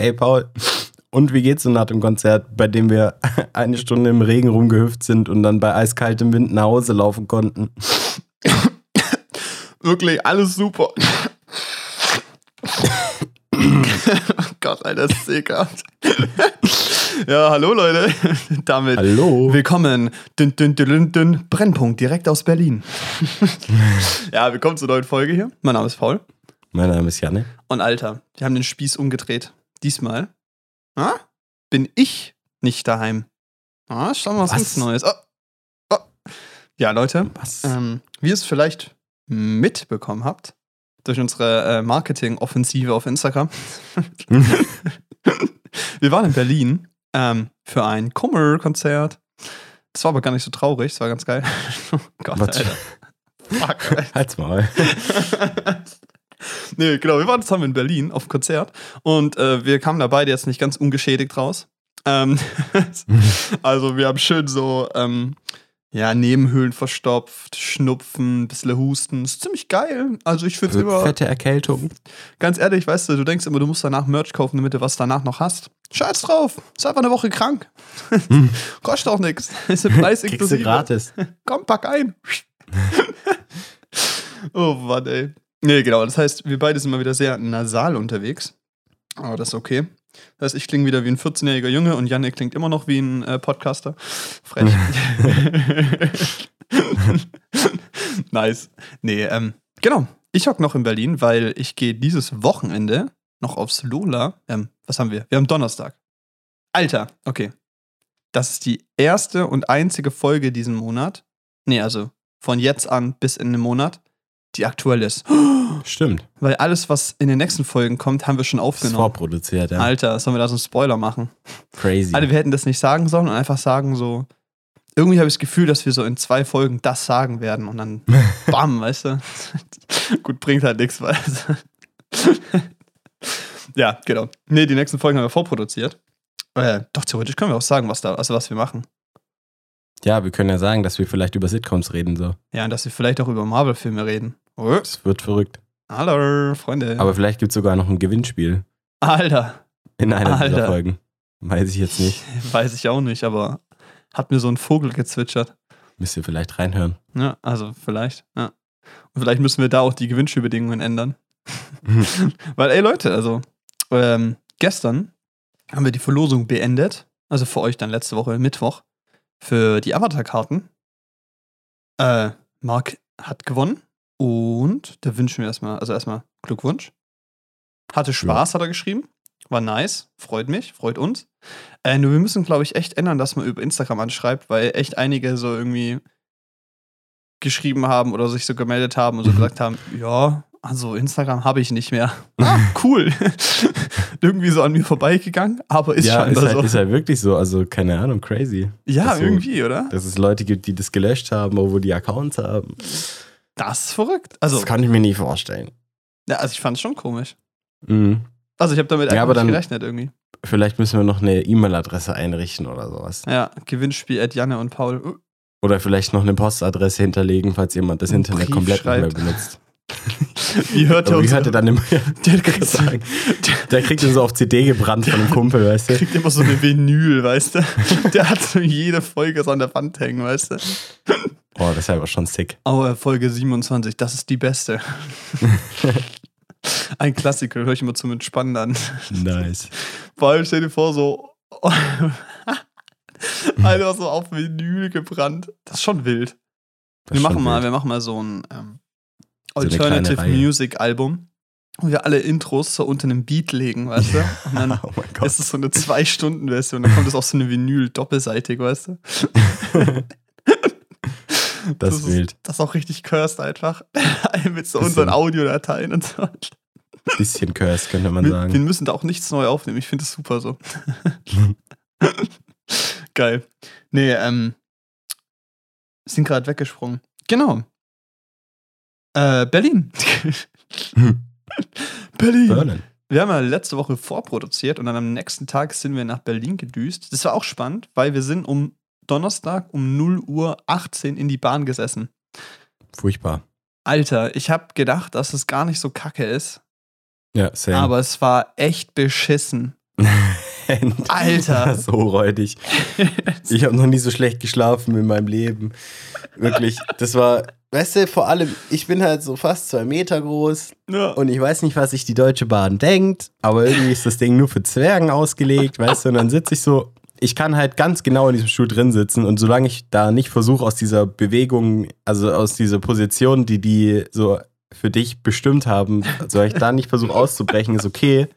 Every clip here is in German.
Hey Paul, und wie geht's denn nach dem Konzert, bei dem wir eine Stunde im Regen rumgehüpft sind und dann bei eiskaltem Wind nach Hause laufen konnten? Wirklich alles super. oh Gott, Alter, das ist ekelhaft. ja, hallo Leute. Damit Hallo. willkommen. Dün, dün, dün, dün. Brennpunkt direkt aus Berlin. ja, willkommen zur neuen Folge hier. Mein Name ist Paul. Mein Name ist Janne. Und Alter, wir haben den Spieß umgedreht. Diesmal ah, bin ich nicht daheim. Ah, schauen wir was, Was? ganz Neues. Oh. Oh. Ja, Leute, ähm, wie ihr es vielleicht mitbekommen habt, durch unsere äh, Marketing-Offensive auf Instagram. wir waren in Berlin ähm, für ein Kummer-Konzert. Das war aber gar nicht so traurig, das war ganz geil. oh Gott, Was? Alter. Fuck. Halt's mal. nee, genau, wir waren zusammen in Berlin auf Konzert und äh, wir kamen da beide jetzt nicht ganz ungeschädigt raus. Ähm, also wir haben schön so, ähm, ja, Nebenhöhlen verstopft, Schnupfen, ein bisschen Husten. ist ziemlich geil. Also ich finde es immer, Fette Erkältung. ganz ehrlich, weißt du, du denkst immer, du musst danach Merch kaufen, damit du was danach noch hast. Scheiß drauf, ist einfach eine Woche krank. Kostet auch nichts. Ist der Preis inklusive. gratis. Komm, pack ein. oh Mann, ey. Nee, genau. Das heißt, wir beide sind mal wieder sehr nasal unterwegs. Aber das ist okay. Das heißt, ich klinge wieder wie ein 14-jähriger Junge und Janne klingt immer noch wie ein äh, Podcaster. Frech. nice. Nee, ähm, genau. Ich hock noch in Berlin, weil ich gehe dieses Wochenende noch aufs Lola. Ähm, was haben wir? Wir haben Donnerstag. Alter, okay. Das ist die erste und einzige Folge diesen Monat. Nee, also von jetzt an bis in den Monat, die aktuell ist. Stimmt. Weil alles, was in den nächsten Folgen kommt, haben wir schon Das ist aufgenommen. vorproduziert, ja. Alter, sollen wir da so einen Spoiler machen? Crazy. Alter, wir hätten das nicht sagen sollen und einfach sagen so. Irgendwie habe ich das Gefühl, dass wir so in zwei Folgen das sagen werden und dann bam, weißt du? Gut, bringt halt nichts, weil. ja, genau. Nee, die nächsten Folgen haben wir vorproduziert. Äh, doch, theoretisch können wir auch sagen, was da, also was wir machen. Ja, wir können ja sagen, dass wir vielleicht über Sitcoms reden, so. Ja, und dass wir vielleicht auch über Marvel-Filme reden. Das wird verrückt. Hallo, Freunde. Aber vielleicht gibt es sogar noch ein Gewinnspiel Alter, in einer Alter. dieser Folgen. Weiß ich jetzt nicht. weiß ich auch nicht, aber hat mir so ein Vogel gezwitschert. Müsst ihr vielleicht reinhören. Ja, also vielleicht, ja. Und vielleicht müssen wir da auch die Gewinnspielbedingungen ändern. Weil, ey Leute, also ähm, gestern haben wir die Verlosung beendet. Also für euch dann letzte Woche Mittwoch. Für die Avatar-Karten. Äh, Marc hat gewonnen. Und da wünschen wir erstmal, also erstmal Glückwunsch. Hatte Spaß, hat er geschrieben. War nice. Freut mich, freut uns. Äh, nur wir müssen, glaube ich, echt ändern, dass man über Instagram anschreibt, weil echt einige so irgendwie geschrieben haben oder sich so gemeldet haben und so Mhm. gesagt haben, ja, also Instagram habe ich nicht mehr. Ah, cool. irgendwie so an mir vorbeigegangen, aber ist ja, ist scheinbar halt, so. ist halt wirklich so. Also, keine Ahnung, crazy. ja, irgendwie, oder? Dass es Leute gibt, die das gelöscht haben, obwohl die Accounts haben. Das ist verrückt. Also, das kann ich mir nie vorstellen. ja, also ich fand es schon komisch. Mhm. Also ich habe damit Ja, aber dann- gerechnet irgendwie. Vielleicht müssen wir noch eine E-Mail-Adresse einrichten oder sowas. Ja, Gewinnspiel at Janne und Paul. Oder vielleicht noch eine Postadresse hinterlegen, falls jemand das Internet komplett nicht mehr benutzt. Wie hört er uns? hatte dann immer, Der kriegt, so, sagen, der kriegt den so auf CD gebrannt von einem Kumpel, weißt du? kriegt immer so eine Vinyl, weißt du? Der hat so jede Folge so an der Wand hängen, weißt du? Oh, das ist aber schon sick. Aber Folge 27, das ist die beste. Ein Klassiker, höre ich immer zum Entspannen an. Nice. Vor allem stell dir vor, so. Einfach so auf Vinyl gebrannt. Das ist schon wild. Das Wir machen, mal, wir machen mal so ein ähm, Alternative Reihe. Music Album, wo wir alle Intros so unter einem Beat legen, weißt du? Und dann Oh mein Gott. ist es so eine Zwei-Stunden-Version, dann kommt es auf so eine Vinyl doppelseitig, weißt du? Das ist, ist wild. Das ist auch richtig cursed einfach. Mit so Bisschen. unseren Audiodateien und so. Bisschen cursed, könnte man Wir, wir sagen. müssen da auch nichts neu aufnehmen. Ich finde das super so. Geil. Nee, ähm. Sind gerade weggesprungen. Genau. Äh, Berlin. Berlin. Berlin. Wir haben ja letzte Woche vorproduziert und dann am nächsten Tag sind wir nach Berlin gedüst. Das war auch spannend, weil wir sind um Donnerstag um 0 Uhr 18 in die Bahn gesessen. Furchtbar. Alter, ich habe gedacht, dass es gar nicht so kacke ist, Ja, same. aber es war echt beschissen. Alter. so räudig. Ich habe noch nie so schlecht geschlafen in meinem Leben. Wirklich, das war, weißt du, vor allem, ich bin halt so fast zwei Meter groß Ja. und ich weiß nicht, was sich die Deutsche Bahn denkt, aber irgendwie ist das Ding nur für Zwergen ausgelegt, weißt du, und dann sitze ich so, ich kann halt ganz genau in diesem Stuhl drin sitzen und solange ich da nicht versuche, aus dieser Bewegung, also aus dieser Position, die die so für dich bestimmt haben, solange ich da nicht versuche auszubrechen, ist okay.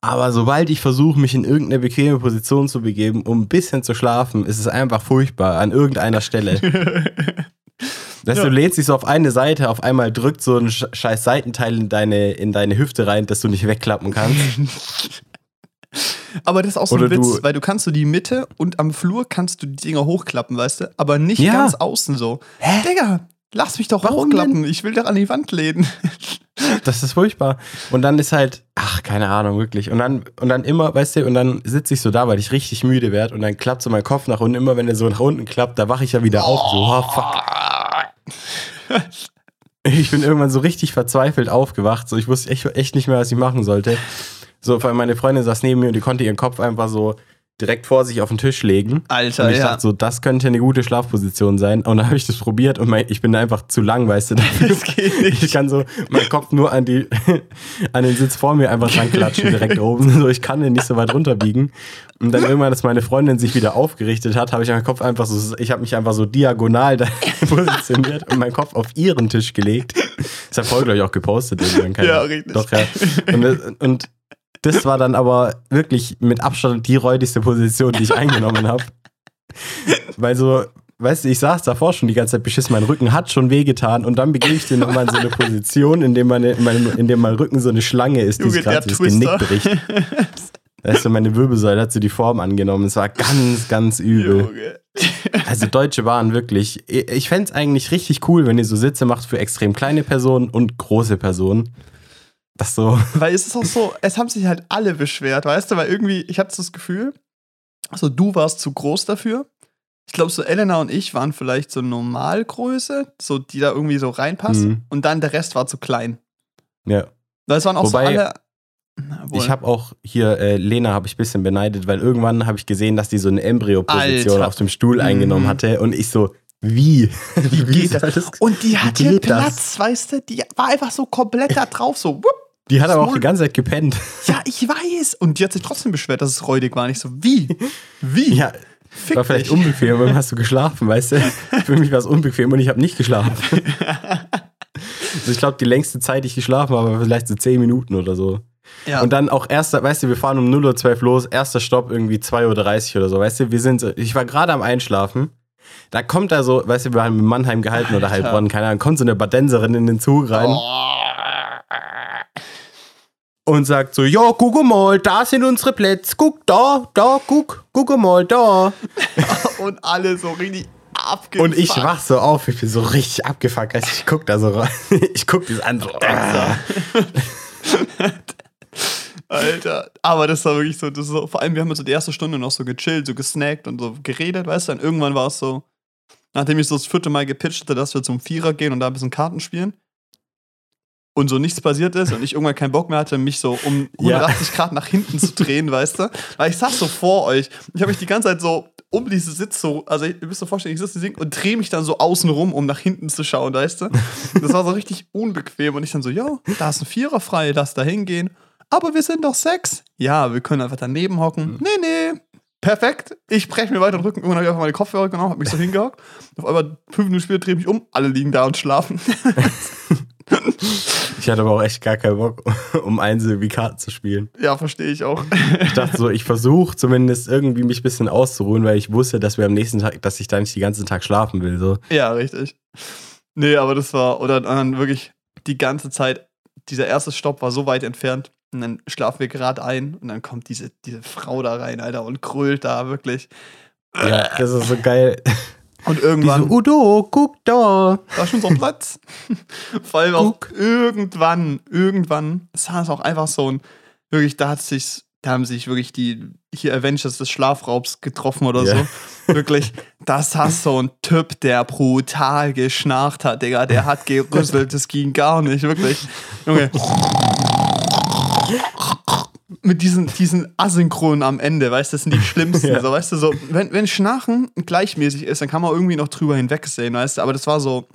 Aber sobald ich versuche, mich in irgendeine bequeme Position zu begeben, um ein bisschen zu schlafen, ist es einfach furchtbar an irgendeiner Stelle. Dass Ja. du lädst dich so auf eine Seite, auf einmal drückt so ein sch- scheiß Seitenteil in deine, in deine Hüfte rein, dass du nicht wegklappen kannst. Aber das ist auch so Oder ein Witz, du- weil du kannst so die Mitte und am Flur kannst du die Dinger hochklappen, weißt du? Aber nicht Ja. ganz außen so. Hä? Digga, lass mich doch Warum hochklappen. Ich will doch an die Wand lehnen. Das ist furchtbar. Und dann ist halt, ach, keine Ahnung, wirklich. Und dann, und dann immer, weißt du, und dann sitze ich so da, weil ich richtig müde werde und dann klappt so mein Kopf nach unten. Immer wenn der so nach unten klappt, da wache ich ja wieder auf. So, oh, fuck. Ich bin irgendwann so richtig verzweifelt aufgewacht. So, ich wusste echt, echt nicht mehr, was ich machen sollte. So, vor allem meine Freundin saß neben mir und die konnte ihren Kopf einfach so direkt vor sich auf den Tisch legen. Alter, Und ich ja. dachte so, das könnte eine gute Schlafposition sein. Und dann habe ich das probiert und mein, ich bin einfach zu lang, weißt du. Dafür. Das geht nicht. Ich kann so meinen Kopf nur an, die, an den Sitz vor mir einfach dran klatschen, direkt oben. So, ich kann den nicht so weit runterbiegen. Und dann irgendwann, als meine Freundin sich wieder aufgerichtet hat, habe ich meinen Kopf einfach so, ich habe mich einfach so diagonal da positioniert und meinen Kopf auf ihren Tisch gelegt. Das hat voll, glaube ich, auch gepostet. Irgendwann, keine Ja, richtig. Doch, ja. Und, und das war dann aber wirklich mit Abstand die räudigste Position, die ich eingenommen habe. Weil so, weißt du, ich saß davor schon die ganze Zeit beschissen, mein Rücken hat schon wehgetan und dann begebe ich dir nochmal in so eine Position, in dem, meine, in, meinem, in dem mein Rücken so eine Schlange ist, die sich gerade das Genick bricht. Weißt du, meine Wirbelsäule hat so die Form angenommen. Es war ganz, ganz übel. Also Deutsche Bahn wirklich. Ich fände es eigentlich richtig cool, wenn ihr so Sitze macht für extrem kleine Personen und große Personen. Das so. Weil es ist auch so, es haben sich halt alle beschwert, weißt du, weil irgendwie, ich hatte das Gefühl, so du warst zu groß dafür. Ich glaube, so Elena und ich waren vielleicht so Normalgröße, so die da irgendwie so reinpasst. Mhm. Und dann der Rest war zu klein. Ja. Weil es waren auch Wobei, so alle. Na. Ich habe auch hier, äh, Lena habe ich ein bisschen beneidet, weil irgendwann habe ich gesehen, dass die so eine Embryo-Position auf dem Stuhl eingenommen Mhm. hatte und ich so, wie? Wie, geht soll das? Und die hatte Platz, weißt du? Die war einfach so komplett da drauf, so. wupp. Die hat aber auch die ganze Zeit gepennt. Ja, ich weiß. Und die hat sich trotzdem beschwert, dass es räudig war. Nicht so, wie? Wie? Ja, Fick war vielleicht dich. unbequem, aber hast du geschlafen, weißt du? Für mich war es unbequem und ich habe nicht geschlafen. Also ich glaube, die längste Zeit, die ich geschlafen habe, war vielleicht so 10 Minuten oder so. Ja. Und dann auch erster, weißt du, wir fahren um 0.12 Uhr los, erster Stopp irgendwie 2.30 Uhr oder so, weißt du, wir sind, ich war gerade am Einschlafen, da kommt da so, weißt du, wir haben in Mannheim gehalten oder Alter. Heilbronn, keine Ahnung, kommt so eine Badenserin in den Zug rein und sagt so, ja, guck mal, da sind unsere Plätze, guck da, da, guck, guck mal, da. Und alle so richtig abgefuckt. Und ich wach so auf, ich bin so richtig abgefuckt, also ich guck da so rein, ich guck das an, so, ah. Alter. Aber das war wirklich so, das so, vor allem, wir haben so die erste Stunde noch so gechillt, so gesnackt und so geredet, weißt du? Und irgendwann war es so, nachdem ich so das vierte Mal gepitcht hatte, dass wir zum Vierer gehen und da ein bisschen Karten spielen. Und so nichts passiert ist und ich irgendwann keinen Bock mehr hatte, mich so um Ja. 180 Grad nach hinten zu drehen, weißt du? Weil ich saß so vor euch. Ich habe mich die ganze Zeit so um diese Sitz so, also ihr müsst euch vorstellen, ich sitze Ding und drehe mich dann so außen rum, um nach hinten zu schauen, weißt du? Das war so richtig unbequem und ich dann so, ja, da ist ein Vierer frei, lass da hingehen. Aber wir sind doch sechs. Ja, wir können einfach daneben hocken. Nee, nee. Perfekt. Ich breche mir weiter den Rücken. Irgendwann habe ich einfach meine Kopfhörer genommen, habe mich so hingehockt. Auf einmal fünf Minuten später drehe ich mich um. Alle liegen da und schlafen. Ich hatte aber auch echt gar keinen Bock, um Einzel wie Karten zu spielen. ja, verstehe ich auch. Ich dachte so, ich versuche zumindest irgendwie mich ein bisschen auszuruhen, weil ich wusste, dass wir am nächsten Tag, dass ich da nicht den ganzen Tag schlafen will. So. Ja, richtig. Nee, aber das war, oder dann wirklich die ganze Zeit, dieser erste Stopp war so weit entfernt. Und dann schlafen wir gerade ein und dann kommt diese, diese Frau da rein, Alter, und krölt da wirklich. Ja, das ist so geil. Und irgendwann Udo, guck da. war schon so ein Platz. Vor allem auch Guck. irgendwann, irgendwann, es auch einfach so ein, wirklich, da hat sich, da haben sich wirklich die hier Avengers des Schlafraubs getroffen oder Ja. so. Wirklich, das hast so ein Typ, der brutal geschnarcht hat, Digga, der hat gerüsselt, das ging gar nicht, wirklich. Junge. mit diesen, diesen Asynchronen am Ende, weißt du, das sind die schlimmsten. Ja. So, weißt du, so, wenn, wenn Schnarchen gleichmäßig ist, dann kann man irgendwie noch drüber hinwegsehen, weißt du, aber das war so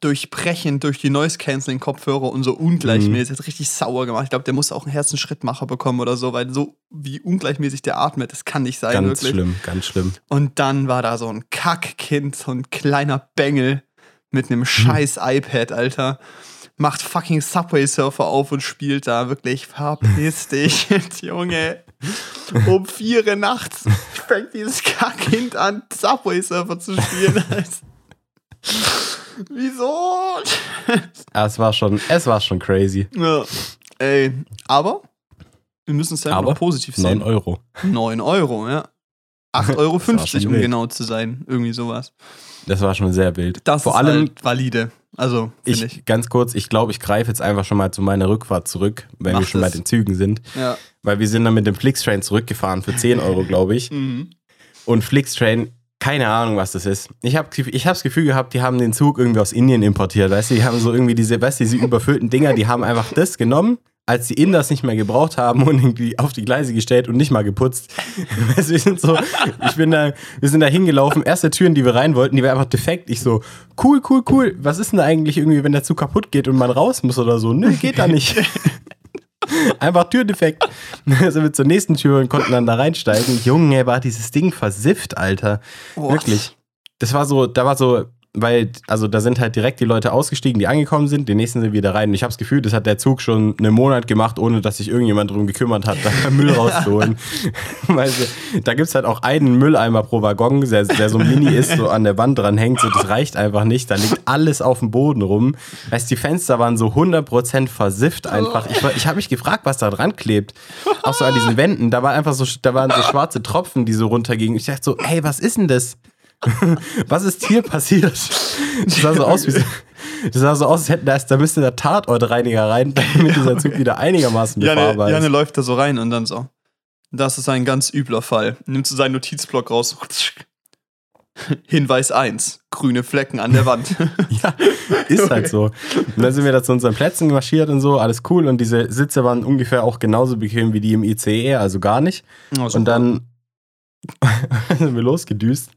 durchbrechend durch die Noise-Canceling-Kopfhörer und so ungleichmäßig. Das hat richtig sauer gemacht. Ich glaube, der muss auch einen Herzenschrittmacher bekommen oder so, weil so wie ungleichmäßig der atmet, das kann nicht sein, Ganz wirklich. schlimm, ganz schlimm. Und dann war da so ein Kackkind, so ein kleiner Bengel mit einem scheiß iPad, Alter. Macht fucking Subway Surfer auf und spielt da wirklich verpiss dich, Junge. Um vier Uhr nachts fängt dieses Kackkind an, Subway Surfer zu spielen. Wieso? Es war schon, es war schon crazy. Ja. Ey, aber wir müssen es ja Aber noch positiv 9 sehen. Euro. 9 Euro, ja. 8,50 Euro, um genau zu sein. Irgendwie sowas. Das war schon sehr wild. Das Vor ist allem, halt valide. Also, ich, ich. ganz kurz, ich glaube, ich greife jetzt einfach schon mal zu meiner Rückfahrt zurück, wenn Mach wir schon das. bei den Zügen sind. Ja. Weil wir sind dann mit dem Flixtrain zurückgefahren für 10 Euro, glaube ich. Mhm. Und Flixtrain, keine Ahnung, was das ist. Ich habe ich hab das Gefühl gehabt, die haben den Zug irgendwie aus Indien importiert. Weißt du, die haben so irgendwie diese, weißt du, diese überfüllten Dinger, die haben einfach das genommen, als die Inder das nicht mehr gebraucht haben und irgendwie auf die Gleise gestellt und nicht mal geputzt. Weißt wir sind so, ich bin da, wir sind da hingelaufen, erste Türen, die wir rein wollten, die war einfach defekt. Ich so, cool, cool, cool. Was ist denn da eigentlich irgendwie, wenn der Zug kaputt geht und man raus muss oder so? Nö, geht da nicht. Einfach Türdefekt. Dann sind wir zur nächsten Tür und konnten dann da reinsteigen. Junge, war dieses Ding versifft, Alter. What? Wirklich. Das war so, da war so, weil, also da sind halt direkt die Leute ausgestiegen, die angekommen sind, die nächsten sind wieder rein. Und ich habe das Gefühl, das hat der Zug schon einen Monat gemacht, ohne dass sich irgendjemand drum gekümmert hat, da Müll rauszuholen. weißt du, da gibt es halt auch einen Mülleimer pro Waggon, der, der so mini ist, so an der Wand dran hängt, so das reicht einfach nicht. Da liegt alles auf dem Boden rum. Weißt du, die Fenster waren so 100% versifft einfach. Ich, ich habe mich gefragt, was da dran klebt. Auch so an diesen Wänden, da war einfach so, da waren so schwarze Tropfen, die so runtergingen. Ich dachte so, hey, was ist denn das? Was ist hier passiert? Das sah so aus wie das sah so aus, als hätten da, da müsste der Tatortreiniger rein, damit dieser Zug wieder einigermaßen Janne, befahrbar Janne ist. läuft da so rein und dann so. Das ist ein ganz übler Fall. Nimmt so seinen Notizblock raus. Hinweis 1. Grüne Flecken an der Wand. Ja, ist halt so. Und dann sind wir da zu unseren Plätzen marschiert und so, alles cool. Und diese Sitze waren ungefähr auch genauso bequem wie die im ICE, also gar nicht. Und dann sind wir losgedüst.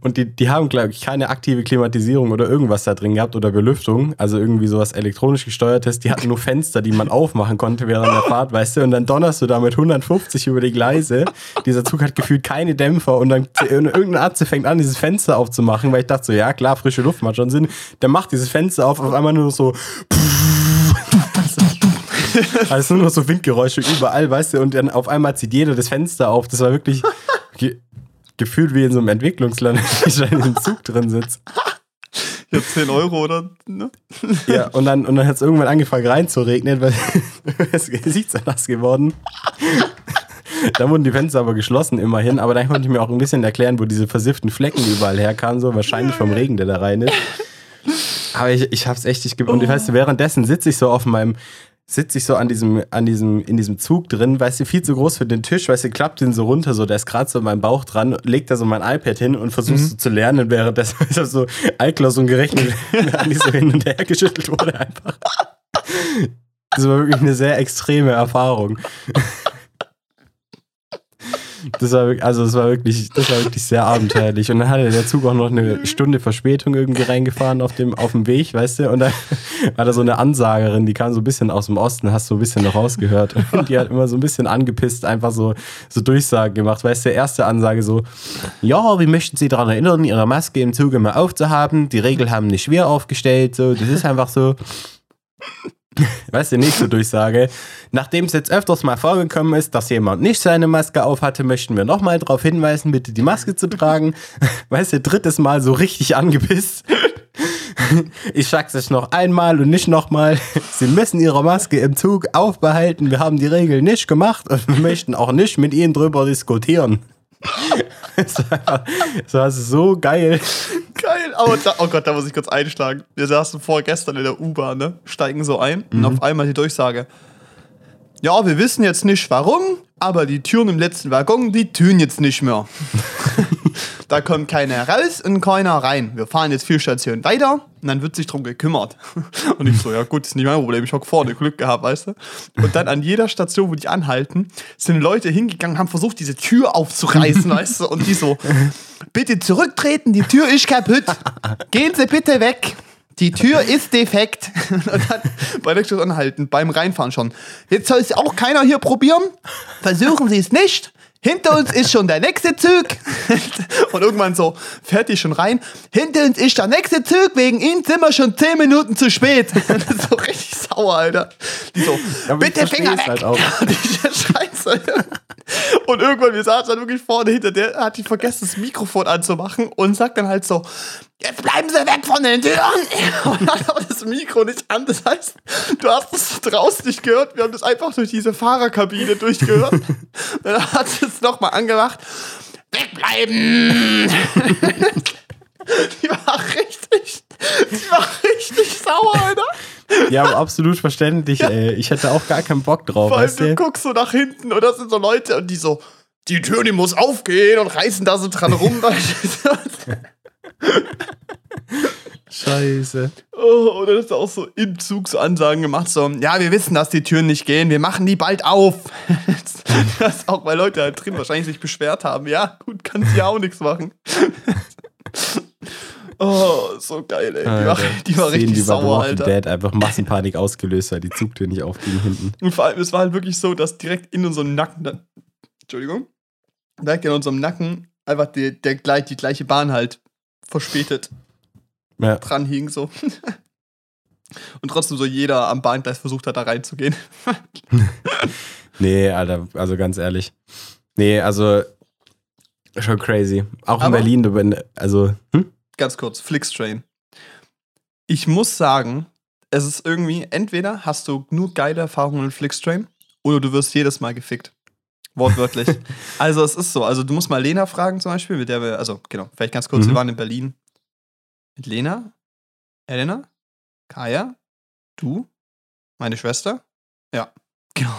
Und die, die haben, glaube ich, keine aktive Klimatisierung oder irgendwas da drin gehabt oder Belüftung. Also irgendwie sowas elektronisch gesteuertes. Die hatten nur Fenster, die man aufmachen konnte während der Fahrt, weißt du. Und dann donnerst du da mit 150 über die Gleise. Dieser Zug hat gefühlt keine Dämpfer. Und dann irgendein Arzt fängt an, dieses Fenster aufzumachen, weil ich dachte so, ja klar, frische Luft macht schon Sinn. Der macht dieses Fenster auf, auf einmal nur so. Also nur noch so Windgeräusche überall, weißt du, und dann auf einmal zieht jeder das Fenster auf. Das war wirklich ge gefühlt wie in so einem Entwicklungsland, wenn ich in einem Zug drin sitze. Ich hab 10 Euro oder. Ne? Ja, und dann, und dann hat es irgendwann angefangen reinzuregnen, weil das Gesicht ist nass geworden. Da wurden die Fenster aber geschlossen, immerhin. Aber dann konnte ich mir auch ein bisschen erklären, wo diese versifften Flecken überall herkamen. So wahrscheinlich vom Regen, der da rein ist. Aber ich, ich hab's echt nicht ge- Und weißt du, währenddessen sitze ich so auf meinem, sitze ich so an diesem, an diesem, in diesem Zug drin, weißt du, viel zu groß für den Tisch, weißt du, klappt den so runter, so, der ist gerade so in meinem Bauch dran, legt da so mein iPad hin und versuchst so zu lernen, ist das so Altklausung gerechnet, während die so hin und her geschüttelt wurde einfach. Das war wirklich eine sehr extreme Erfahrung. Das war also das war wirklich, das war wirklich sehr abenteuerlich. Und dann hatte der Zug auch noch eine Stunde Verspätung irgendwie reingefahren auf dem, auf dem Weg, weißt du? Und dann war da so eine Ansagerin, die kam so ein bisschen aus dem Osten, hast so ein bisschen noch rausgehört. Und die hat immer so ein bisschen angepisst, einfach so, so Durchsagen gemacht. Weißt du, erste Ansage so, ja, wir möchten Sie daran erinnern, Ihre Maske im Zug immer aufzuhaben. Die Regeln haben nicht schwer aufgestellt, so, das ist einfach so. Weißt du, nächste Durchsage. Nachdem es jetzt öfters mal vorgekommen ist, dass jemand nicht seine Maske aufhatte, möchten wir nochmal darauf hinweisen, bitte die Maske zu tragen. Weißt du, drittes Mal so richtig angepisst. Ich sag's euch noch einmal und nicht nochmal. Sie müssen Ihre Maske im Zug aufbehalten. Wir haben die Regeln nicht gemacht und wir möchten auch nicht mit Ihnen drüber diskutieren. Das war, das war so geil. Aber da, oh Gott, da muss ich kurz einschlagen. Wir saßen vorgestern in der U-Bahn, ne? Steigen so ein und auf einmal die Durchsage. Ja, wir wissen jetzt nicht warum, aber die Türen im letzten Waggon, die tun jetzt nicht mehr. da kommt keiner raus und keiner rein. Wir fahren jetzt vier Stationen weiter und dann wird sich drum gekümmert. Und ich so, ja gut, ist nicht mein Problem, ich hab vorne Glück gehabt, weißt du. Und dann an jeder Station, wo die anhalten, sind Leute hingegangen, haben versucht, diese Tür aufzureißen, weißt du. Und die so, bitte zurücktreten, die Tür ist kaputt. Gehen Sie bitte weg. Die Tür ist defekt. Und dann bei der Station anhalten, beim Reinfahren schon. Jetzt soll es auch keiner hier probieren. Versuchen Sie es nicht. Hinter uns ist schon der nächste Zug. Und irgendwann so, fährt die schon rein. Hinter uns ist der nächste Zug, wegen Ihnen sind wir schon zehn Minuten zu spät. so richtig sauer, Alter. Die so, Ja, bitte Finger versteh's weg. halt auch. Und ich scheiße. Und irgendwann, wir saßen dann wirklich vorne hinter der, hat die vergessen, das Mikrofon anzumachen und sagt dann halt so, jetzt bleiben Sie weg von den Türen. Und hat aber das Mikro nicht an. Das heißt, du hast es draußen nicht gehört. Wir haben das einfach durch diese Fahrerkabine durchgehört. dann hat es nochmal angemacht. Wegbleiben! die war richtig, die war richtig sauer, Alter. Ja, aber absolut verständlich, ey. Ich hätte auch gar keinen Bock drauf, Vor allem, weißt du du? guckst so nach hinten und das sind so Leute und die so, die Tür, die muss aufgehen und reißen da so dran rum. Scheiße. oh, und dann ist auch so im Zug so Ansagen gemacht, so, ja, wir wissen, dass die Türen nicht gehen, wir machen die bald auf. das auch, weil Leute halt drin wahrscheinlich sich beschwert haben. Ja, gut, kannst ja auch nichts machen. oh, so geil, ey. Die war, die war richtig bei sauer, Walking Alter. Dead einfach Massenpanik ausgelöst, weil die Zugtür nicht aufging hinten. Und vor allem, es war halt wirklich so, dass direkt in unserem Nacken, dann, Entschuldigung, direkt in unserem Nacken einfach die, der, gleich- die gleiche Bahn halt verspätet Ja. dran hing, so. Und trotzdem so jeder am Bahngleis versucht hat, da reinzugehen. Nee, Alter, also ganz ehrlich. Nee, also schon crazy. Auch in Aber- Berlin, du bin, also, hm? Ganz kurz, Flixtrain. Ich muss sagen, es ist irgendwie, entweder hast du nur geile Erfahrungen mit Flixtrain oder du wirst jedes Mal gefickt. Wortwörtlich. also es ist so, also du musst mal Lena fragen zum Beispiel, mit der wir, also genau, vielleicht ganz kurz, Mhm. wir waren in Berlin mit Lena, Elena, Kaya, du, meine Schwester, ja, genau.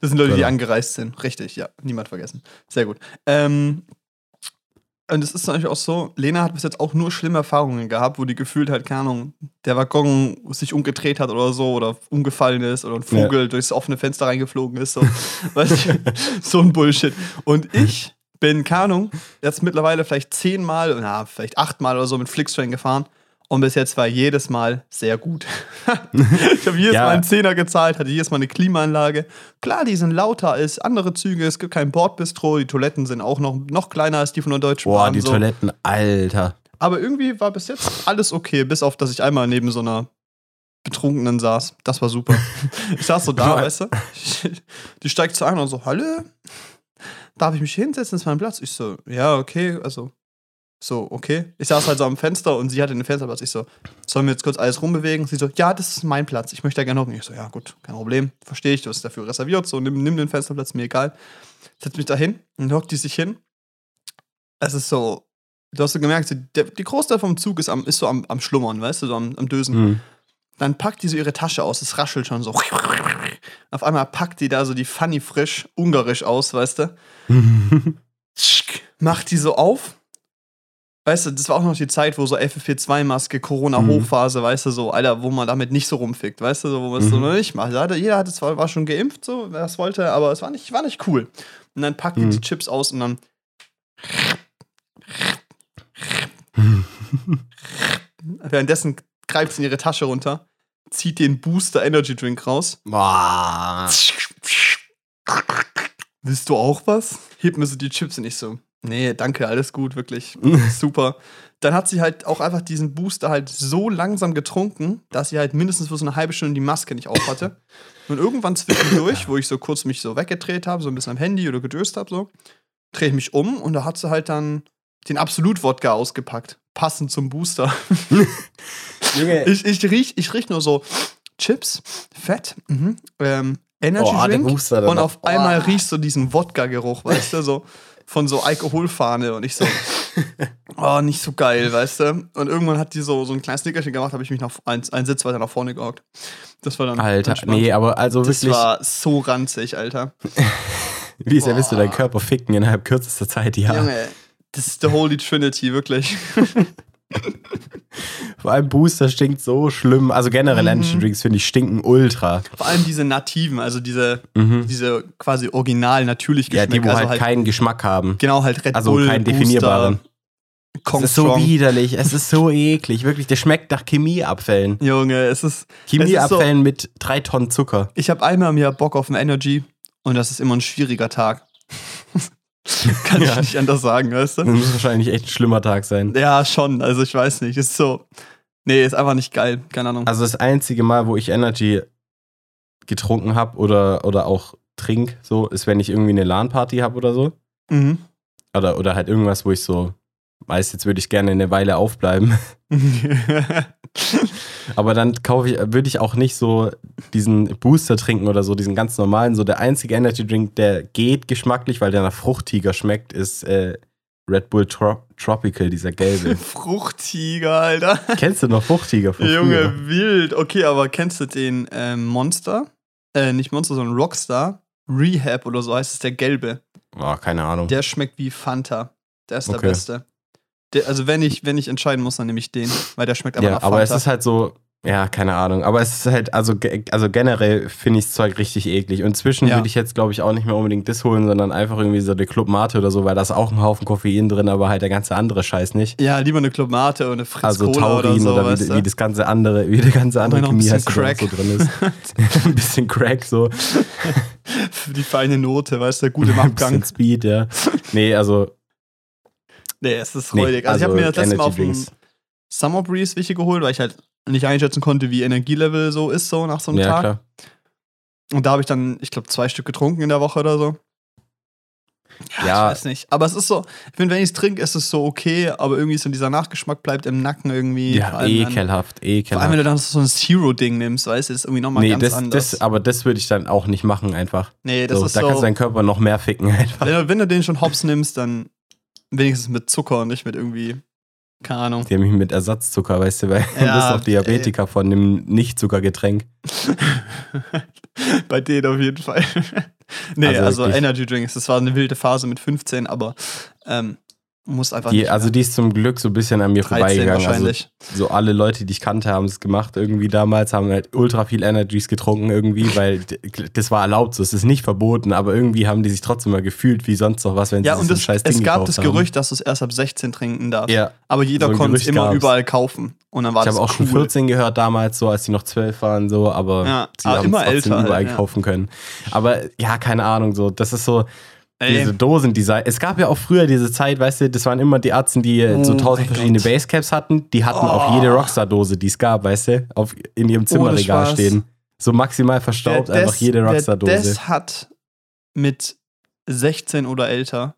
Das sind Leute, die Genau. angereist sind. Richtig, ja, niemand vergessen. Sehr gut. Ähm, und es ist natürlich auch so, Lena hat bis jetzt auch nur schlimme Erfahrungen gehabt, wo die gefühlt halt, keine Ahnung, der Waggon sich umgedreht hat oder so oder umgefallen ist oder ein Vogel durchs offene Fenster reingeflogen ist. So, du, so ein Bullshit. Und ich bin, keine Ahnung, jetzt mittlerweile vielleicht zehnmal, na, vielleicht achtmal oder so mit Flixtrain gefahren. Und bis jetzt war jedes Mal sehr gut. ich habe jedes Ja. Mal einen Zehner gezahlt, hatte jedes Mal eine Klimaanlage. Klar, die sind lauter als andere Züge, es gibt kein Bordbistro, die Toiletten sind auch noch, noch kleiner als die von der Deutschen Boah, Bahn. die so. Toiletten, Alter. Aber irgendwie war bis jetzt alles okay, bis auf, dass ich einmal neben so einer Betrunkenen saß. Das war super. Ich saß so da, weißt du? Die steigt so ein und so, Hallo? Darf ich mich hinsetzen? Das ist mein Platz. Ich so, ja, okay, also, so, okay. Ich saß halt so am Fenster und sie hatte den Fensterplatz. Ich so, sollen wir jetzt kurz alles rumbewegen? Sie so, ja, das ist mein Platz. Ich möchte da gerne hocken. Ich so, ja, gut, kein Problem. Verstehe ich, du hast dafür reserviert. So, nimm, nimm den Fensterplatz, mir egal. Setz mich da hin und hockt die sich hin. Es ist so, du hast so gemerkt, so, der, die Großteil vom Zug ist, am, ist so am, am Schlummern, weißt du, so am, am Dösen. Hm. Dann packt die so ihre Tasche aus, es raschelt schon so. Auf einmal packt die da so die Funny frisch, ungarisch aus, weißt du. Macht die so auf. Weißt du, das war auch noch die Zeit, wo so FFP2-Maske, Corona-Hochphase, weißt du, so, Alter, wo man damit nicht so rumfickt, weißt du, so, wo man es so Mhm. noch nicht macht. Jeder hatte zwar, war schon geimpft, so, wer es wollte, aber es war nicht, war nicht cool. Und dann packt die Mhm. die Chips aus und dann währenddessen greift sie in ihre Tasche runter, zieht den Booster Energy Drink raus. Boah. Willst du auch was? Hebt mir so die Chips und ich so, nee, danke, alles gut, wirklich, super. Dann hat sie halt auch einfach diesen Booster halt so langsam getrunken, dass sie halt mindestens für so eine halbe Stunde die Maske nicht auf hatte. Und irgendwann zwischendurch, wo ich so kurz mich so weggedreht habe, so ein bisschen am Handy oder gedöst habe, so, drehe ich mich um und da hat sie halt dann den Absolut-Wodka ausgepackt. Passend zum Booster. Junge. Ich, ich riech, ich riech nur so Chips, Fett, mhm, ähm, Energy Oh, Drink und auf einmal Oh. riechst du diesen Wodka-Geruch, weißt du, so von so Alkoholfahne und ich so, oh, nicht so geil, weißt du. Und irgendwann hat die so, so ein kleines Nickerchen gemacht, habe ich mich noch ein, einen Sitz weiter nach vorne gehockt. Das war dann Alter, entspannt. nee, aber also Das wirklich, war so ranzig, Alter. wie sehr willst du deinen Körper ficken innerhalb kürzester Zeit, ja. Junge, Das ist the Holy Trinity, wirklich. Vor allem Booster stinkt so schlimm. Also generell Mhm. Energy Drinks finde ich stinken ultra. Vor allem diese nativen, also diese, Mhm. diese quasi original natürlich Ja, die, wo also halt, keinen Geschmack haben. Genau, halt Red Also Bull, keinen Booster, definierbaren. Kong Es ist so Strong. widerlich, es ist so eklig. Wirklich, der schmeckt nach Chemieabfällen. Junge, es ist. Chemieabfällen mit drei Tonnen Zucker. Ich habe einmal im Jahr Bock auf ein Energy und das ist immer ein schwieriger Tag. Kann ich Ja. nicht anders sagen, weißt Das du? muss wahrscheinlich echt ein schlimmer Tag sein. Ja, schon. Also ich weiß nicht. Ist so. Nee, ist einfach nicht geil. Keine Ahnung. Also das einzige Mal, wo ich Energy getrunken habe oder, oder auch trink, so, ist, wenn ich irgendwie eine LAN-Party habe oder so. Mhm. Oder, oder halt irgendwas, wo ich so weiß, jetzt würde ich gerne eine Weile aufbleiben. Aber dann kaufe ich, würde ich auch nicht so diesen Booster trinken oder so, diesen ganz normalen. So der einzige Energy Drink, der geht geschmacklich, weil der nach Fruchtiger schmeckt, ist äh, Red Bull Tro Tropical, dieser gelbe. Fruchtiger, Alter. Kennst du noch Fruchtiger von früher? Junge, wild. Okay, aber kennst du den ähm, Monster? Äh, nicht Monster, sondern Rockstar. Rehab oder so heißt es, der gelbe. Oh, keine Ahnung. Der schmeckt wie Fanta. Der ist der Okay. Beste. Der, also wenn ich, wenn ich entscheiden muss, dann nehme ich den, weil der schmeckt aber ja, nach aber Fanta. es ist halt so, ja, keine Ahnung. Aber es ist halt, also, also generell finde ich das Zeug richtig eklig. Und inzwischen Ja. würde ich jetzt, glaube ich, auch nicht mehr unbedingt das holen, sondern einfach irgendwie so eine Club Mate oder so, weil da ist auch ein Haufen Koffein drin, aber halt der ganze andere Scheiß nicht. ja, lieber eine Club Mate oder eine Fritz Also Cola oder Taurin so, oder, wie, wie das ganze andere, wie der ganze andere Chemie heißt, da Crack. so drin ist. ein bisschen Crack, so. Für die feine Note, weißt du, gut im Ein bisschen Abgang. Speed, ja. Nee, also, nee, es ist nee, räudig. Also, ich habe mir das letzte Mal auf dem. Summer Breeze welche geholt, weil ich halt nicht einschätzen konnte, wie Energielevel so ist, so nach so einem Ja, Tag. klar. Und da habe ich dann, ich glaube, zwei Stück getrunken in der Woche oder so. Ja, Ja. ich weiß nicht. Aber es ist so, ich finde, wenn ich es trinke, ist es so okay, aber irgendwie so dieser Nachgeschmack bleibt im Nacken irgendwie. Ja, allem dann- ekelhaft, Vor allem, wenn ekelhaft. du dann so ein Zero-Ding nimmst, weißt du, ist irgendwie nochmal Nee, ganz das, anders. das, aber das würde ich dann auch nicht machen, einfach. nee, das so, ist da kannst du so, deinen Körper noch mehr ficken, einfach. wenn du, wenn du den schon hops nimmst, dann wenigstens mit Zucker und nicht mit irgendwie, keine Ahnung. Die haben mich mit Ersatzzucker, weißt du, weil du Ja, bist doch Diabetiker von dem Nicht-Zuckergetränk. Bei denen auf jeden Fall. nee, Also also. Energy Drinks, das war eine wilde Phase mit 15, aber ähm, muss einfach Die, nicht also die ist zum Glück so ein bisschen an mir 13 vorbeigegangen. Also wahrscheinlich. so alle Leute, die ich kannte, haben es gemacht irgendwie damals, haben halt ultra viel Energies getrunken irgendwie, weil das war erlaubt so, es ist nicht verboten, aber irgendwie haben die sich trotzdem mal gefühlt wie sonst noch was, wenn ja, sie und es, scheiß Ding es gab das haben. Gerücht, dass du es erst ab 16 trinken darfst. Ja, Aber jeder so konnte es immer gab's. überall kaufen. Und dann war ich das habe auch schon cool. 14 gehört damals so, als die noch 12 waren so, aber Ja, sie aber haben immer trotzdem älter überall halt, ja. kaufen können. Aber ja, keine Ahnung so, das ist so Ey, diese Dosendesign. Es gab ja auch früher diese Zeit, weißt du, das waren immer die Ärzte, die äh, so Oh tausend mein verschiedene Gott. Basecaps hatten. Die hatten Oh. auch jede Rockstar-Dose, die es gab, weißt du, auf, in ihrem Zimmerregal stehen. So maximal verstaubt wer einfach das- jede Rockstar-Dose. das hat mit 16 oder älter,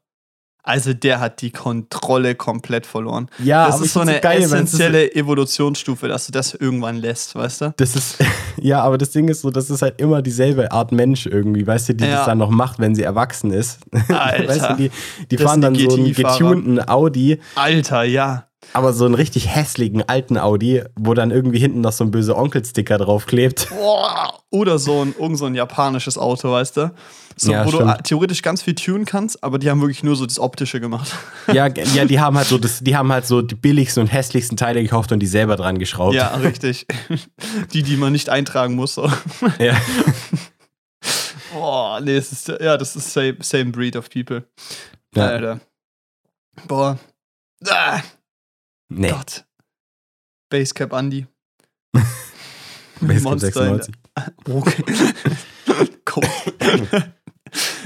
also der hat die Kontrolle komplett verloren. Ja, das ist so eine geil, essentielle Evolutionsstufe, dass du das irgendwann lässt, weißt du? Das ist, ja, aber das Ding ist so, das ist halt immer dieselbe Art Mensch irgendwie, weißt du, die Ja. das dann noch macht, wenn sie erwachsen ist. Alter. weißt du, die, die fahren dann die so einen getunten Audi, Alter, ja. Aber so einen richtig hässlichen alten Audi, wo dann irgendwie hinten noch so ein böse Onkel-Sticker draufklebt. Boah. Oder so ein, irgend so ein japanisches Auto, weißt du? So, Ja, wo du stimmt. a- theoretisch ganz viel tunen kannst, aber die haben wirklich nur so das Optische gemacht. Ja, ja, die haben halt so das, die haben halt so die billigsten und hässlichsten Teile gekauft und die selber dran geschraubt. ja, richtig. Die, die man nicht eintragen muss. So. Ja. Boah, nee, es ist, ja, das ist same, same breed of people. Ja. Alter. Boah. Ah, Nee, Gott. Basecap Andy. Basecap Monster in 96. Okay. cool.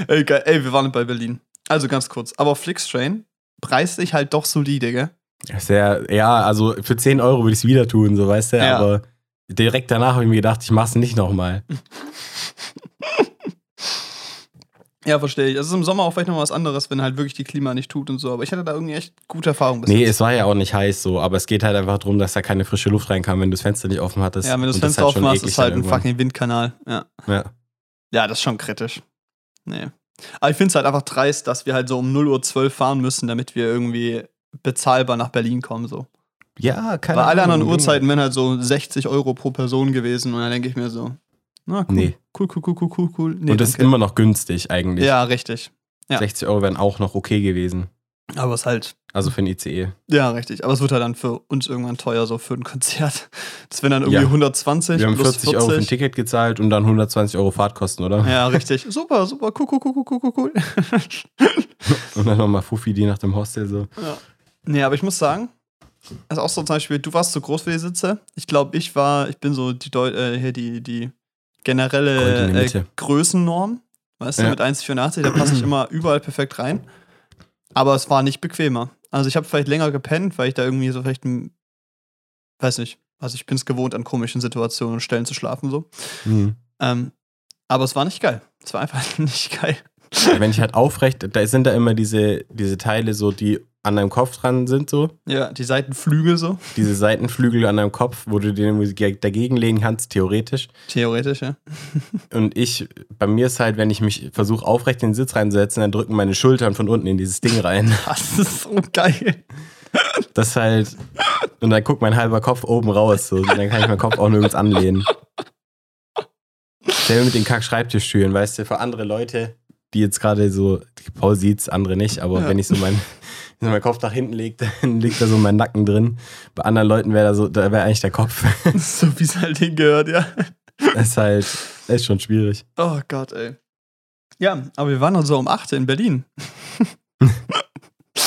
ey, geil. ey, wir waren bei Berlin. Also ganz kurz. Aber Flixtrain preist sich halt doch solide, gell? Sehr, ja, also für 10 Euro würde ich es wieder tun, so weißt du, Ja. aber direkt danach habe ich mir gedacht, ich mach's nicht nochmal. Ja, verstehe ich. Also im Sommer auch vielleicht noch was anderes, wenn halt wirklich die Klima nicht tut und so. Aber ich hatte da irgendwie echt gute Erfahrungen bis Nee, jetzt. es war ja auch nicht heiß so, aber es geht halt einfach darum, dass da keine frische Luft reinkam, wenn du das Fenster nicht offen hattest. Ja, wenn du das Fenster halt aufmachst, eklig ist halt ein fucking Windkanal. Ja. irgendwann. Ja, das ist schon kritisch. Nee. Aber ich finde es halt einfach dreist, dass wir halt so um 0.12 Uhr fahren müssen, damit wir irgendwie bezahlbar nach Berlin kommen. So. Ja, ja keine Bei alle anderen Ahnung. Uhrzeiten wären halt so 60 Euro pro Person gewesen und dann denke ich mir so, na cool, Nee. cool, cool, cool, cool, cool, cool. Nee, Und das ist danke. immer noch günstig eigentlich. Ja, richtig. ja. 60 Euro wären auch noch okay gewesen. Aber es ist halt, Also für ein ICE. ja, richtig. Aber es wird halt dann für uns irgendwann teuer, so für ein Konzert. Das wären dann irgendwie Ja. 120 Wir haben plus 40 Euro für ein Ticket gezahlt und dann 120 Euro Fahrtkosten, oder? Ja, richtig. Super, super, cool, cool, cool, cool, cool, cool. Und dann nochmal Fuffi, die nach dem Hostel so. Ja. Nee, aber ich muss sagen, also auch so zum Beispiel, du warst zu groß für die Sitze. Ich glaube, ich war, ich bin so die, Deu äh, hier die, die generelle äh. Größennorm. Weißt du, Ja. mit 1,84, da passe ich immer überall perfekt rein. Aber es war nicht bequemer. Also ich habe vielleicht länger gepennt, weil ich da irgendwie so vielleicht ein, weiß nicht, also ich bin es gewohnt, an komischen Situationen und Stellen zu schlafen so. Hm. Ähm, aber es war nicht geil. Es war einfach nicht geil. Wenn ich halt aufrecht, da sind da immer diese, diese Teile so, die an deinem Kopf dran sind, so. Ja, die Seitenflügel so, Diese Seitenflügel an deinem Kopf, wo du den dagegen legen kannst, theoretisch. theoretisch, ja. Und ich, bei mir ist halt, wenn ich mich versuche, aufrecht in den Sitz reinzusetzen, dann drücken meine Schultern von unten in dieses Ding rein. Das ist so geil. Das ist halt. Und dann guckt mein halber Kopf oben raus. So. Und dann kann ich meinen Kopf auch nirgends anlehnen. Selber mit den Kack-Schreibtischstühlen, weißt du, für andere Leute, die jetzt gerade so, Paul sieht's, andere nicht, aber Ja. wenn ich so mein, wenn mein Kopf nach hinten lege, dann liegt da so mein Nacken drin. Bei anderen Leuten wäre da so, da wäre eigentlich der Kopf. so wie es halt hingehört, ja. Das ist halt, das ist schon schwierig. Oh Gott, ey. Ja, aber wir waren also um 8 in Berlin.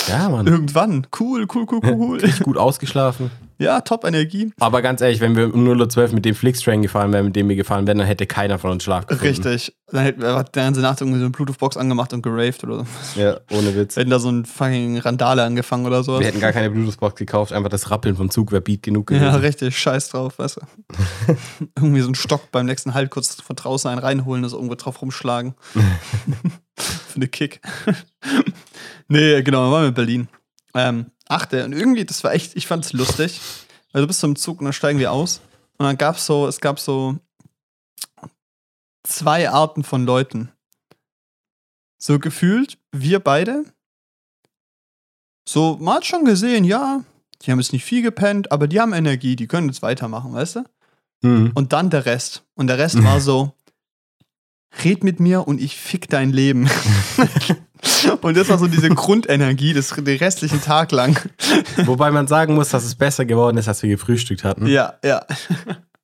Ja, Mann. Irgendwann. Cool, cool, cool, cool, cool. Richtig gut ausgeschlafen. Ja, top Energie. Aber ganz ehrlich, wenn wir um 0.12 Uhr mit dem Flixtrain gefahren wären, mit dem wir gefahren wären, dann hätte keiner von uns Schlaf gefunden. Richtig. Dann hätten wir die ganze Nacht irgendwie so eine Bluetooth-Box angemacht und geraved oder so. Ja, ohne Witz. Wir hätten da so ein fucking Randale angefangen oder sowas. Wir hätten gar keine Bluetooth-Box gekauft, einfach das Rappeln vom Zug wäre Beat genug gewesen. ja, richtig, scheiß drauf, weißt du. irgendwie so einen Stock beim nächsten Halt kurz von draußen einen reinholen, das irgendwo drauf rumschlagen. Für eine Kick. nee, genau, dann waren wir in Berlin. Ähm, achte, und irgendwie, das war echt, ich fand's lustig. Weil du bist so im Zug und dann steigen wir aus. Und dann gab's so, es gab so zwei Arten von Leuten. So gefühlt, wir beide. So, man hat schon gesehen, ja, die haben jetzt nicht viel gepennt, aber die haben Energie, die können jetzt weitermachen, weißt du? Mhm. Und dann der Rest. Und der Rest war so, red mit mir und ich fick dein Leben. und das war so diese Grundenergie des, den restlichen Tag lang. Wobei man sagen muss, dass es besser geworden ist, als wir gefrühstückt hatten. Ja, ja.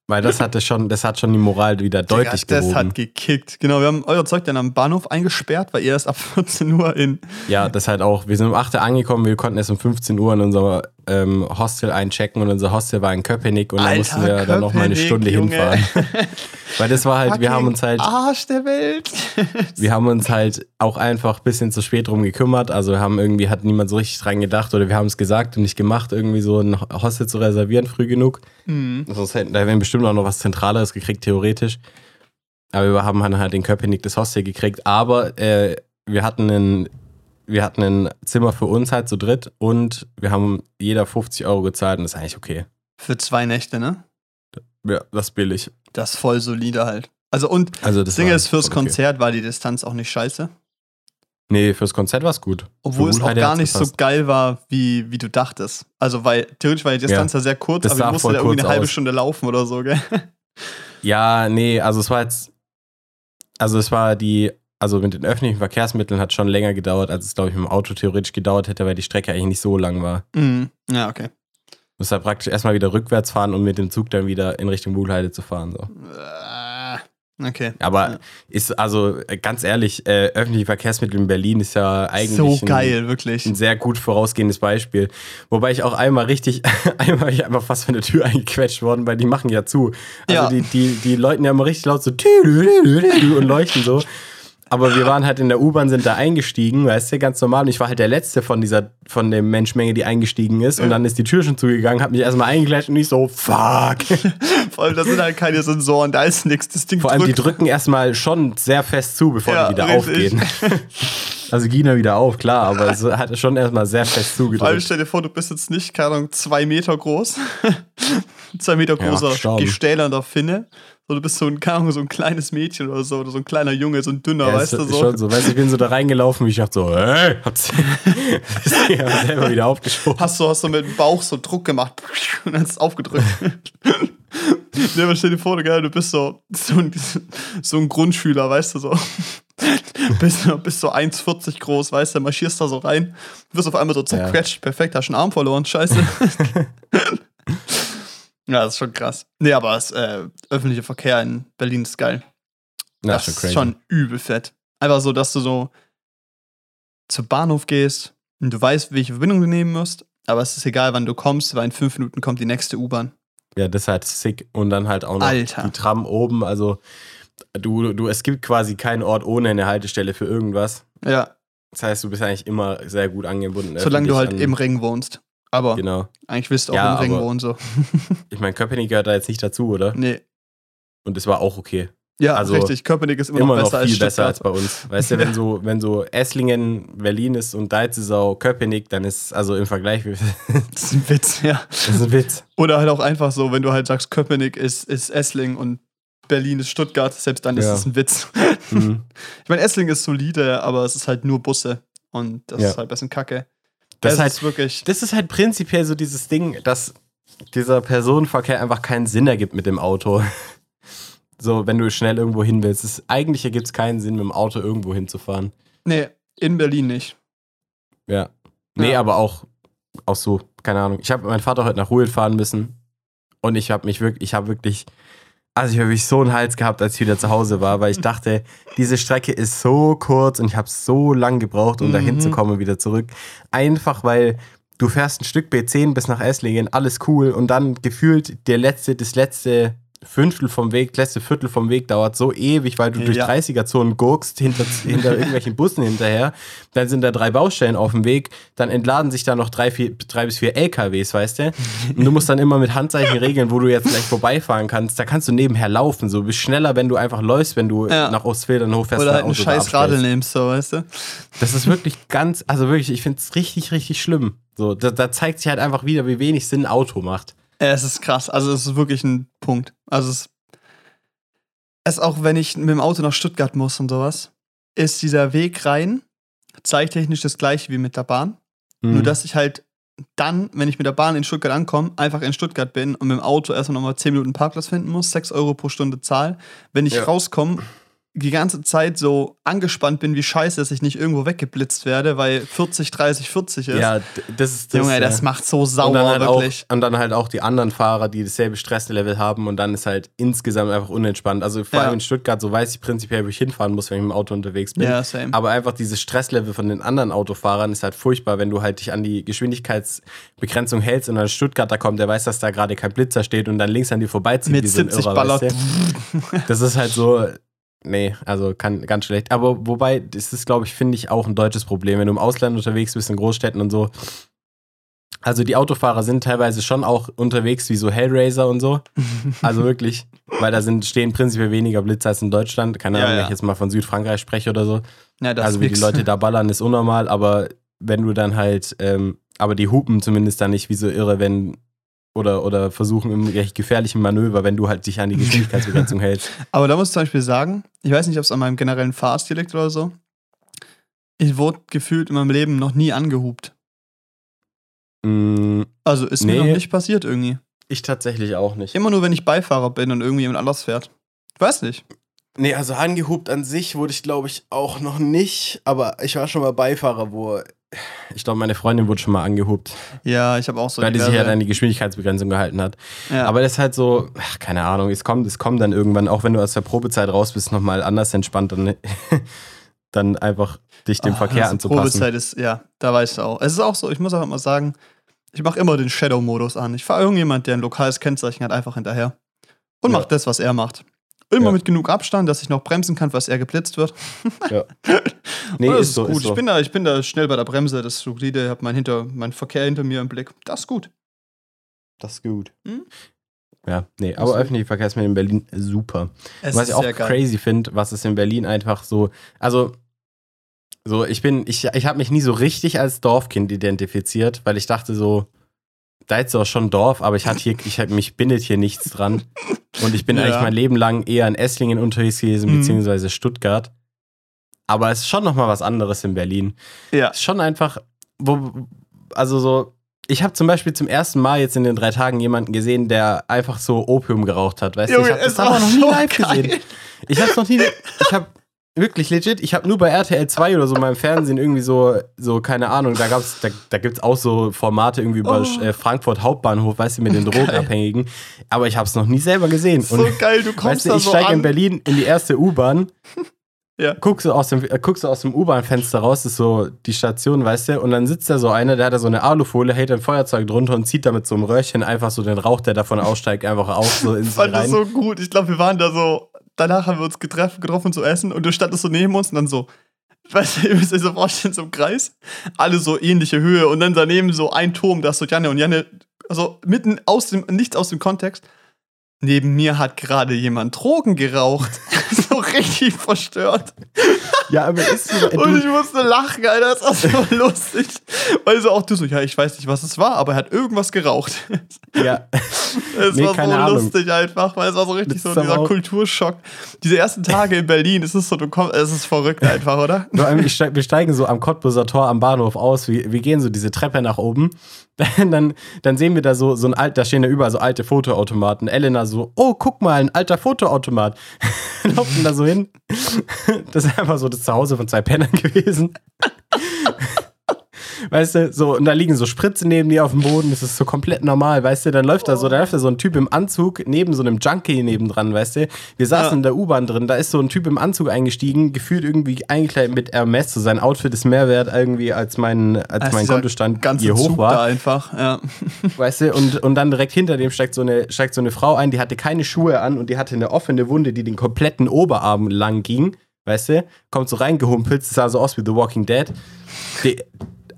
Weil das hatte schon, das hat schon die Moral wieder deutlich Digga, Das gehoben. hat gekickt. Genau, wir haben euer Zeug dann am Bahnhof eingesperrt, weil ihr erst ab 14 Uhr in. Ja, das halt auch. Wir sind um 8 Uhr angekommen, wir konnten erst um 15 Uhr in unser ähm, Hostel einchecken und unser Hostel war in Köpenick und da mussten wir dann noch mal eine Köpenick, Stunde Junge. hinfahren. Weil das war halt, wir haben uns halt, Arsch der Welt. wir haben uns halt auch einfach ein bisschen zu spät drum gekümmert. Also wir haben irgendwie, hat niemand so richtig dran gedacht oder wir haben es gesagt und nicht gemacht, irgendwie so ein Hostel zu reservieren früh genug. Mhm. Sonst hätten, da wären bestimmt auch noch was Zentraleres gekriegt, theoretisch. Aber wir haben halt in Köpenick das Hostel gekriegt. Aber äh, wir hatten ein, wir hatten ein Zimmer für uns halt zu dritt und wir haben jeder 50 Euro gezahlt und das ist eigentlich okay. Für zwei Nächte, ne? Ja, das ist billig. Das ist voll solide halt. Also und Also das Ding ist, fürs okay. Konzert war die Distanz auch nicht scheiße. Nee, fürs Konzert war es gut. Obwohl es auch gar nicht so geil war, wie, wie du dachtest. Also, weil theoretisch war die Distanz ja, sehr kurz, Das aber ich musste da irgendwie eine halbe aus. Stunde laufen oder so, gell? Ja, nee, also es war jetzt, also es war die, also mit den öffentlichen Verkehrsmitteln hat schon länger gedauert, als es, glaube ich, mit dem Auto theoretisch gedauert hätte, weil die Strecke eigentlich nicht so lang war. Mhm. Ja, okay. Muss halt praktisch erstmal wieder rückwärts fahren und mit dem Zug dann wieder in Richtung Wuhlheide zu fahren. So. Äh, Okay. Aber Ja. ist, also äh, ganz ehrlich, äh, öffentliche Verkehrsmittel in Berlin ist ja eigentlich So ein, geil, wirklich. ein sehr gut vorausgehendes Beispiel. Wobei ich auch einmal richtig, einmal ich einfach fast von der Tür eingequetscht worden, weil die machen ja zu. Also Ja. die, die, die läuten ja immer richtig laut so und leuchten so. Aber wir waren halt in der U-Bahn, sind da eingestiegen, weißt du, ganz normal. Und ich war halt der Letzte von dieser, von der Menschmenge, die eingestiegen ist. Und dann ist die Tür schon zugegangen, hab mich erstmal eingeklatscht und ich so, fuck. Vor allem, da sind halt keine Sensoren, da ist nichts. Das Ding Vor allem, die drückt. drücken erstmal schon sehr fest zu, bevor Ja, die wieder richtig. aufgehen. Also gehen ja wieder auf, klar, aber es hat schon erstmal sehr fest Vor allem zugedrückt. stell dir vor, du bist jetzt nicht, keine Ahnung, zwei Meter groß. zwei Meter Ja, großer, gestorben. gestählernder Finne. So, du bist so ein, keine Ahnung, so ein kleines Mädchen oder so, oder so ein kleiner Junge, so ein dünner, Ja, weißt ist, du so. schon so. Weißt du, ich bin so da reingelaufen, wie ich dachte so, hey, hab's das Ding hab ich selber wieder aufgeschoben. Hast du, hast du mit dem Bauch so Druck gemacht und dann ist es aufgedrückt. nee, aber stell dir vor, du, gell, du bist so, so, ein, so ein Grundschüler, weißt du so. bist, bist so 1,40 groß, weißt du, marschierst da so rein, wirst auf einmal so zerquetscht, ja. perfekt, hast einen Arm verloren, scheiße. Ja, das ist schon krass. Nee, aber das äh, öffentliche Verkehr in Berlin ist geil. Ja, das ist schon übel fett. Einfach so, dass du so zum Bahnhof gehst und du weißt, welche Verbindung du nehmen musst, aber es ist egal, wann du kommst, weil in fünf Minuten kommt die nächste U-Bahn. Ja, das ist halt sick. Und dann halt auch noch Alter. die Tram oben. Also du, du, es gibt quasi keinen Ort ohne eine Haltestelle für irgendwas. Ja. Das heißt, du bist eigentlich immer sehr gut angebunden. Solange du halt im Ring wohnst. Aber genau. eigentlich willst du auch ja, im Ring wohnen so. ich meine, Köpenick gehört da jetzt nicht dazu, oder? Nee. Und es war auch okay. Ja, also richtig. Köpenick ist immer, immer noch besser noch viel als besser als bei uns. Weißt du, wenn so, wenn so Esslingen Berlin ist und Deizesau Köpenick, dann ist also im Vergleich. das ist ein Witz, ja. Das ist ein Witz. Oder halt auch einfach so, wenn du halt sagst, Köpenick ist, ist Essling und Berlin ist Stuttgart, selbst dann ist es ein Witz. Mhm. Ich meine, Essling ist solide, aber es ist halt nur Busse und das ja. ist halt ein bisschen kacke. Das, das ist halt wirklich. Das ist halt prinzipiell so dieses Ding, dass dieser Personenverkehr einfach keinen Sinn ergibt mit dem Auto. So, wenn du schnell irgendwo hin willst. Es, eigentlich ergibt es keinen Sinn, mit dem Auto irgendwo hinzufahren. Nee, in Berlin nicht. Ja. Nee, ja. aber auch, auch so, keine Ahnung. Ich habe meinen Vater heute nach Ruhe fahren müssen. Und ich habe mich wirklich, ich habe wirklich, also ich habe wirklich so einen Hals gehabt, als ich wieder zu Hause war, weil ich dachte, diese Strecke ist so kurz und ich habe so lang gebraucht, um mhm. da hinzukommen und wieder zurück. Einfach weil du fährst ein Stück B10 bis nach Esslingen, alles cool und dann gefühlt der letzte, das letzte Fünftel vom Weg, letzte Viertel vom Weg dauert so ewig, weil du durch ja. 30er-Zonen gurkst, hinter, hinter irgendwelchen Bussen hinterher. Dann sind da drei Baustellen auf dem Weg, dann entladen sich da noch drei, vier, drei bis vier LKWs, weißt du? Und du musst dann immer mit Handzeichen regeln, wo du jetzt gleich vorbeifahren kannst. Da kannst du nebenher laufen, so. Du bist schneller, wenn du einfach läufst, wenn du ja. nach Ostfildern hochfährst. Oder halt ein scheiß Radl nimmst, so, weißt du? Das ist wirklich ganz, also wirklich, ich finde es richtig, richtig schlimm. So, da, da zeigt sich halt einfach wieder, wie wenig Sinn ein Auto macht. Es ist krass. Also, es ist wirklich ein Punkt. Also, es ist auch, wenn ich mit dem Auto nach Stuttgart muss und sowas, ist dieser Weg rein zeittechnisch das gleiche wie mit der Bahn. Mhm. Nur, dass ich halt dann, wenn ich mit der Bahn in Stuttgart ankomme, einfach in Stuttgart bin und mit dem Auto erstmal nochmal 10 Minuten Parkplatz finden muss, 6 Euro pro Stunde Zahl. Wenn ich ja. rauskomme, die ganze Zeit so angespannt bin, wie scheiße, dass ich nicht irgendwo weggeblitzt werde, weil 40, 30, 40 ist. Ja, das ist das. Junge, das macht so sauer, und dann halt wirklich. Auch, und dann halt auch die anderen Fahrer, die dasselbe Stresslevel haben und dann ist halt insgesamt einfach unentspannt. Also vor allem ja. in Stuttgart, so weiß ich prinzipiell, wo ich hinfahren muss, wenn ich mit dem Auto unterwegs bin. Ja, same. Aber einfach dieses Stresslevel von den anderen Autofahrern ist halt furchtbar, wenn du halt dich an die Geschwindigkeitsbegrenzung hältst und dann Stuttgarter kommt, der weiß, dass da gerade kein Blitzer steht und dann links an dir vorbeizieht. Mit 70 Irrer, Baller. Weißt du? Das ist halt so, Nee, also kann, ganz schlecht. Aber wobei, das ist, glaube ich, finde ich auch ein deutsches Problem. Wenn du im Ausland unterwegs bist, in Großstädten und so. Also die Autofahrer sind teilweise schon auch unterwegs wie so Hellraiser und so. Also wirklich, weil da sind, stehen prinzipiell weniger Blitze als in Deutschland. Keine Ahnung, ja, ja. wenn ich jetzt mal von Südfrankreich spreche oder so. Ja, das also wie die Leute da ballern, ist unnormal, aber wenn du dann halt, ähm, aber die hupen zumindest dann nicht wie so irre, wenn oder, oder versuchen im recht gefährlichen Manöver, wenn du halt dich an die Geschwindigkeitsbegrenzung hältst. Aber da muss ich zum Beispiel sagen, ich weiß nicht, ob es an meinem generellen Fahrstil liegt oder so. Ich wurde gefühlt in meinem Leben noch nie angehupt. Mm, also ist nee, mir noch nicht passiert irgendwie. Ich tatsächlich auch nicht. Immer nur, wenn ich Beifahrer bin und irgendwie jemand anders fährt. Ich weiß nicht. Nee, also angehupt an sich wurde ich, glaube ich, auch noch nicht. Aber ich war schon mal Beifahrer, wo ich glaube, meine Freundin wurde schon mal angehupt. Ja, ich habe auch so. Weil die sich halt an die Geschwindigkeitsbegrenzung gehalten hat. Ja. Aber das ist halt so, ach, keine Ahnung, es kommt, es kommt dann irgendwann, auch wenn du aus der Probezeit raus bist, nochmal anders entspannt und dann einfach dich dem ach, Verkehr also anzupassen. Probezeit ist, ja, da weißt du auch. Es ist auch so, ich muss auch immer sagen, ich mache immer den Shadow-Modus an. Ich fahre irgendjemand, der ein lokales Kennzeichen hat, einfach hinterher. Und ja. macht das, was er macht. Immer ja. mit genug Abstand, dass ich noch bremsen kann, falls er geblitzt wird. ja. Nee, das ist, ist so, gut. Ist so. Ich, bin da, ich bin da schnell bei der Bremse, das ist solide, ich habe mein, hinter, mein Verkehr hinter mir im Blick. Das ist gut. Das ist gut. Hm? Ja, nee, aber so. öffentliche Verkehrsmittel in Berlin super. Es was ich auch crazy finde, was ist in Berlin einfach so, also so, ich bin, ich, ich habe mich nie so richtig als Dorfkind identifiziert, weil ich dachte so, da ist auch schon Dorf, aber ich hatte hier, ich hab, mich bindet hier nichts dran. Und ich bin ja. eigentlich mein Leben lang eher in Esslingen unterwegs gewesen, mhm. beziehungsweise Stuttgart. Aber es ist schon nochmal was anderes in Berlin. Ja. Es ist schon einfach, wo, also so, ich habe zum Beispiel zum ersten Mal jetzt in den drei Tagen jemanden gesehen, der einfach so Opium geraucht hat. Weißt du, ich habe das aber noch nie live geil. gesehen. Ich habe noch nie, ich habe wirklich legit, ich habe nur bei RTL 2 oder so in meinem Fernsehen irgendwie so, so keine Ahnung, da gab's, da, da gibt's auch so Formate irgendwie über Oh. äh, Frankfurt Hauptbahnhof, weißt du, mit den Drogenabhängigen. Aber ich habe es noch nie selber gesehen. So geil, du kommst weißt du, da ich so steige in. Berlin in die erste U-Bahn, Ja. guckst du aus dem, äh, guckst du aus dem U-Bahn-Fenster raus, das ist so die Station, weißt du, und dann sitzt da so einer, der hat da so eine Alufolie, hält ein Feuerzeug drunter und zieht da mit so einem Röhrchen einfach so den Rauch, der davon aussteigt, einfach auf so in Ich sich fand das so gut. Ich glaube, wir waren da so, danach haben wir uns getroffen, getroffen zu essen und du standest so neben uns und dann so, weißt du, ihr müsst euch so vorstellen, so im Kreis, alle so ähnliche Höhe und dann daneben so ein Turm, da ist so Janne und Janne, also mitten aus dem, nichts aus dem Kontext. Neben mir hat gerade jemand Drogen geraucht. so richtig verstört. ja, aber ist so, Und du, ich musste lachen, Alter, das war so lustig. Weil so auch du so, ja, ich weiß nicht, was es war, aber er hat irgendwas geraucht. ja. Es Nee, war so Ahnung. lustig einfach, weil es war so richtig Das so dieser Kulturschock. Diese ersten Tage in Berlin, es ist so, du kommst, es ist verrückt einfach, oder? Wir steigen so am Cottbuser Tor am Bahnhof aus. Wir, wir gehen so diese Treppe nach oben. Dann, dann sehen wir da so, so ein alt, da stehen da überall so alte Fotoautomaten. Elena so, oh, guck mal, ein alter Fotoautomat. Laufen da so hin. Das ist einfach so das Zuhause von zwei Pennern gewesen. Weißt du, so, und da liegen so Spritzen neben dir auf dem Boden, das ist so komplett normal, weißt du, dann läuft da so, da läuft da so ein Typ im Anzug neben so einem Junkie nebendran, weißt du. Wir saßen Ja. in der U-Bahn drin, da ist so ein Typ im Anzug eingestiegen, gefühlt irgendwie eingekleidet mit Hermes, so sein Outfit ist mehr wert irgendwie als mein, als Also mein Kontostand hier hoch Zug war. da einfach, ja. Weißt du, und, und dann direkt hinter dem steigt so, eine, steigt so eine Frau ein, die hatte keine Schuhe an und die hatte eine offene Wunde, die den kompletten Oberarm lang ging. Weißt du, kommt so reingehumpelt, sah so aus wie The Walking Dead. Die,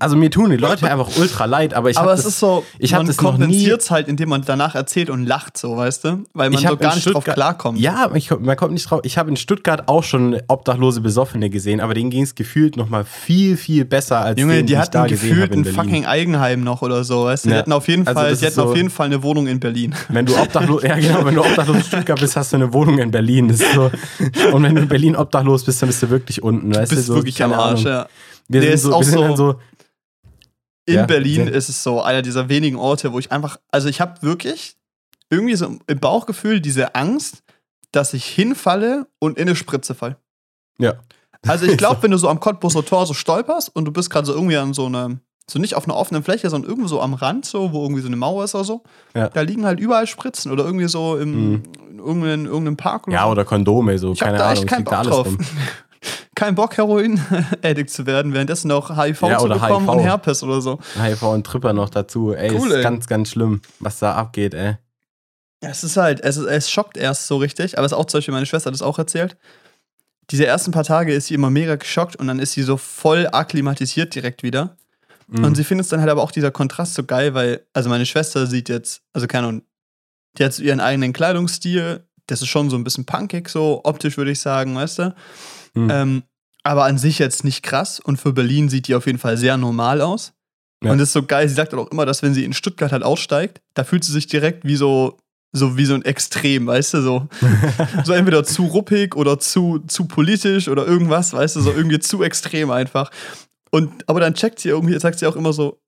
also mir tun die Leute einfach ultra leid, aber ich Aber hab es das, ist so, ich man das noch nie- kompensiert es halt, indem man danach erzählt und lacht, so, weißt du? Weil man Ich so gar nicht drauf Stuttgart- klarkommt. Ja, ich, man kommt nicht drauf. Ich habe in Stuttgart auch schon obdachlose Besoffene gesehen, aber denen ging es gefühlt noch mal viel, viel besser als Junge, denen, die hatten da gefühlt habe in ein fucking Eigenheim noch oder so, weißt du? Die Ja. hätten auf jeden Also Fall, die hätten auf so- jeden Fall eine Wohnung in Berlin. Wenn du obdachlos, ja genau, wenn du obdachlos in Stuttgart bist, hast du eine Wohnung in Berlin. Das ist so. Und wenn du in Berlin obdachlos bist, dann bist du wirklich unten, weißt Du bist du? So, wirklich am Arsch, Ahnung. ja. Wir Nee, sind, ist so, auch wir sind so- dann so. In Ja, Berlin ist es so einer dieser wenigen Orte, wo ich einfach, also ich habe wirklich irgendwie so im Bauchgefühl diese Angst, dass ich hinfalle und in eine Spritze fall. Ja. Also ich glaube, wenn du so am Cottbuser Tor so stolperst und du bist gerade so irgendwie an so einer, so nicht auf einer offenen Fläche, sondern irgendwo so am Rand, so, wo irgendwie so eine Mauer ist oder so, Ja. da liegen halt überall Spritzen oder irgendwie so im, Mhm. in irgendeinem, irgendeinem Park oder Ja, so. oder Kondome, so, ich keine da Ahnung, echt es keinen da Bock drauf. Kein Bock, Heroin-Addict zu werden, währenddessen noch HIV Ja, zu bekommen HIV. und Herpes oder so. HIV und Tripper noch dazu. Ey, Cool, ist ey. ganz, ganz schlimm, was da abgeht, ey. Ja, es ist halt, es, es schockt erst so richtig, aber es ist auch zum Beispiel, meine Schwester hat das auch erzählt. Diese ersten paar Tage ist sie immer mega geschockt und dann ist sie so voll akklimatisiert direkt wieder. Mhm. Und sie findet es dann halt aber auch dieser Kontrast so geil, weil, also meine Schwester sieht jetzt, also keine Ahnung, die hat so ihren eigenen Kleidungsstil, das ist schon so ein bisschen punkig, so optisch würde ich sagen, weißt du? Mhm. Ähm, aber an sich jetzt nicht krass und für Berlin sieht die auf jeden Fall sehr normal aus. Ja. Und das ist so geil, sie sagt halt auch immer, dass wenn sie in Stuttgart halt aussteigt, da fühlt sie sich direkt wie so, so wie so ein Extrem, weißt du, so, so entweder zu ruppig oder zu, zu politisch oder irgendwas, weißt du, so irgendwie zu extrem einfach. Und, aber dann checkt sie irgendwie, sagt sie auch immer so,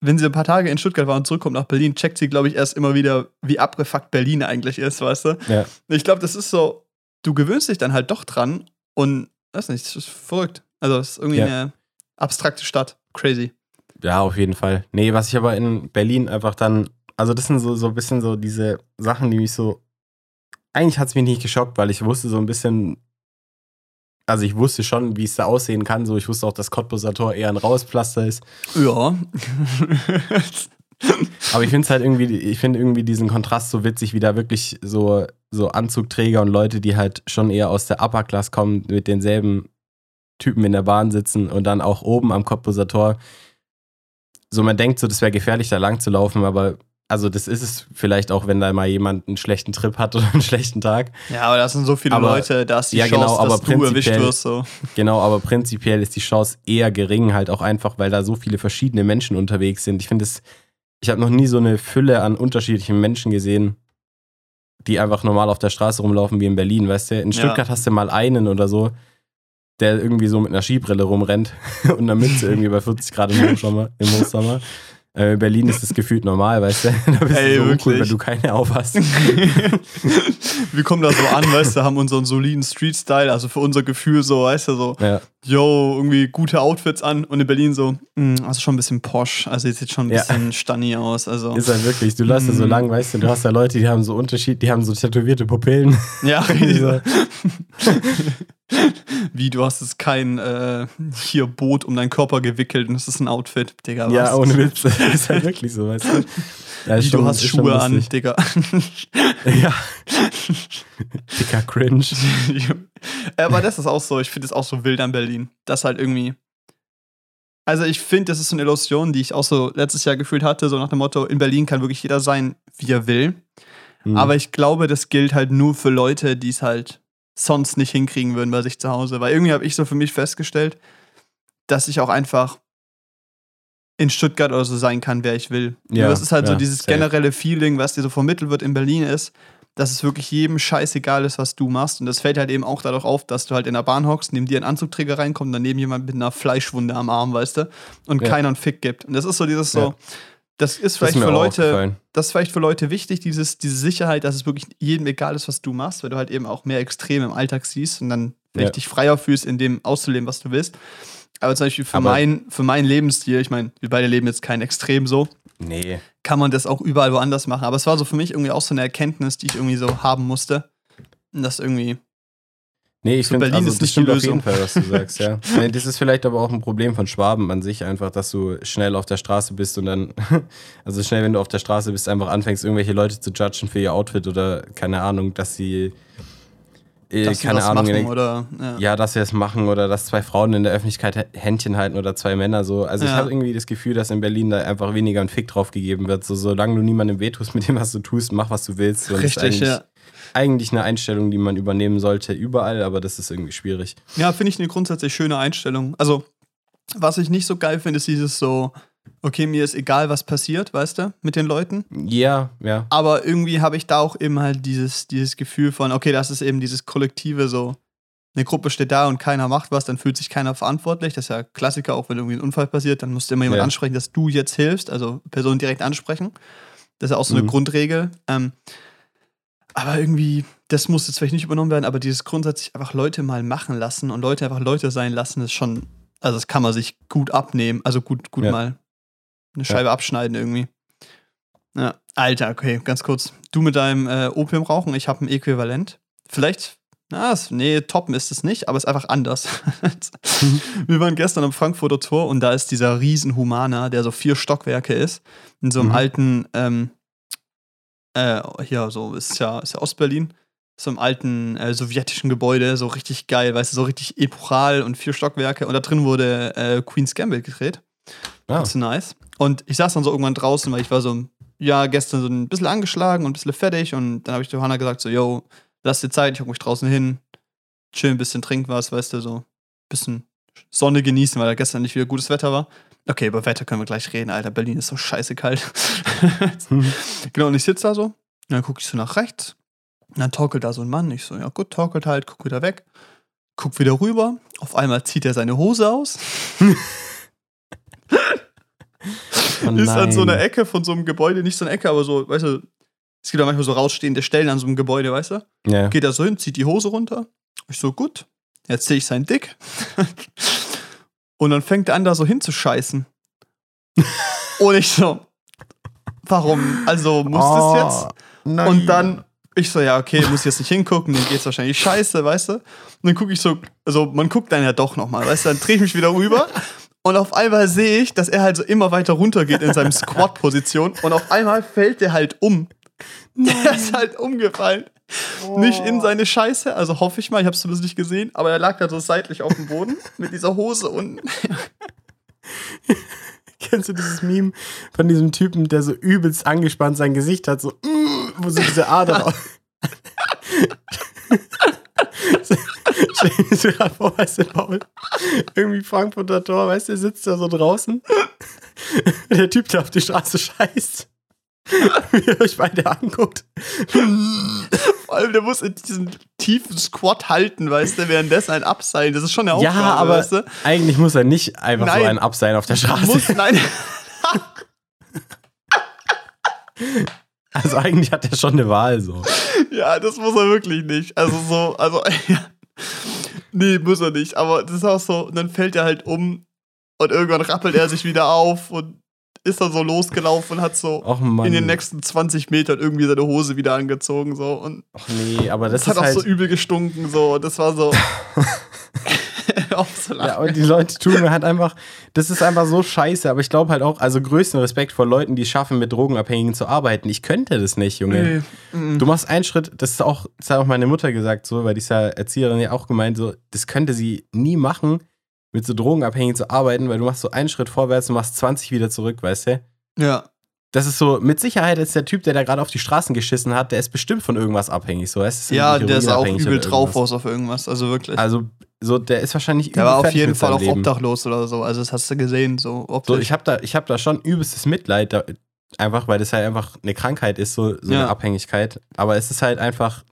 wenn sie ein paar Tage in Stuttgart war und zurückkommt nach Berlin, checkt sie, glaube ich, erst immer wieder, wie abgefuckt Berlin eigentlich ist, weißt du? Ja. Ich glaube, das ist so, du gewöhnst dich dann halt doch dran und, weiß nicht, das ist verrückt. Also, es ist irgendwie Ja. eine abstrakte Stadt. Crazy. Ja, auf jeden Fall. Nee, was ich aber in Berlin einfach dann, also das sind so, so ein bisschen so diese Sachen, die mich so, eigentlich hat es mich nicht geschockt, weil ich wusste so ein bisschen, also ich wusste schon, wie es da aussehen kann, so ich wusste auch, dass Cottbuser Tor eher ein Rauspflaster ist, Ja. aber ich finde es halt irgendwie, ich finde irgendwie diesen Kontrast so witzig, wie da wirklich so, so Anzugträger und Leute, die halt schon eher aus der Upper Class kommen, mit denselben Typen in der Bahn sitzen und dann auch oben am Cottbuser Tor. So, man denkt so, das wäre gefährlich, da lang zu laufen, aber also das ist es vielleicht auch, wenn da mal jemand einen schlechten Trip hat oder einen schlechten Tag. ja, aber das sind so viele Aber- Leute, da ist die ja, Chance, genau, dass du erwischt wirst. So. Genau, aber prinzipiell ist die Chance eher gering, halt auch einfach, weil da so viele verschiedene Menschen unterwegs sind. Ich finde es, ich habe noch nie so eine Fülle an unterschiedlichen Menschen gesehen, die einfach normal auf der Straße rumlaufen wie in Berlin, weißt du? In Ja. Stuttgart hast du mal einen oder so, der irgendwie so mit einer Skibrille rumrennt und einer Mütze irgendwie bei 40 Grad im Hochsommer. Im Hochsommer. Äh, In Berlin ist das gefühlt normal, weißt du? Da bist Ey, du so wirklich. uncool, wenn du keine auf hast. Wir kommen da so an, weißt du, haben unseren soliden Street-Style, also für unser Gefühl so, weißt du, so, Ja. Yo, irgendwie gute Outfits an und in Berlin so, mh, also schon ein bisschen posch, also jetzt sieht schon ein Ja. bisschen stunny aus, also. Ist halt wirklich, du läufst da so Mm. lang, weißt du, du hast da Leute, die haben so Unterschied, die haben so tätowierte Pupillen. Ja, so. Wie, du hast jetzt kein äh, hier Boot um deinen Körper gewickelt und es ist ein Outfit, Digga. Was? Ja, ohne Witz. Ist halt wirklich so, weißt du. Ja, schon- du hast Schuhe an. Digga. Ja. Dicker Cringe. Aber das ist auch so, ich finde es auch so wild an Berlin. Das halt irgendwie. Also ich finde, das ist so eine Illusion, die ich auch so letztes Jahr gefühlt hatte, so nach dem Motto, in Berlin kann wirklich jeder sein, wie er will. Hm. Aber ich glaube, das gilt halt nur für Leute, die es halt sonst nicht hinkriegen würden bei sich zu Hause. Weil irgendwie habe ich so für mich festgestellt, dass ich auch einfach in Stuttgart oder so sein kann, wer ich will. Ja, Nur es ist halt so ja, dieses safe. generelle Feeling, was dir so vermittelt wird in Berlin ist, dass es wirklich jedem scheißegal ist, was du machst. Und das fällt halt eben auch dadurch auf, dass du halt in der Bahn hockst, neben dir ein Anzugträger reinkommt, daneben jemand mit einer Fleischwunde am Arm, weißt du, und Ja. keiner einen Fick gibt. Und das ist so dieses so, das ist Das vielleicht ist mir für Leute, das ist vielleicht für Leute wichtig, dieses, diese Sicherheit, dass es wirklich jedem egal ist, was du machst, weil du halt eben auch mehr Extreme im Alltag siehst und dann Ja. dich freier fühlst, in dem auszuleben, was du willst. Aber zum Beispiel für, Aber- mein, für meinen Lebensstil, ich meine, wir beide leben jetzt kein Extrem so, Nee. kann man das auch überall woanders machen. Aber es war so für mich irgendwie auch so eine Erkenntnis, die ich irgendwie so haben musste. Und das irgendwie. Nee, ich finde, also, ist das nicht stimmt auf jeden Fall, was du sagst, ja. Das ist vielleicht aber auch ein Problem von Schwaben an sich, einfach, dass du schnell auf der Straße bist und dann, also schnell, wenn du auf der Straße bist, einfach anfängst, irgendwelche Leute zu judgen für ihr Outfit oder keine Ahnung, dass sie, äh, keine Ahnung, machen in- oder. Ja. ja, dass sie es machen oder dass zwei Frauen in der Öffentlichkeit Hä- Händchen halten oder zwei Männer so. Also ich Ja. habe irgendwie das Gefühl, dass in Berlin da einfach weniger ein Fick drauf gegeben wird. So, solange du niemandem wehtust mit dem, was du tust, mach, was du willst. So, das ist Richtig, eigentlich, ja. eigentlich eine Einstellung, die man übernehmen sollte, überall, aber das ist irgendwie schwierig. Ja, finde ich eine grundsätzlich schöne Einstellung. Also, was ich nicht so geil finde, ist dieses so, okay, mir ist egal, was passiert, weißt du, mit den Leuten. Ja, ja. Aber irgendwie habe ich da auch immer halt dieses, dieses Gefühl von, okay, das ist eben dieses Kollektive so. Eine Gruppe steht da und keiner macht was, dann fühlt sich keiner verantwortlich. Das ist ja Klassiker, auch wenn irgendwie ein Unfall passiert, dann musst du immer jemand Ja. ansprechen, dass du jetzt hilfst, also Person direkt ansprechen. Das ist ja auch so eine Mhm. Grundregel. Ähm, aber irgendwie, das muss jetzt vielleicht nicht übernommen werden, aber dieses grundsätzlich einfach Leute mal machen lassen und Leute einfach Leute sein lassen, ist schon, also das kann man sich gut abnehmen, also gut, gut Ja. mal eine Scheibe abschneiden irgendwie. Ja, Alter, okay, ganz kurz. Du mit deinem äh, Opium rauchen, ich habe ein Äquivalent. Vielleicht, na, es- nee, toppen ist es nicht, aber es ist einfach anders. Wir waren gestern am Frankfurter Tor und da ist dieser riesen Humana, der so vier Stockwerke ist, in so einem Mhm. alten, ähm, äh, hier, so, ist ja, ist ja Ostberlin, so einem alten äh, sowjetischen Gebäude, so richtig geil, weißt du, so richtig epochal und vier Stockwerke und da drin wurde äh, Queen's Gambit gedreht. Ah. Das ist nice. Und ich saß dann so irgendwann draußen, weil ich war so, ja, gestern so ein bisschen angeschlagen und ein bisschen fertig. Und dann habe ich Johanna gesagt, so, yo, lass dir Zeit, ich hock mich draußen hin, chill ein bisschen, trink was, weißt du, so ein bisschen Sonne genießen, weil da gestern nicht wieder gutes Wetter war. Okay, über Wetter können wir gleich reden, Alter. Berlin ist so scheiße kalt. genau, und ich sitze da so, und dann gucke ich so nach rechts. Und dann torkelt da so ein Mann. Ich so, ja gut, torkelt halt, guck wieder weg. Guck wieder rüber. Auf einmal zieht er seine Hose aus. Oh ist an so einer. Ecke von so einem Gebäude, nicht so eine Ecke, aber so, weißt du, es gibt ja manchmal so rausstehende Stellen an so einem Gebäude, weißt du? Ja. Geht er so hin, zieht die Hose runter. Ich so, gut, jetzt sehe ich sein Dick. Und dann fängt er an, da so hinzuscheißen. Und ich so, warum? Also muss Oh, das jetzt? Nein. Und dann, ich so, ja, okay, muss jetzt nicht hingucken, dem geht's wahrscheinlich scheiße, weißt du? Und dann gucke ich so, also man guckt dann ja doch nochmal, weißt du? Dann drehe ich mich wieder rüber und auf einmal sehe ich, dass er halt so immer weiter runter geht in seinem Squat-Position und auf einmal fällt der halt um. Der ist halt umgefallen. Nicht in seine Scheiße, also hoffe ich mal, ich habe es zumindest nicht gesehen, aber er lag da so seitlich auf dem Boden mit dieser Hose unten. Kennst du dieses Meme von diesem Typen, der so übelst angespannt sein Gesicht hat, so, mm, wo so diese Ader auf. Stell dir so gerade vor, weißt du, Paul, irgendwie Frankfurter Tor, weißt du, der sitzt da so draußen. Der Typ, der auf die Straße scheißt. Wie ihr euch beide anguckt. Vor allem, der muss in diesem tiefen Squat halten, weißt du, währenddessen ein Abseilen. Das ist schon eine Aufgabe, Ja, aber weißt du? eigentlich muss er nicht einfach so Nein. ein Absein auf der Straße. Muss, nein. Also eigentlich hat er schon eine Wahl so. Ja, das muss er wirklich nicht. Also so, also ja. Nee, muss er nicht. Aber das ist auch so, und dann fällt er halt um und irgendwann rappelt er sich wieder auf und ist dann so losgelaufen und hat so in den nächsten 20 Metern irgendwie seine Hose wieder angezogen so und Ach nee, aber das, das, hat auch halt. so übel gestunken so und das war so auch so ja, lachen. aber die Leute tun mir halt einfach, das ist einfach so scheiße, aber ich glaube halt auch, also größten Respekt vor Leuten, die es schaffen, mit Drogenabhängigen zu arbeiten. Ich könnte das nicht, Junge. Nee. Du machst einen Schritt, das ist auch, das hat auch meine Mutter gesagt, so, weil die ist ja Erzieherin ja auch gemeint, so, das könnte sie nie machen, mit so Drogenabhängigen zu arbeiten, weil du machst so einen Schritt vorwärts und machst 20 wieder zurück, weißt du? Ja. Das ist so, mit Sicherheit ist der Typ, der da gerade auf die Straßen geschissen hat, der ist bestimmt von irgendwas abhängig, so, du? Ja, der ist auch übel drauf aus auf irgendwas, also wirklich. Also, so, der ist wahrscheinlich der war auf jeden Fall auch Leben. obdachlos oder so, also das hast du gesehen, so So, ich habe da, ich hab da schon übelstes Mitleid, da, einfach weil das halt einfach eine Krankheit ist, so, so Ja. eine Abhängigkeit. Aber es ist halt einfach,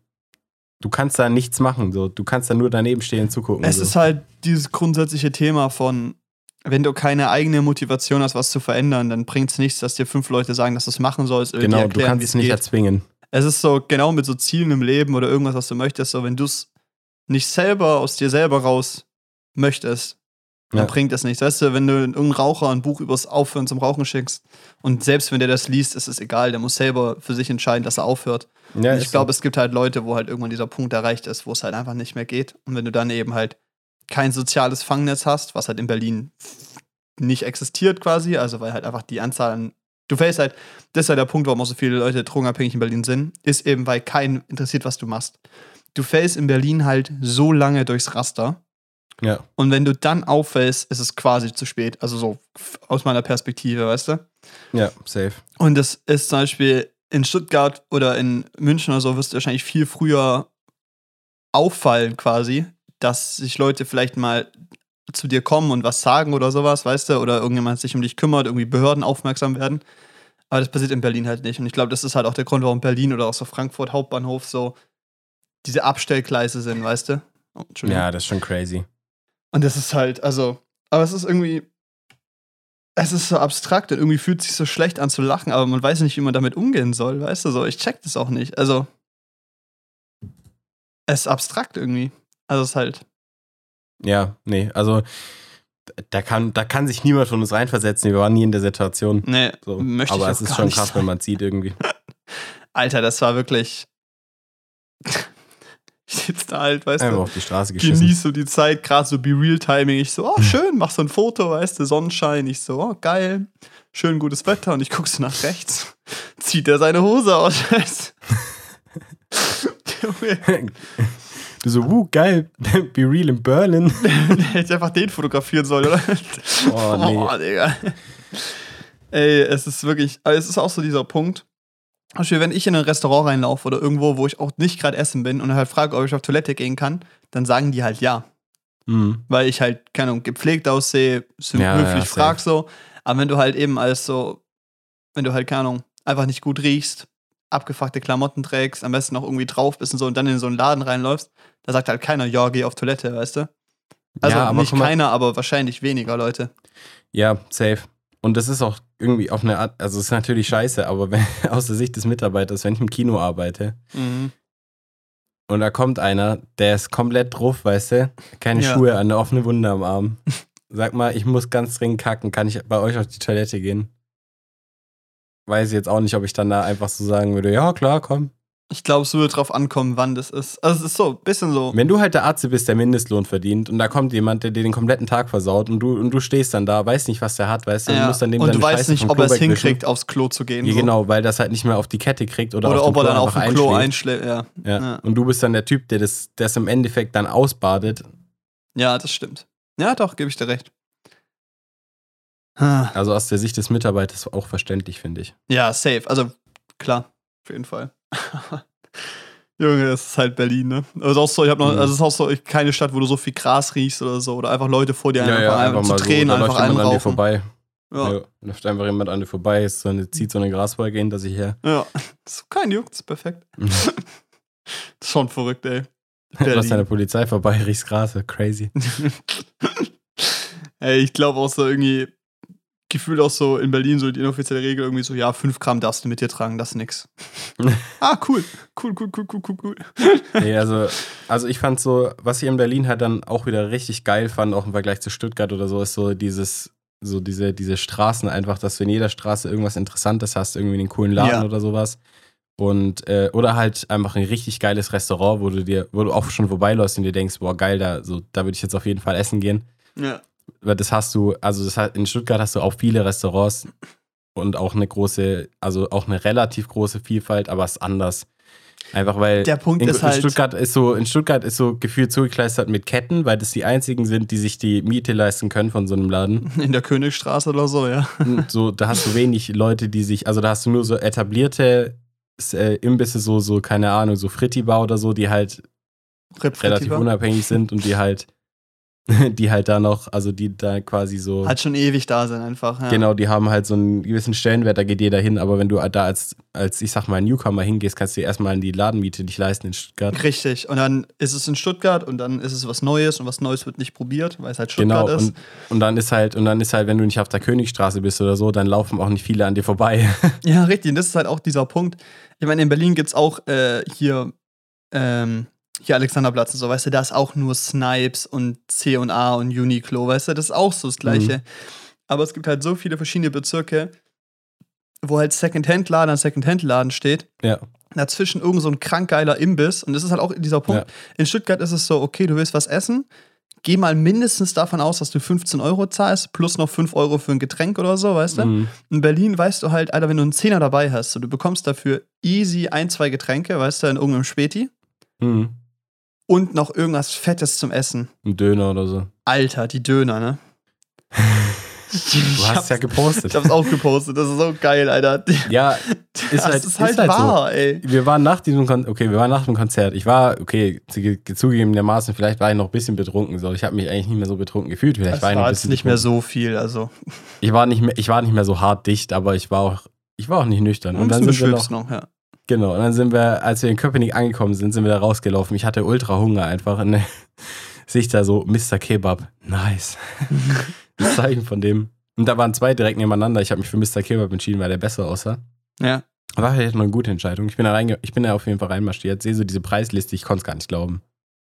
du kannst da nichts machen, so. Du kannst da nur daneben stehen und zugucken. Es so. ist halt dieses grundsätzliche Thema von, wenn du keine eigene Motivation hast, was zu verändern, dann bringt es nichts, dass dir fünf Leute sagen, dass du es machen sollst. genau, du erklären, kannst wie es nicht geht. erzwingen. Es ist so genau mit so Zielen im Leben oder irgendwas, was du möchtest, so wenn du es nicht selber aus dir selber raus möchtest, dann Ja. bringt es nichts. Weißt du, wenn du irgendeinen Raucher ein Buch übers Aufhören zum Rauchen schickst und selbst wenn der das liest, ist es egal, der muss selber für sich entscheiden, dass er aufhört. Ja, ich glaube, es gibt halt Leute, wo halt irgendwann dieser Punkt erreicht ist, wo es halt einfach nicht mehr geht. Und wenn du dann eben halt kein soziales Fangnetz hast, was halt in Berlin nicht existiert quasi, also weil halt einfach die Anzahl an. Du fällst halt, das ist halt der Punkt, warum auch so viele Leute drogenabhängig in Berlin sind, ist eben, weil keinen interessiert, was du machst. Du fällst in Berlin halt so lange durchs Raster. Ja. Und wenn du dann auffällst, ist es quasi zu spät. Also so aus meiner Perspektive, weißt du? ja, safe. Und das ist zum Beispiel in Stuttgart oder in München oder so, wirst du wahrscheinlich viel früher auffallen, quasi, dass sich Leute vielleicht mal zu dir kommen und was sagen oder sowas, weißt du, oder irgendjemand sich um dich kümmert, irgendwie Behörden aufmerksam werden. Aber das passiert in Berlin halt nicht. Und ich glaube, das ist halt auch der Grund, warum Berlin oder auch so Frankfurt Hauptbahnhof so diese Abstellgleise sind, weißt du? Oh, Entschuldigung. Ja, das ist schon crazy. Und das ist halt, also, aber es ist irgendwie, es ist so abstrakt und irgendwie fühlt sich so schlecht an zu lachen, aber man weiß nicht, wie man damit umgehen soll, weißt du, so, ich check das auch nicht. Also, es ist abstrakt irgendwie. Also, es ist halt, Ja, nee, also da kann, da kann sich niemand von uns reinversetzen. Wir waren nie in der Situation. nee, So. möchte Aber ich es ist schon krass, sein. wenn man sieht irgendwie. Alter, das war wirklich, ich sitze da halt, weißt Einfach du, auf die Straße geschissen. genieß so die Zeit, gerade so Be-Real-Timing. Ich so, oh, schön, mach so ein Foto, weißt du, Sonnenschein. Ich so, oh, geil, schön gutes Wetter. Und ich guck so nach rechts, zieht er seine Hose aus. weißt du. Du so, wuh, geil, be real in Berlin. hätte einfach den fotografieren sollen, oder? Oh, nee. Oh, Digga. Ey, es ist wirklich, aber es ist auch so dieser Punkt. Beispiel, wenn ich in ein Restaurant reinlaufe oder irgendwo, wo ich auch nicht gerade essen bin und halt frage, ob ich auf Toilette gehen kann, dann sagen die halt ja. Mhm. weil ich halt, keine Ahnung, gepflegt aussehe, so Ja, höflich ja, frag so. Aber wenn du halt eben als so, wenn du halt, keine Ahnung, einfach nicht gut riechst, abgefuckte Klamotten trägst, am besten noch irgendwie drauf bist und so und dann in so einen Laden reinläufst, da sagt halt keiner, ja, geh auf Toilette, weißt du? Also Ja, aber nicht mal- keiner, aber wahrscheinlich weniger Leute. Ja, safe. Und das ist auch irgendwie auf eine Art, also es ist natürlich scheiße, aber wenn, aus der Sicht des Mitarbeiters, wenn ich im Kino arbeite Mhm. und da kommt einer, der ist komplett drauf, weißt du, keine Ja. Schuhe, eine offene Wunde am Arm. Sag mal, ich muss ganz dringend kacken, kann ich bei euch auf die Toilette gehen? Weiß jetzt auch nicht, ob ich dann da einfach so sagen würde, ja klar, komm. Ich glaube, es würde drauf ankommen, wann das ist. Also es ist so, ein bisschen so. Wenn du halt der Arzt bist, der Mindestlohn verdient und da kommt jemand, der dir den kompletten Tag versaut und du, und du stehst dann da, weißt nicht, was der hat, weißt du, Ja. du musst dann dem und du weißt Scheiße nicht, ob er es hinkriegt, aufs Klo zu gehen. Ja, so. genau, weil das halt nicht mehr auf die Kette kriegt oder, Oder ob er dann auf dem Klo einschläft. einschläft. Ja. Ja. Ja. Und du bist dann der Typ, der das, der es im Endeffekt dann ausbadet. ja, das stimmt. Ja, doch, gebe ich dir recht. Ah. Also aus der Sicht des Mitarbeiters auch verständlich, finde ich. Ja, safe. Also klar, auf jeden Fall. Junge, das ist halt Berlin, ne? Also auch so, ich habe noch, Mhm. also es ist auch so keine Stadt, wo du so viel Gras riechst oder so oder einfach Leute vor dir einfach, einfach, zu Tränen Da einfach an dir einrauchen. vorbei. Ja, Ja. läuft einfach jemand an dir vorbei, ist so eine, zieht so eine Graswolke hinter sich her. ja. So, kein Juckt, ist perfekt. Mhm. Das ist schon verrückt, ey. Du hast Berlin. deine Polizei vorbei, riechst Gras, crazy. ey, ich glaube auch so irgendwie gefühlt auch so in Berlin so die inoffizielle Regel irgendwie so, ja, 5 Gramm darfst du mit dir tragen, das ist nix. ah, cool. Cool, cool, cool, cool, cool, cool. Nee, also, also ich fand so, was ich in Berlin halt dann auch wieder richtig geil fand, auch im Vergleich zu Stuttgart oder so, ist so dieses, so diese, diese Straßen einfach, dass du in jeder Straße irgendwas Interessantes hast, irgendwie einen coolen Laden Ja. oder sowas. Und, äh, oder halt einfach ein richtig geiles Restaurant, wo du dir, wo du auch schon vorbeiläufst und dir denkst, boah, geil, da, so, da würde ich jetzt auf jeden Fall essen gehen. Ja. Weil das hast du, also das hat, in Stuttgart hast du auch viele Restaurants und auch eine große, also auch eine relativ große Vielfalt, aber es ist anders. Einfach weil Der Punkt in, ist in halt- Stuttgart ist so, in Stuttgart ist so gefühlt zugekleistert mit Ketten, weil das die einzigen sind, die sich die Miete leisten können von so einem Laden. In der Königstraße oder so, ja. Und so, da hast du wenig Leute, die sich, also da hast du nur so etablierte äh, Imbisse, so, so, keine Ahnung, so Frittibar oder so, die halt relativ Repräsentativ. unabhängig sind und die halt, die halt da noch, also die da quasi so. Halt schon ewig da sind einfach. Ja. Genau, die haben halt so einen gewissen Stellenwert, da geht jeder hin, aber wenn du da als, als ich sag mal, Newcomer hingehst, kannst du dir erstmal die Ladenmiete nicht leisten in Stuttgart. Richtig. Und dann ist es in Stuttgart und dann ist es was Neues und was Neues wird nicht probiert, weil es halt Stuttgart Genau, ist. und, und dann ist halt, und dann ist halt, wenn du nicht auf der Königstraße bist oder so, dann laufen auch nicht viele an dir vorbei. Ja, richtig. Und das ist halt auch dieser Punkt. Ich meine, in Berlin gibt es auch äh, hier, ähm, hier Alexanderplatz und so, weißt du, da ist auch nur Snipes und C&A und Uniqlo, weißt du, das ist auch so das Gleiche. Aber es gibt halt so viele verschiedene Bezirke, wo halt Secondhand-Laden an Secondhand-Laden steht. ja. Dazwischen irgend so ein krank geiler Imbiss. Und das ist halt auch dieser Punkt. Ja. In Stuttgart ist es so, okay, du willst was essen, geh mal mindestens davon aus, dass du 15 Euro zahlst, plus noch 5 Euro für ein Getränk oder so, weißt du? Mhm. In Berlin weißt du halt, Alter, wenn du einen Zehner dabei hast, so, du bekommst dafür easy ein, zwei Getränke, weißt du, in irgendeinem Späti Mhm. Und noch irgendwas Fettes zum Essen. Ein Döner oder so. Alter, die Döner, ne? Du hast ja gepostet. Ich hab's auch gepostet, das ist so geil, Alter. Ja, das halt- ist halt, ist halt so. wahr, ey. wir waren nach diesem Kon okay, wir waren nach dem Konzert. Ich war, okay, zu- zugegebenermaßen, vielleicht war ich noch ein bisschen betrunken. So. Ich habe mich eigentlich nicht mehr so betrunken gefühlt. Vielleicht Das war ich noch war ein jetzt bisschen nicht mehr betrunken. so viel, also. Ich war nicht mehr, ich war nicht mehr so hart dicht, aber ich war auch, ich war auch nicht nüchtern. Und dann sind wir noch, noch, ja. Genau, und dann sind wir, als wir in Köpenick angekommen sind, sind wir da rausgelaufen. Ich hatte ultra Hunger einfach. Und dann sehe ich da so Mr. Kebab. Nice. das Zeichen von dem. Und da waren zwei direkt nebeneinander. Ich habe mich für Mr. Kebab entschieden, weil der besser aussah. Ja. War vielleicht noch eine gute Entscheidung. Ich bin da, reinge ich bin da auf jeden Fall reinmarschiert, sehe so diese Preisliste, ich konnte es gar nicht glauben.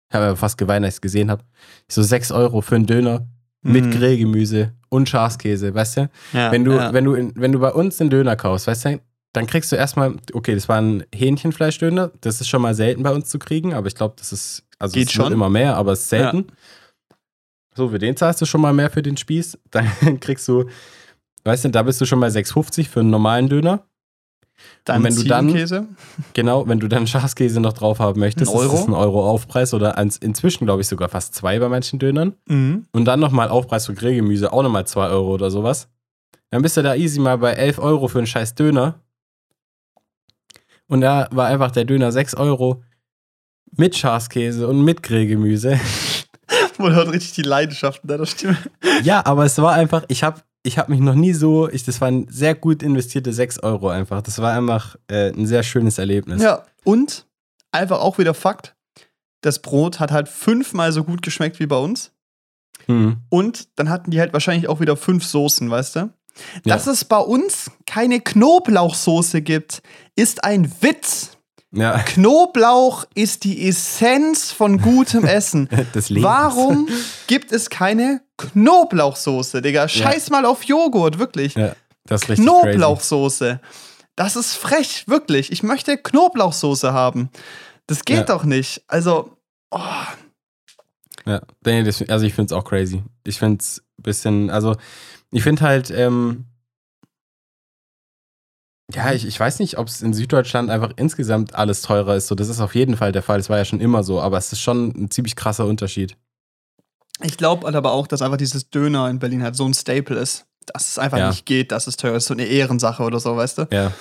Ich habe aber fast geweint, als ich es gesehen habe. So 6 Euro für einen Döner mit Mhm. Grillgemüse und Schafskäse, weißt du? Ja, wenn du, ja. wenn du, in, wenn du bei uns einen Döner kaufst, weißt du, dann kriegst du erstmal, okay, das war ein Hähnchenfleischdöner, das ist schon mal selten bei uns zu kriegen, aber ich glaube, das ist, also Geht es schon. immer mehr, aber es ist selten. So, für den zahlst du schon mal mehr für den Spieß. Dann kriegst du, weißt du, da bist du schon bei 6,50 für einen normalen Döner. dann und wenn du dann-. Genau, wenn du dann Schafskäse noch drauf haben möchtest, Ein Euro? ist das ein Euro Aufpreis oder eins, inzwischen, glaube ich, sogar fast zwei bei manchen Dönern. Mhm. Und dann nochmal Aufpreis für Grillgemüse, auch nochmal zwei Euro oder sowas. Dann bist du da easy mal bei 11 Euro für einen scheiß Döner. Und da war einfach der Döner 6 Euro mit Schafskäse und mit Grillgemüse. Man hört richtig die Leidenschaft in deiner Stimme. ja, aber es war einfach, ich habe ich hab mich noch nie so, ich, das waren sehr gut investierte 6 Euro einfach. Das war einfach äh, ein sehr schönes Erlebnis. Ja, und einfach auch wieder Fakt: Das Brot hat halt fünfmal so gut geschmeckt wie bei uns. Hm. Und dann hatten die halt wahrscheinlich auch wieder fünf Soßen, weißt du? Ja. Dass es bei uns keine Knoblauchsoße gibt, ist ein Witz. Ja, Knoblauch ist die Essenz von gutem Essen. Warum gibt es keine Knoblauchsoße, Digga? Scheiß mal auf Joghurt, wirklich. Ja, das ist. Knoblauchsoße. Das ist frech, wirklich. Ich möchte Knoblauchsoße haben. Das geht Ja. doch nicht. Also, oh, Ja, also ich finde es auch crazy. Ich finde es ein bisschen, also ich finde halt, ähm, ja, ich, ich weiß nicht, ob es in Süddeutschland einfach insgesamt alles teurer ist. So, das ist auf jeden Fall der Fall. Das war ja schon immer so, aber es ist schon ein ziemlich krasser Unterschied. ich glaube aber auch, dass einfach dieses Döner in Berlin halt so ein Staple ist, dass es einfach Ja. nicht geht, dass es teuer ist. So eine Ehrensache oder so, weißt du? Ja,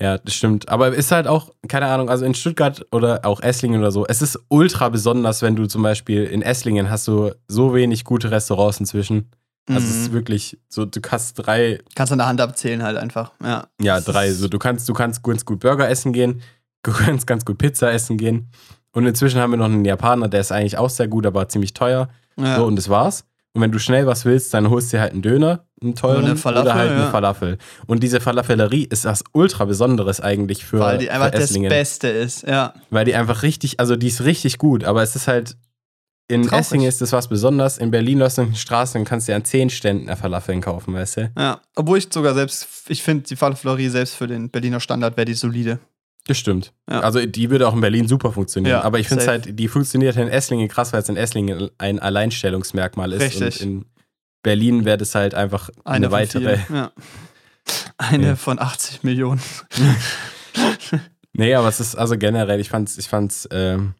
ja, das stimmt. Aber ist halt auch, keine Ahnung, also in Stuttgart oder auch Esslingen oder so, es ist ultra besonders, wenn du zum Beispiel in Esslingen hast du so wenig gute Restaurants inzwischen. Also es ist Mhm. wirklich so, du hast drei Kannst an der Hand abzählen halt einfach. Ja, Ja, drei. So, du kannst, du kannst ganz gut Burger essen gehen, du kannst ganz gut Pizza essen gehen. Und inzwischen haben wir noch einen Japaner, der ist eigentlich auch sehr gut, aber ziemlich teuer. Ja. So, und das war's. Und wenn du schnell was willst, dann holst du dir halt einen Döner, einen teuren, Oder eine Falafel, oder halt eine ja. Falafel. Und diese Falafellerie ist was ultra Besonderes eigentlich für, Weil die einfach das. Beste ist, ja. Weil die einfach richtig, also die ist richtig gut, aber es ist halt, in Traurig. Esslingen ist das was Besonderes. In Berlin läufst du in die Straße und kannst dir an zehn Ständen eine Falafeln kaufen, weißt du? Ja. Obwohl ich sogar selbst, ich finde die Falafellerie selbst für den Berliner Standard wäre die solide. Das stimmt. Ja. Also die würde auch in Berlin super funktionieren. Ja, aber ich finde es halt, die funktioniert in Esslingen krass, weil es in Esslingen ein Alleinstellungsmerkmal ist. Richtig. Und in Berlin wäre das halt einfach eine, Eine, weitere. Ja. Eine von 80 Millionen. Nee, aber es ist also generell, ich fand's, ich fand's, ähm,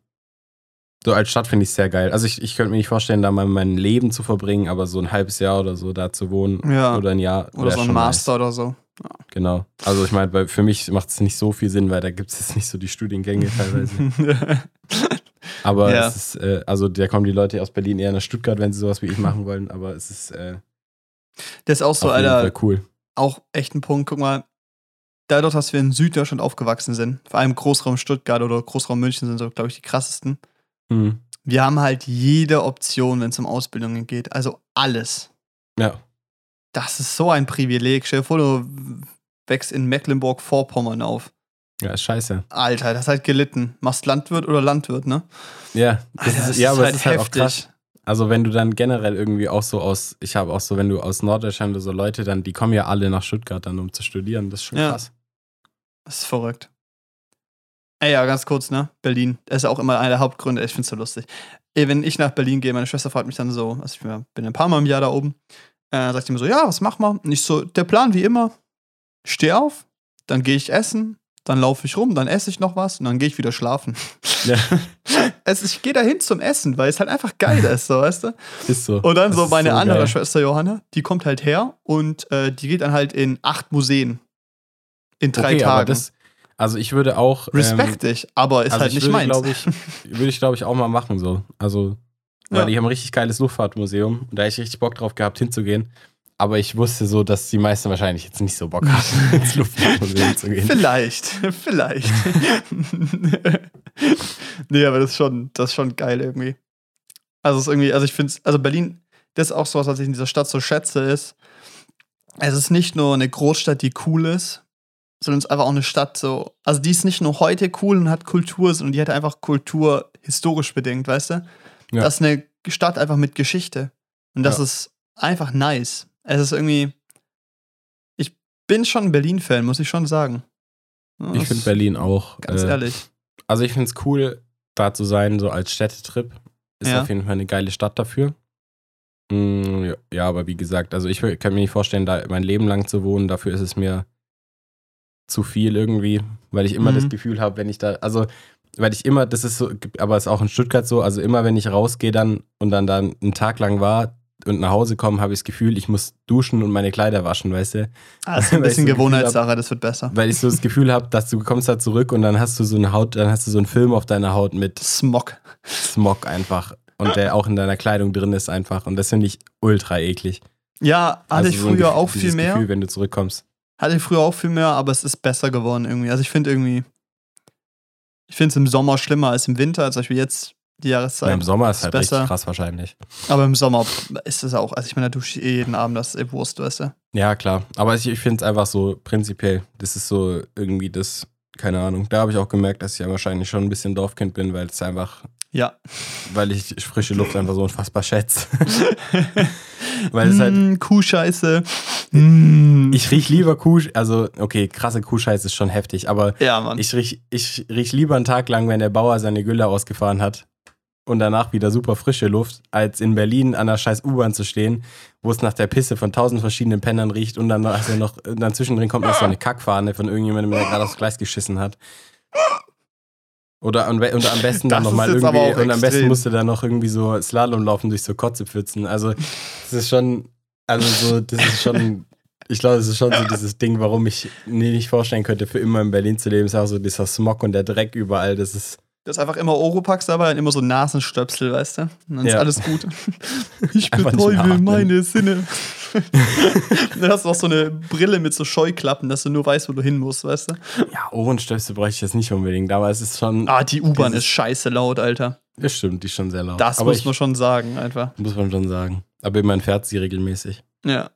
so als Stadt finde ich es sehr geil. Also ich, ich könnte mir nicht vorstellen, da mal mein Leben zu verbringen, aber so ein halbes Jahr oder so da zu wohnen Ja. oder ein Jahr. Oder so ein Master oder so. Nice. Genau. Also ich meine, für mich macht es nicht so viel Sinn, weil da gibt es jetzt nicht so die Studiengänge teilweise. Aber Ja. es ist, äh, also da kommen die Leute aus Berlin eher nach Stuttgart, wenn sie sowas wie ich machen wollen, aber es ist äh, Das ist auch so, Alter, cool. auch echt ein Punkt. Guck mal, dadurch, dass wir in Süddeutschland aufgewachsen sind, vor allem Großraum Stuttgart oder Großraum München sind so, glaube ich, die krassesten. Mhm. Wir haben halt jede Option, wenn es um Ausbildungen geht. Also alles. Ja. Das ist so ein Privileg. Stell dir vor, du wächst in Mecklenburg-Vorpommern auf. Ja, ist scheiße. Alter, das halt gelitten. Machst Landwirt oder Landwirt, ne? Ja, das Alter, ist, ja, aber halt ist halt auch krass. Also wenn du dann generell irgendwie auch so aus, ich habe auch so, wenn du aus Norddeutschland oder so Leute dann, die kommen ja alle nach Stuttgart dann, um zu studieren. Das ist schon Ja. krass. Das ist verrückt. Ey, ja, ganz kurz, ne? Berlin. Das ist auch immer einer der Hauptgründe. Ich find's so lustig. Ey, wenn ich nach Berlin gehe, meine Schwester fragt mich dann so, also ich bin ein paar Mal im Jahr da oben, äh, sagt die mir so, ja, was machen wir? Und ich so, der Plan wie immer, steh auf, dann gehe ich essen, dann laufe ich rum, dann esse ich noch was und dann gehe ich wieder schlafen. Ja, Es, ich gehe dahin zum Essen, weil es halt einfach geil ist, so, weißt du? ist so. Und dann Das so meine so andere geil. Schwester Johanna, die kommt halt her und äh, die geht dann halt in acht Museen. In drei okay, Tagen. aber das, also ich würde auch. ähm, Respekt dich, aber ist also halt ich nicht würde, meins. Ich, würde ich, glaube ich, auch mal machen so. Also, weil Ja. die haben ein richtig geiles Luftfahrtmuseum und da hätte ich richtig Bock drauf gehabt hinzugehen. Aber ich wusste so, dass die meisten wahrscheinlich jetzt nicht so Bock haben, ins Luftfahrtmuseum zu gehen. Vielleicht, vielleicht. nee, aber das ist schon, das ist schon geil irgendwie. Also es ist irgendwie, also ich finde also Berlin, das ist auch so was, was ich in dieser Stadt so schätze, ist, es ist nicht nur eine Großstadt, die cool ist, sondern es ist einfach auch eine Stadt so, also die ist nicht nur heute cool und hat Kultur, sondern die hat einfach Kultur historisch bedingt, weißt du? Ja. Das ist eine Stadt einfach mit Geschichte. Und das Ja. ist einfach nice. Es ist irgendwie, ich bin schon ein Berlin-Fan, muss ich schon sagen. Ja, Ich das- finde Berlin auch. Ganz äh, ehrlich. Also ich finde es cool, da zu sein, so als Städtetrip. Ist Ja. auf jeden Fall eine geile Stadt dafür. Mm, ja, aber wie gesagt, also ich kann mir nicht vorstellen, da mein Leben lang zu wohnen. Dafür ist es mir zu viel irgendwie, weil ich immer Mhm. das Gefühl habe, wenn ich da, also weil ich immer, das ist so, aber es ist auch in Stuttgart so, also immer wenn ich rausgehe dann und dann da einen Tag lang war und nach Hause komme, habe ich das Gefühl, ich muss duschen und meine Kleider waschen, weißt du? Ah, das ist ein ich bisschen so Gewohnheitssache, das wird besser. Weil ich so das Gefühl habe, dass du kommst da zurück und dann hast du so eine Haut, dann hast du so einen Film auf deiner Haut mit Smog. Smog einfach und der auch in deiner Kleidung drin ist einfach und das finde ich ultra eklig. Ja, hatte ich so ein früher Gefühl- auch viel mehr. Gefühl, wenn du zurückkommst. Hatte ich früher auch viel mehr, aber es ist besser geworden irgendwie. Also ich finde irgendwie, ich finde es im Sommer schlimmer als im Winter, zum Beispiel jetzt die Jahreszeit. Ja, Im Sommer ist ist halt besser. richtig krass wahrscheinlich. Aber im Sommer ist es auch, also ich meine, da dusche ich eh jeden Abend, das ist eh Wurst, weißt du. Ja, klar. Aber ich, ich finde es einfach so prinzipiell, das ist so irgendwie das, keine Ahnung. Da habe ich auch gemerkt, dass ich ja wahrscheinlich schon ein bisschen Dorfkind bin, weil es einfach, Ja. weil ich frische Luft einfach so unfassbar schätze. weil es halt, Mm, Kuhscheiße. Mm. ich riech lieber Kuh, also okay, krasse Kuhscheiße ist schon heftig, aber ja, Mann. Ich riech, ich riech lieber einen Tag lang, wenn der Bauer seine Gülle ausgefahren hat und danach wieder super frische Luft, als in Berlin an der scheiß U-Bahn zu stehen, wo es nach der Pisse von tausend verschiedenen Pennern riecht und dann, also noch, dann zwischendrin kommt noch so eine Kackfahne von irgendjemandem, der gerade aufs Gleis geschissen hat. Oder und, und am besten dann nochmal irgendwie, und am besten extrem. musste dann noch irgendwie so Slalom laufen durch so Kotzepfützen. Also, das ist schon, also so, das ist schon, ich glaube, das ist schon so dieses Ding, warum ich mir nicht vorstellen könnte, für immer in Berlin zu leben. Ist auch so dieser Smog und der Dreck überall. Das ist, Das ist einfach immer Oropax dabei und immer so Nasenstöpsel, weißt du? Und dann ist Ja. alles gut. Ich betäube meine Sinne. dann hast du auch so eine Brille mit so Scheuklappen, dass du nur weißt, wo du hin musst, weißt du? ja, Ohrenstöpsel bräuchte ich jetzt nicht unbedingt, aber es ist schon, Ah, die U-Bahn ist scheiße laut, Alter. das stimmt, die ist schon sehr laut. Das aber muss ich, man schon sagen, einfach. muss man schon sagen. Aber man fährt sie regelmäßig. Ja.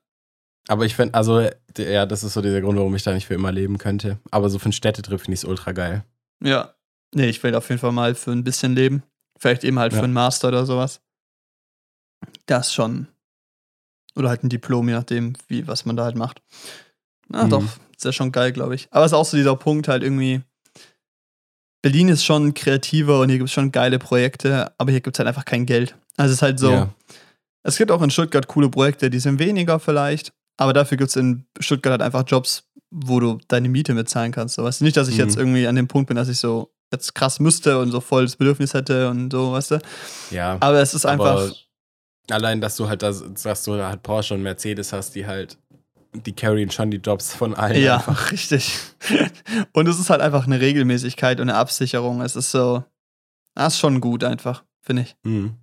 Aber ich finde, also, ja, das ist so dieser Grund, warum ich da nicht für immer leben könnte. Aber so für einen Städtetrip finde ich es ultra geil. Ja. Nee, ich will auf jeden Fall mal für ein bisschen leben. Vielleicht eben halt Ja. für einen Master oder sowas. Das schon. Oder halt ein Diplom, je nachdem, wie, was man da halt macht. Na Mhm. doch, ist ja schon geil, glaube ich. Aber es ist auch so dieser Punkt halt irgendwie. Berlin ist schon kreativer und hier gibt es schon geile Projekte, aber hier gibt es halt einfach kein Geld. Also es ist halt so. Ja. Es gibt auch in Stuttgart coole Projekte, die sind weniger vielleicht, aber dafür gibt es in Stuttgart halt einfach Jobs, wo du deine Miete mitzahlen kannst. So, weißt du, nicht, dass ich Mhm. jetzt irgendwie an dem Punkt bin, dass ich so jetzt krass müsste und so voll das Bedürfnis hätte und so, weißt du. Ja. Aber es ist einfach. Allein, dass du halt das, dass du halt Porsche und Mercedes hast, die halt, die carryen schon die Jobs von allen. ja, einfach. richtig. und es ist halt einfach eine Regelmäßigkeit und eine Absicherung. Es ist so. Das ist schon gut einfach, finde ich. Mhm.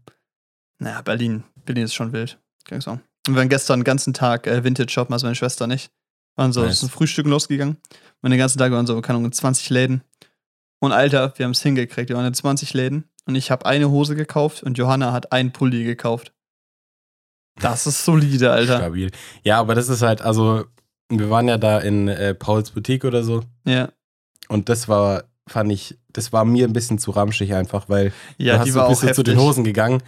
Naja, Berlin. Berlin ist schon wild. Kann ich sagen. Und wir waren gestern den ganzen Tag äh, Vintage shoppen, also meine Schwester nicht. Waren so Nice. zum Frühstücken losgegangen. Und den ganzen Tag waren so, keine Ahnung, 20 Läden. Und Alter, wir haben es hingekriegt. Wir waren in 20 Läden. Und ich habe eine Hose gekauft und Johanna hat einen Pulli gekauft. Das ist solide, Alter. Stabil. Ja, aber das ist halt, also, wir waren ja da in äh, Pauls Boutique oder so. Ja, Und das war, fand ich, das war mir ein bisschen zu ramschig einfach, weil ja du hast die war bist auch du zu den. Hosen gegangen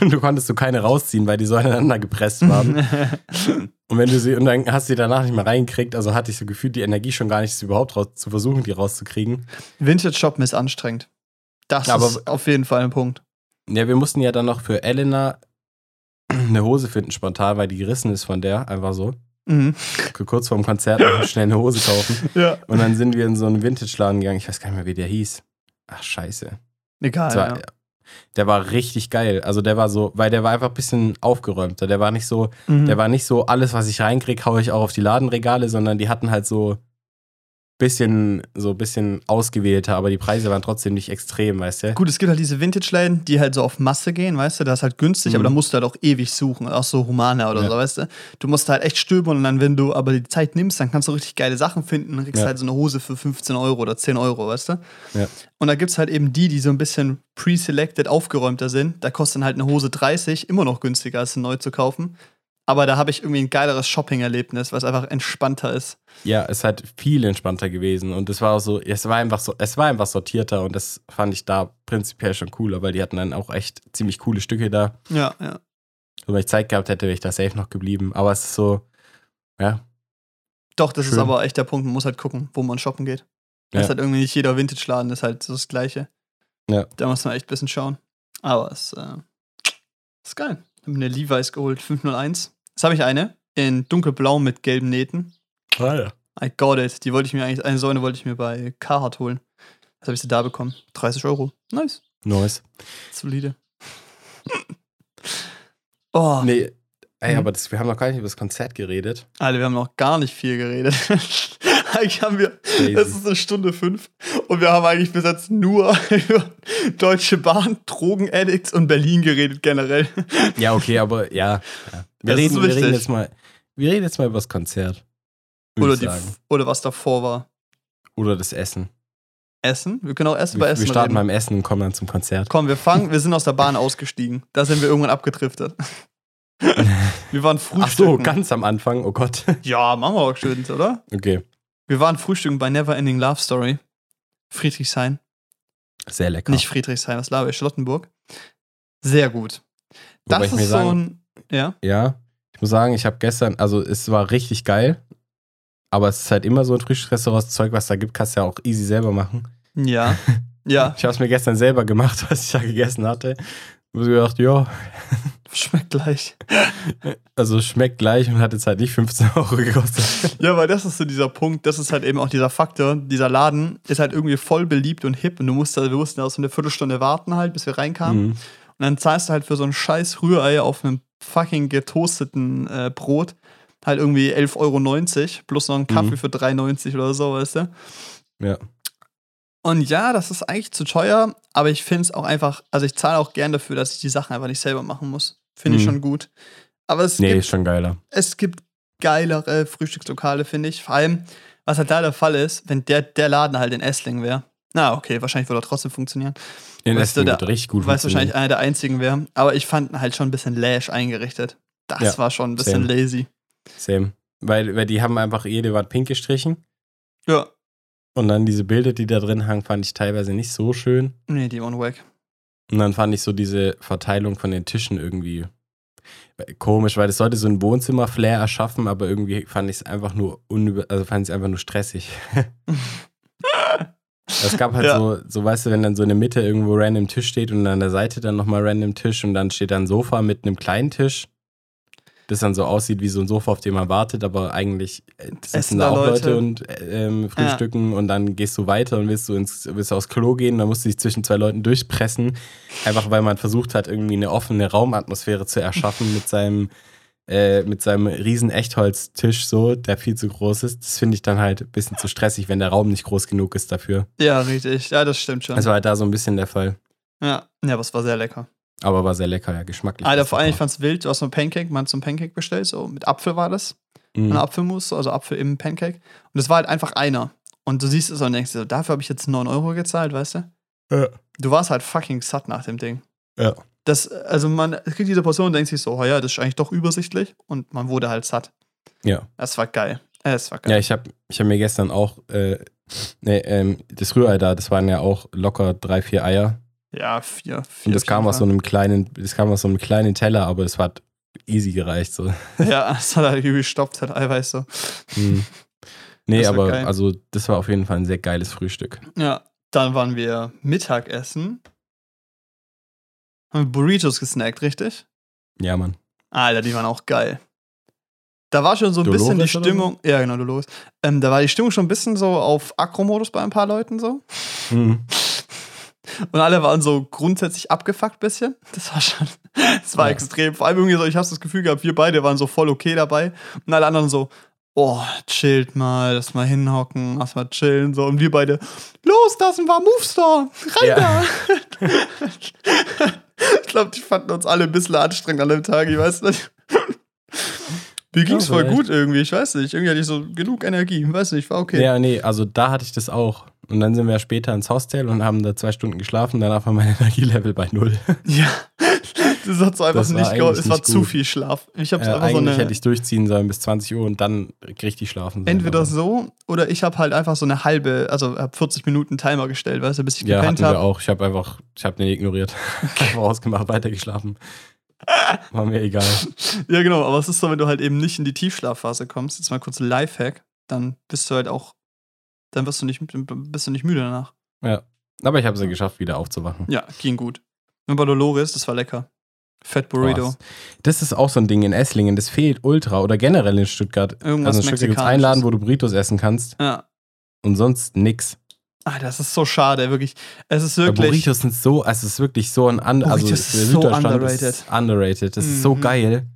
und du konntest so keine rausziehen, weil die so aneinander gepresst waren. und wenn du sie, und dann hast du sie danach nicht mehr reingekriegt, also hatte ich so gefühlt die Energie schon gar nicht, sie überhaupt raus, zu versuchen, die rauszukriegen. Vintage shoppen ist anstrengend. Das Aber- ist auf jeden Fall ein Punkt. Ja, wir mussten ja dann noch für Elena eine Hose finden spontan, weil die gerissen ist von der, einfach so. Mhm. Kurz vorm Konzert noch schnell eine Hose kaufen. Ja. Und dann sind wir in so einen Vintage-Laden gegangen. Ich weiß gar nicht mehr, wie der hieß. Ach, scheiße. Egal. War, ja. Der war richtig geil. Also der war so, weil der war einfach ein bisschen aufgeräumter. Der war nicht so, Mhm. der war nicht so, alles, was ich reinkriege, haue ich auch auf die Ladenregale, sondern die hatten halt so bisschen, so bisschen ausgewählter, aber die Preise waren trotzdem nicht extrem, weißt du? Gut, es gibt halt diese Vintage-Läden, die halt so auf Masse gehen, weißt du, das ist halt günstig, aber Mhm. da musst du halt auch ewig suchen, auch so Humana oder Ja. so, weißt du. Du musst halt echt stöbern und dann, wenn du aber die Zeit nimmst, dann kannst du richtig geile Sachen finden und kriegst Ja. halt so eine Hose für 15 Euro oder 10 Euro, weißt du. Ja. Und da gibt es halt eben die, die so ein bisschen pre-selected aufgeräumter sind. Da kostet dann halt eine Hose 30, immer noch günstiger als sie neu zu kaufen. Aber da habe ich irgendwie ein geileres Shopping-Erlebnis, was einfach entspannter ist. Ja, es hat viel entspannter gewesen und es war auch so, es war einfach so, es war einfach sortierter und das fand ich da prinzipiell schon cooler, weil die hatten dann auch echt ziemlich coole Stücke da. Ja, ja. Und wenn ich Zeit gehabt hätte, wäre ich da safe noch geblieben. Aber es ist so, ja, Doch, das ist Schön. aber echt der Punkt, man muss halt gucken, wo man shoppen geht. Das Ja. ist halt irgendwie nicht jeder Vintage-Laden, ist halt so das Gleiche. Ja. Da muss man echt ein bisschen schauen. Aber es äh, ist geil. Ich habe mir eine Levi's geholt, 501. Jetzt habe ich eine in dunkelblau mit gelben Nähten. Ah, ja. I got it. Die wollte ich mir eigentlich, eine so eine wollte ich mir bei Carhartt holen. Was habe ich sie da bekommen? 30 Euro. Nice. Nice. Solide. oh, Nee, ey, Mhm. aber das, wir haben noch gar nicht über das Konzert geredet. Alter, wir haben noch gar nicht viel geredet. eigentlich haben wir, Crazy. es ist eine Stunde fünf und wir haben eigentlich bis jetzt nur über Deutsche Bahn, Drogenaddicts und Berlin geredet generell. Ja, okay, aber ja. ja. Wir, Das reden, wir reden jetzt mal, wir reden jetzt mal über das Konzert. Oder, die, oder was davor war. Oder das Essen. Essen? Wir können auch erst Wir, über wir Essen starten reden. beim Essen und kommen dann zum Konzert. Komm, wir fangen, wir sind aus der Bahn ausgestiegen. Da sind wir irgendwann abgedriftet. wir waren Ach frühstücken. so, ganz am Anfang, oh Gott. Ja, machen wir auch schön, oder? Okay, Wir waren frühstücken bei Never Ending Love Story. Friedrichshain. sehr lecker. Nicht Friedrichshain, was laber ich? Charlottenburg. Sehr gut. Wobei Das ich mir ist so sagen- ein. Ja. Ja, ich muss sagen, ich habe gestern, also es war richtig geil, aber es ist halt immer so ein Frühstücksrestaurant, das Zeug, was da gibt, kannst du ja auch easy selber machen. Ja. Ja. Ich habe es mir gestern selber gemacht, was ich da gegessen hatte. Ich habe gedacht, ja, Schmeckt gleich. also schmeckt gleich und hat jetzt halt nicht 15 Euro gekostet. Ja, weil das ist so dieser Punkt, das ist halt eben auch dieser Faktor. Dieser Laden ist halt irgendwie voll beliebt und hip und du musst da, wir mussten da so eine Viertelstunde warten halt, bis wir reinkamen. Mhm. Und dann zahlst du halt für so ein scheiß Rührei auf einem fucking getoasteten äh, Brot halt irgendwie 11,90 Euro plus noch einen Kaffee Mhm. für 3,90 oder so, weißt du? Ja. Und ja, das ist eigentlich zu teuer, aber ich finde es auch einfach, also ich zahle auch gern dafür, dass ich die Sachen einfach nicht selber machen muss. Finde ich Mhm. schon gut. Aber es, Nee, gibt, ist schon geiler. es gibt geilere Frühstückslokale, finde ich. Vor allem, was halt da der Fall ist, wenn der, der Laden halt in Essling wäre, Na, okay, wahrscheinlich würde er trotzdem funktionieren. In Weißt du, wird richtig gut Weil es wahrscheinlich einer der einzigen wäre. Aber ich fand ihn halt schon ein bisschen lash eingerichtet. Das Ja, war schon ein bisschen same. lazy. Same. Weil, weil die haben einfach jede Wand pink gestrichen. Ja. Und dann diese Bilder, die da drin hangen, fand ich teilweise nicht so schön. Nee, die waren wack. Und dann fand ich so diese Verteilung von den Tischen irgendwie komisch, weil es sollte so ein Wohnzimmer-Flair erschaffen, aber irgendwie fand ich es einfach nur unüber, also fand ich es einfach nur stressig. Es gab halt Ja. so, so, weißt du, wenn dann so in der Mitte irgendwo random Tisch steht und an der Seite dann nochmal random Tisch und dann steht da ein Sofa mit einem kleinen Tisch, das dann so aussieht wie so ein Sofa, auf dem man wartet, aber eigentlich äh, sitzen da auch Leute. Leute und äh, ähm, frühstücken und dann gehst du weiter und willst du ins, willst du aufs Klo gehen, dann musst du dich zwischen zwei Leuten durchpressen, einfach weil man versucht hat, irgendwie eine offene Raumatmosphäre zu erschaffen mit seinem äh, mit seinem riesen Echtholztisch so, der viel zu groß ist. Das finde ich dann halt ein bisschen zu stressig, wenn der Raum nicht groß genug ist dafür. Ja, richtig. Ja, das stimmt schon. Das war halt da so ein bisschen der Fall. ja. ja, aber es war sehr lecker. Aber war sehr lecker, ja, geschmacklich. Alter, vor allem, ich super. fand's wild. Du hast so ein Pancake, man hat so ein Pancake bestellt, so mit Apfel war das. Mhm. Eine Apfelmus, also Apfel im Pancake. Und es war halt einfach einer. Und du siehst es und denkst dir, so, dafür habe ich jetzt 9 Euro gezahlt, weißt du? Ja. Du warst halt fucking satt nach dem Ding. Ja. Das, also man kriegt diese Portion und denkt sich so, oh ja, das ist eigentlich doch übersichtlich. Und man wurde halt satt. Ja. Das war geil. Es war Ja, geil. ich habe ich hab mir gestern auch, äh, nee, ähm, das Rührei da, das waren ja auch locker drei, vier Eier. Ja, vier. vier Und das kam aus so einem kleinen, das kam aus so einem kleinen Teller, aber das hat easy gereicht. So. Ja, es hat halt gestoppt, hat Eiweiß so. Mhm. Nee, Das aber geil. also das war auf jeden Fall ein sehr geiles Frühstück. Ja, dann waren wir Mittagessen. Haben wir Burritos gesnackt, richtig? Ja, Mann. Alter, die waren auch geil. Da war schon so ein Dolores bisschen die so? Stimmung. Ja, genau, Dolores. Ähm, da war die Stimmung schon ein bisschen so auf Akro-Modus bei ein paar Leuten so. Mhm. Und alle waren so grundsätzlich abgefuckt bisschen. Das war schon, das war Ja. extrem. Vor allem irgendwie so, ich habe das Gefühl gehabt, wir beide waren so voll okay dabei. Und alle anderen so, oh, chillt mal, lass mal hinhocken, lass mal chillen. So. Und wir beide, los, das ist ein Moverstar, rein Ja. da. ich glaube, die fanden uns alle ein bisschen anstrengend an dem Tag, ich weiß nicht. Mir ging's Ja, voll gut irgendwie, ich weiß nicht. Irgendwie hatte ich so genug Energie, ich weiß nicht, war okay. Ja, nee, also da hatte ich das auch. Und dann sind wir später ins Hostel und haben da zwei Stunden geschlafen. Danach war mein Energielevel bei null. Ja, das hat so einfach Das nicht geholfen. Es war nicht zu gut. viel Schlaf. Ich habe Äh, einfach so eigentlich eine. hätte ich durchziehen sollen bis 20 Uhr und dann richtig schlafen sollen. Entweder so oder ich habe halt einfach so eine halbe, also hab 40 Minuten Timer gestellt, weißt du, bis ich Ja, gepennt habe. auch. Ich habe einfach, ich habe den ignoriert. einfach ausgemacht, weitergeschlafen. War mir egal. Ja, genau, aber es ist so, wenn du halt eben nicht in die Tiefschlafphase kommst, jetzt mal kurz ein Lifehack, dann bist du halt auch, dann wirst du nicht, bist du nicht müde danach. Ja. Aber ich habe es ja geschafft, wieder aufzuwachen. Ja, ging gut. Und bei Dolores, das war lecker. Fett Burrito. Boah, das ist auch so ein Ding in Esslingen. Das fehlt ultra oder generell in Stuttgart. Irgendwas also in Stuttgart gibt einen Laden, wo du Burritos essen kannst Ja. und sonst nix. Ah, das ist so schade, wirklich. Es ist wirklich. Burritos sind so, also es ist wirklich so ein un, also der ist so underrated. Ist underrated. Das ist so Mhm. geil.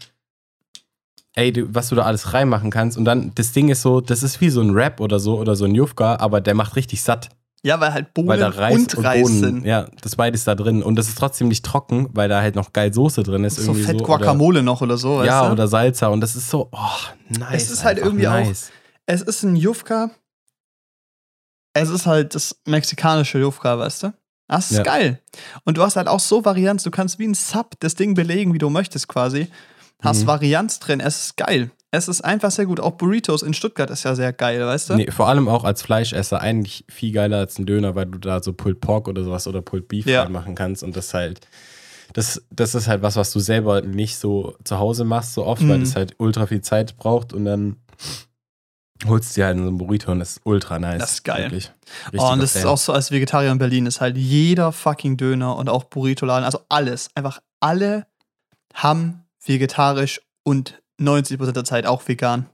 Ey, du, was du da alles reinmachen kannst. Und dann, das Ding ist so, das ist wie so ein Rap oder so oder so ein Jufka, aber der macht richtig satt. Ja, weil halt Bohnen Weil da Reis und und, Reis Bohnen, sind. ja, das beides da drin. Und das ist trotzdem nicht trocken, weil da halt noch geil Soße drin ist. So irgendwie Fett so, Guacamole noch oder so, Oder, weißt ja, du? oder Salsa. Und das ist so, oh, nice. Es ist halt irgendwie auch- nice. Es ist ein Jufka. Es ist halt das mexikanische Jufka, weißt du? Das ist Ja. geil. Und du hast halt auch so Varianz, du kannst wie ein Sub das Ding belegen, wie du möchtest quasi. Hast Mhm. Varianz drin, es ist geil. Es ist einfach sehr gut. Auch Burritos in Stuttgart ist ja sehr geil, weißt du? Nee, vor allem auch als Fleischesser eigentlich viel geiler als ein Döner, weil du da so Pulled Pork oder sowas oder Pulled Beef Ja. reinmachen kannst und das halt, das, das ist halt was, was du selber nicht so zu Hause machst, so oft, weil Mhm. das halt ultra viel Zeit braucht und dann holst du dir halt so ein Burrito und das ist ultra nice. Das ist geil. Oh, und das ist Fan. auch so, als Vegetarier in Berlin ist halt jeder fucking Döner und auch Burrito-Laden, also alles, einfach alle haben vegetarisch und 90% der Zeit auch vegan.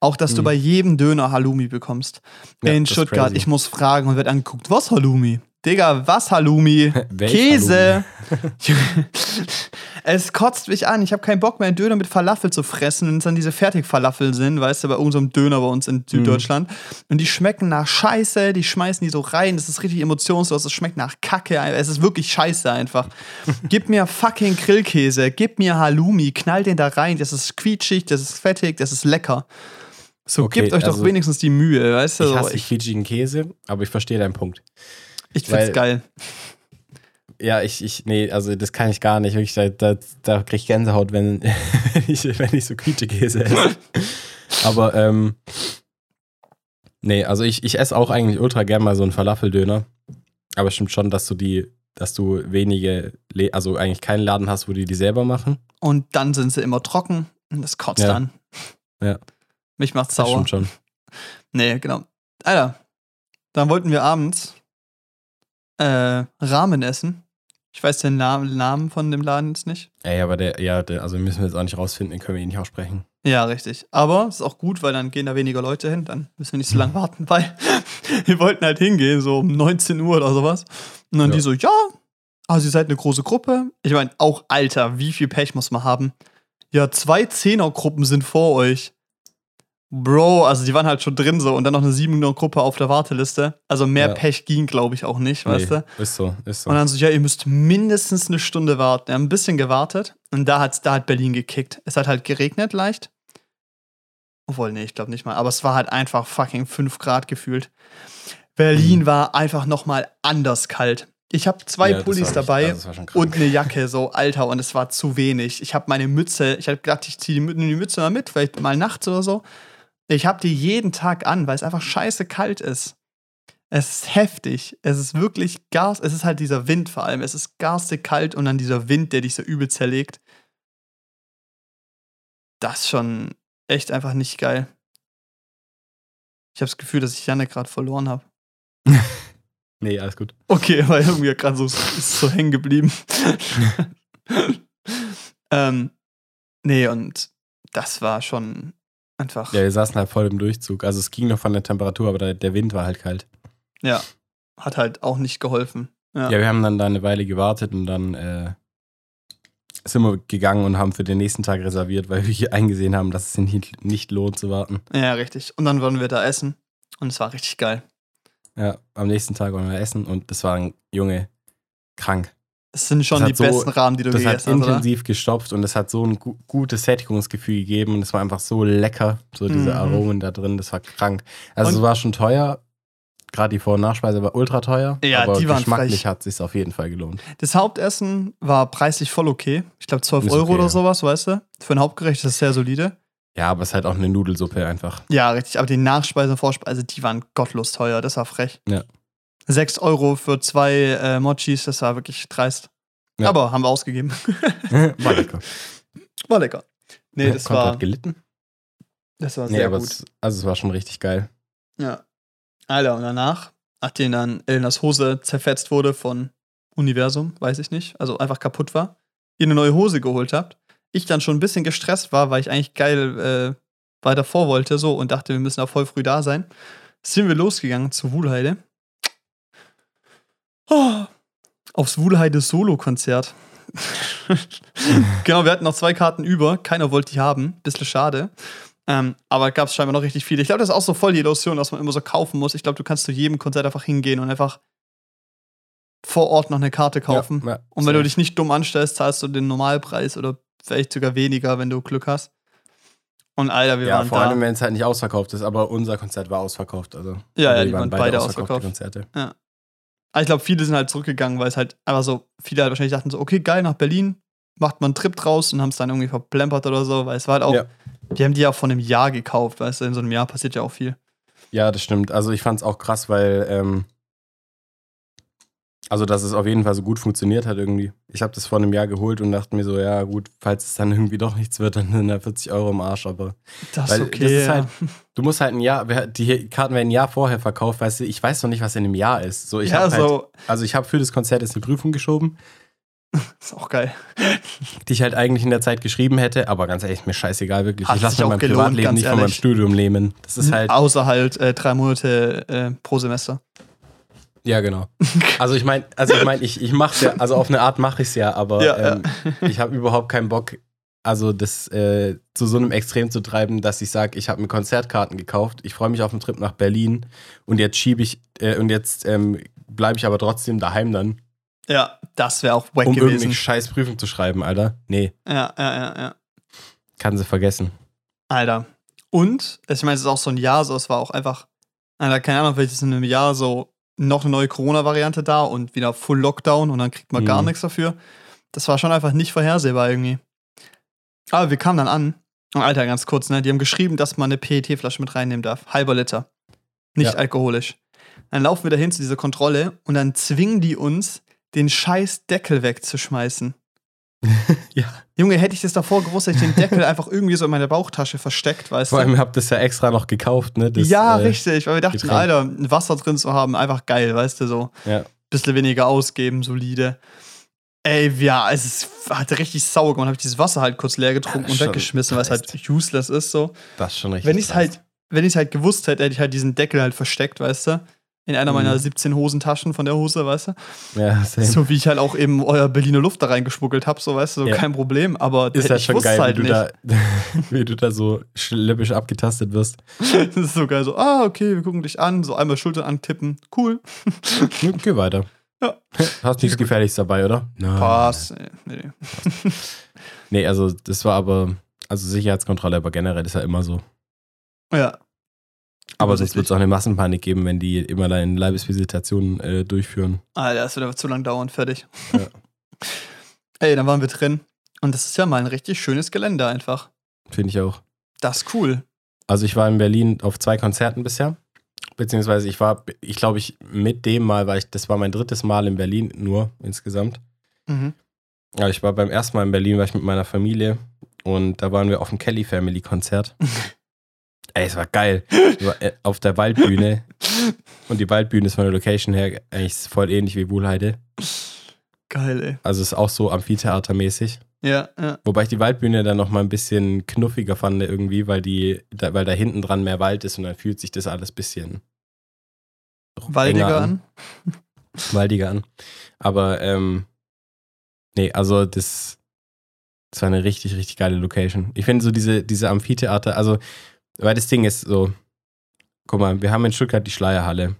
Auch, dass du Mhm. bei jedem Döner Halloumi bekommst. Ja, in Stuttgart, ich muss fragen und wird angeguckt, was Halloumi? Digga, was Halloumi? Käse. es kotzt mich an. Ich habe keinen Bock mehr, einen Döner mit Falafel zu fressen, wenn es dann diese Fertigfalafel sind, weißt du, bei irgendeinem Döner bei uns in Süddeutschland. Und die schmecken nach Scheiße, die schmeißen die so rein. Das ist richtig emotionslos, es schmeckt nach Kacke. Es ist wirklich Scheiße einfach. gib mir fucking Grillkäse, gib mir Halloumi, knall den da rein. Das ist quietschig, das ist fettig, das ist lecker. So, Okay, gebt euch doch also- wenigstens die Mühe, weißt du? Ich So, hasse quietschigen Käse, aber ich verstehe deinen Punkt. Ich find's Weil- geil. Ja, ich, ich, nee, also das kann ich gar nicht. Wirklich, da, da, da krieg ich Gänsehaut, wenn, wenn, ich, wenn ich so Quietschekäse esse. Aber, ähm, nee, also ich, ich esse auch eigentlich ultra gern mal so einen Falafeldöner. Aber es stimmt schon, dass du die, dass du wenige, also eigentlich keinen Laden hast, wo die die selber machen. Und dann sind sie immer trocken und das kotzt Ja. an. Ja. Mich macht's Das sauer. stimmt schon. Nee, genau. Alter, dann wollten wir abends äh, Ramen essen. Ich weiß den Namen, Namen von dem Laden jetzt nicht. Ey, aber der, ja, der, also müssen wir jetzt auch nicht rausfinden, den können wir eh nicht aussprechen. Ja, richtig. Aber es ist auch gut, weil dann gehen da weniger Leute hin. Dann müssen wir nicht so lange warten, weil wir wollten halt hingehen, so um 19 Uhr oder sowas. Und dann Ja. die so, ja, also ihr seid eine große Gruppe. Ich meine, auch Alter, wie viel Pech muss man haben? Ja, zwei Zehnergruppen sind vor euch. Bro, also die waren halt schon drin so und dann noch eine Siebener-Gruppe auf der Warteliste. Also mehr Ja. Pech ging, glaube ich, auch nicht, weißt du? Nee, ist so, ist so. Und dann so, ja, ihr müsst mindestens eine Stunde warten. Wir haben ein bisschen gewartet und da hat, da hat Berlin gekickt. Es hat halt geregnet leicht. Obwohl, nee, ich glaube nicht mal. Aber es war halt einfach fucking 5 Grad gefühlt. Berlin Mhm. war einfach nochmal anders kalt. Ich habe zwei Ja, Pullis dabei also und eine Jacke, so, Alter, und es war zu wenig. Ich habe meine Mütze, ich habe gedacht, ich ziehe die, die Mütze mal mit, vielleicht mal nachts oder so. Ich habe die jeden Tag an, weil es einfach scheiße kalt ist. Es ist heftig. Es ist wirklich Gas. Es ist halt dieser Wind vor allem. Es ist garstig kalt und dann dieser Wind, der dich so übel zerlegt. Das ist schon echt einfach nicht geil. Ich habe das Gefühl, dass ich Janne gerade verloren habe. nee, alles gut. Okay, weil irgendwie gerade so so hängen geblieben. ähm, nee, und das war schon einfach. Ja, wir saßen halt voll im Durchzug. Also es ging noch von der Temperatur, aber der, Wind war halt kalt. Ja, hat halt auch nicht geholfen. Ja. Ja, wir haben dann da eine Weile gewartet und dann äh, sind wir gegangen und haben für den nächsten Tag reserviert, weil wir hier eingesehen haben, dass es sich nicht, nicht lohnt zu warten. ja, richtig. Und dann wollen wir da essen. Und es war richtig geil. Ja, am nächsten Tag wollen wir essen und das war ein Junge krank. Das sind schon Das die hat so- besten Rahmen, die du Das hat gegessen hast, oder? intensiv gestopft und es hat so ein gu gutes Sättigungsgefühl gegeben und es war einfach so lecker, so diese Mhm. Aromen da drin, das war krank. Also Und- es war schon teuer, gerade die Vor- und Nachspeise war ultra teuer, Ja, aber die waren geschmacklich frech. hat es sich auf jeden Fall gelohnt. Das Hauptessen war preislich voll okay. Ich glaube 12 Ist Euro okay, oder ja. sowas, weißt du? Für ein Hauptgericht ist das sehr solide. Ja, aber es ist halt auch eine Nudelsuppe einfach. Ja, richtig. Aber die Nachspeise und Vorspeise, die waren gottlos teuer. Das war frech. Ja. 6 Euro für zwei äh, Mochis, das war wirklich dreist. Ja. Aber haben wir ausgegeben. war lecker. War lecker. Nee, das Konter war, hat gelitten. das war Nee, sehr aber gut. es, also es war schon richtig geil. Ja. Alter, und danach, nachdem dann Elenas Hose zerfetzt wurde von Universum, weiß ich nicht, also einfach kaputt war, ihr eine neue Hose geholt habt, ich dann schon ein bisschen gestresst war, weil ich eigentlich geil äh, weiter vor wollte so und dachte, wir müssen auch voll früh da sein, sind wir losgegangen zu Wuhlheide. Oh, aufs Wuhlheide Solo-Konzert. genau, wir hatten noch zwei Karten über, keiner wollte die haben, bisschen schade. Ähm, aber gab es scheinbar noch richtig viele. Ich glaube, das ist auch so voll die Illusion, dass man immer so kaufen muss. Ich glaube, du kannst zu jedem Konzert einfach hingehen und einfach vor Ort noch eine Karte kaufen. Ja, ja, und wenn du dich nicht dumm anstellst, zahlst du den Normalpreis oder vielleicht sogar weniger, wenn du Glück hast. Und Alter, wir Ja, waren vor da. allem, wenn es halt nicht ausverkauft ist, aber unser Konzert war ausverkauft. Also, Ja, also ja, die waren beide ausverkauft. Konzerte. Aber ich glaube, viele sind halt zurückgegangen, weil es halt einfach so, viele halt wahrscheinlich dachten so, okay, geil, nach Berlin, macht man einen Trip draus und haben es dann irgendwie verplempert oder so, weil es war halt auch, Ja. die haben die ja von einem Jahr gekauft, weißt du, in so einem Jahr passiert ja auch viel. Ja, das stimmt. Also ich fand es auch krass, weil, ähm, also dass es auf jeden Fall so gut funktioniert hat irgendwie. Ich habe das vor einem Jahr geholt und dachte mir so, ja gut, falls es dann irgendwie doch nichts wird, dann sind da 40 Euro im Arsch. Aber Das Weil ist okay. das ist ja. halt- du musst halt ein Jahr, die Karten werden ein Jahr vorher verkauft, weißt du, ich weiß noch nicht, was in einem Jahr ist. So, ich ja, halt, so, also ich habe für das Konzert jetzt eine Prüfung geschoben, ist auch geil. die ich halt eigentlich in der Zeit geschrieben hätte, aber ganz ehrlich, ist mir scheißegal wirklich. Hat ich lasse mir mein gelohnt, Privatleben nicht von meinem ehrlich. Studium nehmen. Das ist halt, Außer halt äh, drei Monate äh, pro Semester. Ja genau. Also ich meine, also ich meine, ich, ich mache ja, also auf eine Art mache ich es ja, aber Ja, ähm, ich habe überhaupt keinen Bock, also das äh, zu so einem Extrem zu treiben, dass ich sage, ich habe mir Konzertkarten gekauft, ich freue mich auf einen Trip nach Berlin und jetzt schiebe ich äh, und jetzt ähm, bleibe ich aber trotzdem daheim dann, Ja, das wäre auch wack um gewesen. irgendeine scheiß Prüfung zu schreiben, Alter. Nee, Ja, ja, ja, ja. kann sie vergessen. Alter. Und, ich meine, es ist auch so ein Jahr, so, es war auch einfach, Alter, keine Ahnung, vielleicht ist in einem Jahr so noch eine neue Corona-Variante da und wieder Full Lockdown und dann kriegt man gar Mhm. nichts dafür. Das war schon einfach nicht vorhersehbar irgendwie. Aber wir kamen dann an. Und Alter, ganz kurz, ne? Die haben geschrieben, dass man eine PET-Flasche mit reinnehmen darf. Halber Liter. Nicht Ja. alkoholisch. Dann laufen wir dahin zu dieser Kontrolle und dann zwingen die uns, den scheiß Deckel wegzuschmeißen. Ja. Junge, hätte ich das davor gewusst, hätte ich den Deckel einfach irgendwie so in meiner Bauchtasche versteckt, weißt Vor du? allem habt ihr es ja extra noch gekauft, ne? Das, ja, äh, richtig. Weil wir dachten, Getränk. Alter, ein Wasser drin zu haben, einfach geil, weißt du, so. Ja. Bisschen weniger ausgeben, solide. Ey, ja, es ist, hat richtig sauer gemacht. Habe ich dieses Wasser halt kurz leer getrunken Ja, und weggeschmissen, weil es halt useless ist, so. Das ist schon richtig. Wenn ich es halt, wenn ich halt gewusst hätte, hätte ich halt diesen Deckel halt versteckt, weißt du? In einer Mhm. meiner 17 Hosentaschen von der Hose, weißt du? Ja, same. So wie ich halt auch eben euer Berliner Luft da reingeschmuggelt habe, so weißt du, so Ja. kein Problem. Aber ist ja ich schon wusste geil, halt wie, du nicht. da, wie du da so schlippisch abgetastet wirst. Das ist so geil, so, ah, okay, wir gucken dich an, so einmal Schultern antippen, cool. Geh weiter. Ja. Hast nichts Gefährliches dabei, oder? Nein. Pass. Nee, nee. Nee, also das war aber, also Sicherheitskontrolle, aber generell ist ja immer so. Ja. Aber sonst wird es auch eine Massenpanik geben, wenn die immer deine Leibesvisitationen äh, durchführen. Alter, das wird aber zu lang dauern, fertig. Ja. Ey, dann waren wir drin. Und das ist ja mal ein richtig schönes Gelände einfach. Finde ich auch. Das ist cool. Also ich war in Berlin auf zwei Konzerten bisher. Beziehungsweise ich war, ich glaube, ich mit dem Mal war ich, das war mein drittes Mal in Berlin nur insgesamt. Mhm. Aber ich war beim ersten Mal in Berlin, war ich mit meiner Familie und da waren wir auf dem Kelly Family Konzert. Ey, es war geil. Äh, auf der Waldbühne. Und die Waldbühne ist von der Location her eigentlich voll ähnlich wie Wuhlheide. Geil, ey. Also ist auch so Amphitheatermäßig. Ja, ja. Wobei ich die Waldbühne dann noch mal ein bisschen knuffiger fand irgendwie, weil die, da, weil da hinten dran mehr Wald ist und dann fühlt sich das alles ein bisschen Waldiger enger an. waldiger an. Aber ähm, nee, also das, das war eine richtig, richtig geile Location. Ich finde so diese, diese Amphitheater, also, weil das Ding ist so, guck mal, wir haben in Stuttgart die Schleierhalle.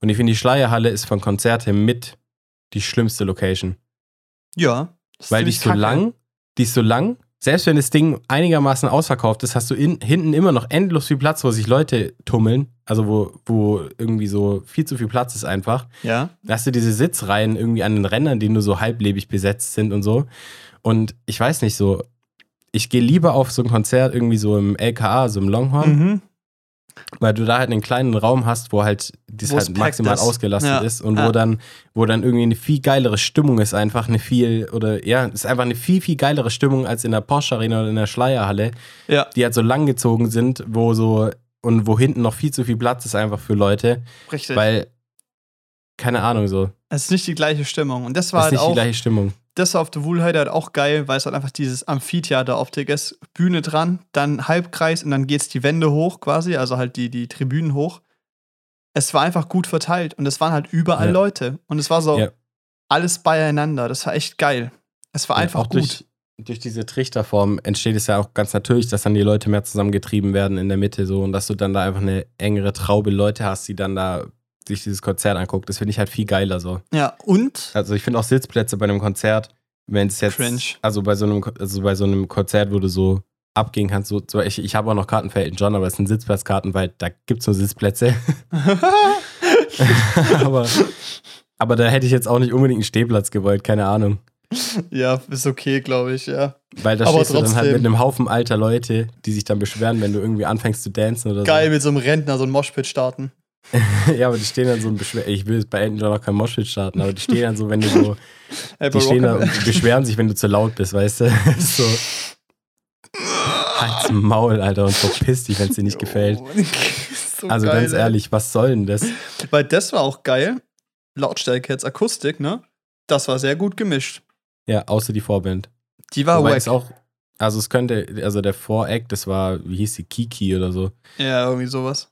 Und ich finde, die Schleierhalle ist von Konzerte mit die schlimmste Location. Ja. Weil die ist so kacke. lang, die ist so lang. Selbst wenn das Ding einigermaßen ausverkauft ist, hast du in, hinten immer noch endlos viel Platz, wo sich Leute tummeln. Also wo, wo irgendwie so viel zu viel Platz ist einfach. Ja. Da hast du diese Sitzreihen irgendwie an den Rändern, die nur so halblebig besetzt sind und so. Und ich weiß nicht so, ich gehe lieber auf so ein Konzert irgendwie so im LKA, so im Longhorn, Mhm. weil du da halt einen kleinen Raum hast, wo halt das es halt maximal ist. ausgelastet Ja. ist und Ja. wo dann wo dann irgendwie eine viel geilere Stimmung ist, einfach eine viel oder ja, es ist einfach eine viel viel geilere Stimmung als in der Porsche Arena oder in der Schleierhalle, Ja. die halt so lang gezogen sind, wo so und wo hinten noch viel zu viel Platz ist einfach für Leute, Richtig. weil keine Ahnung so, es ist nicht die gleiche Stimmung. Und das war ist halt nicht die auch, gleiche Stimmung. Das war auf der Wohlheide halt auch geil, weil es halt einfach dieses Amphitheater-Optik ist. Bühne dran, dann Halbkreis und dann geht's die Wände hoch quasi, also halt die, die Tribünen hoch. Es war einfach gut verteilt und es waren halt überall Ja. Leute. Und es war so Ja. alles beieinander. Das war echt geil. Es war Ja, einfach auch gut. Durch, durch diese Trichterform entsteht es ja auch ganz natürlich, dass dann die Leute mehr zusammengetrieben werden in der Mitte so und dass du dann da einfach eine engere Traube Leute hast, die dann da sich dieses Konzert anguckt. Das finde ich halt viel geiler so. Ja, und Also ich finde auch Sitzplätze bei einem Konzert, wenn es jetzt, Cringe. also bei so einem, also bei so einem Konzert, wo du so abgehen kannst, so, so ich, ich habe auch noch Karten für Elton John, aber es sind Sitzplatzkarten, weil da gibt es nur Sitzplätze. aber, aber da hätte ich jetzt auch nicht unbedingt einen Stehplatz gewollt, keine Ahnung. ja, ist okay, glaube ich, ja. Weil da Aber stehst du dann halt trotzdem. mit einem Haufen alter Leute, die sich dann beschweren, wenn du irgendwie anfängst zu dancen oder Geil mit so einem Rentner so ein Moshpit starten. Ja, aber die stehen dann so und beschweren. Ich will jetzt bei John noch kein Moshpit starten, aber die stehen dann so, wenn du so. Die stehen da Rock- und beschweren sich, wenn du zu laut bist, weißt du? so. Halt's Maul, Alter, und verpiss dich, wenn es dir nicht gefällt. so Also geil, ganz ehrlich, was soll denn das? Weil das war auch geil. Lautstärke jetzt Akustik, ne? Das war sehr gut gemischt. Ja, außer die Vorband. Die war Wobei wack. auch. Also es könnte, also der Voreck, das war, wie hieß die, Kiki oder so. Ja, irgendwie sowas.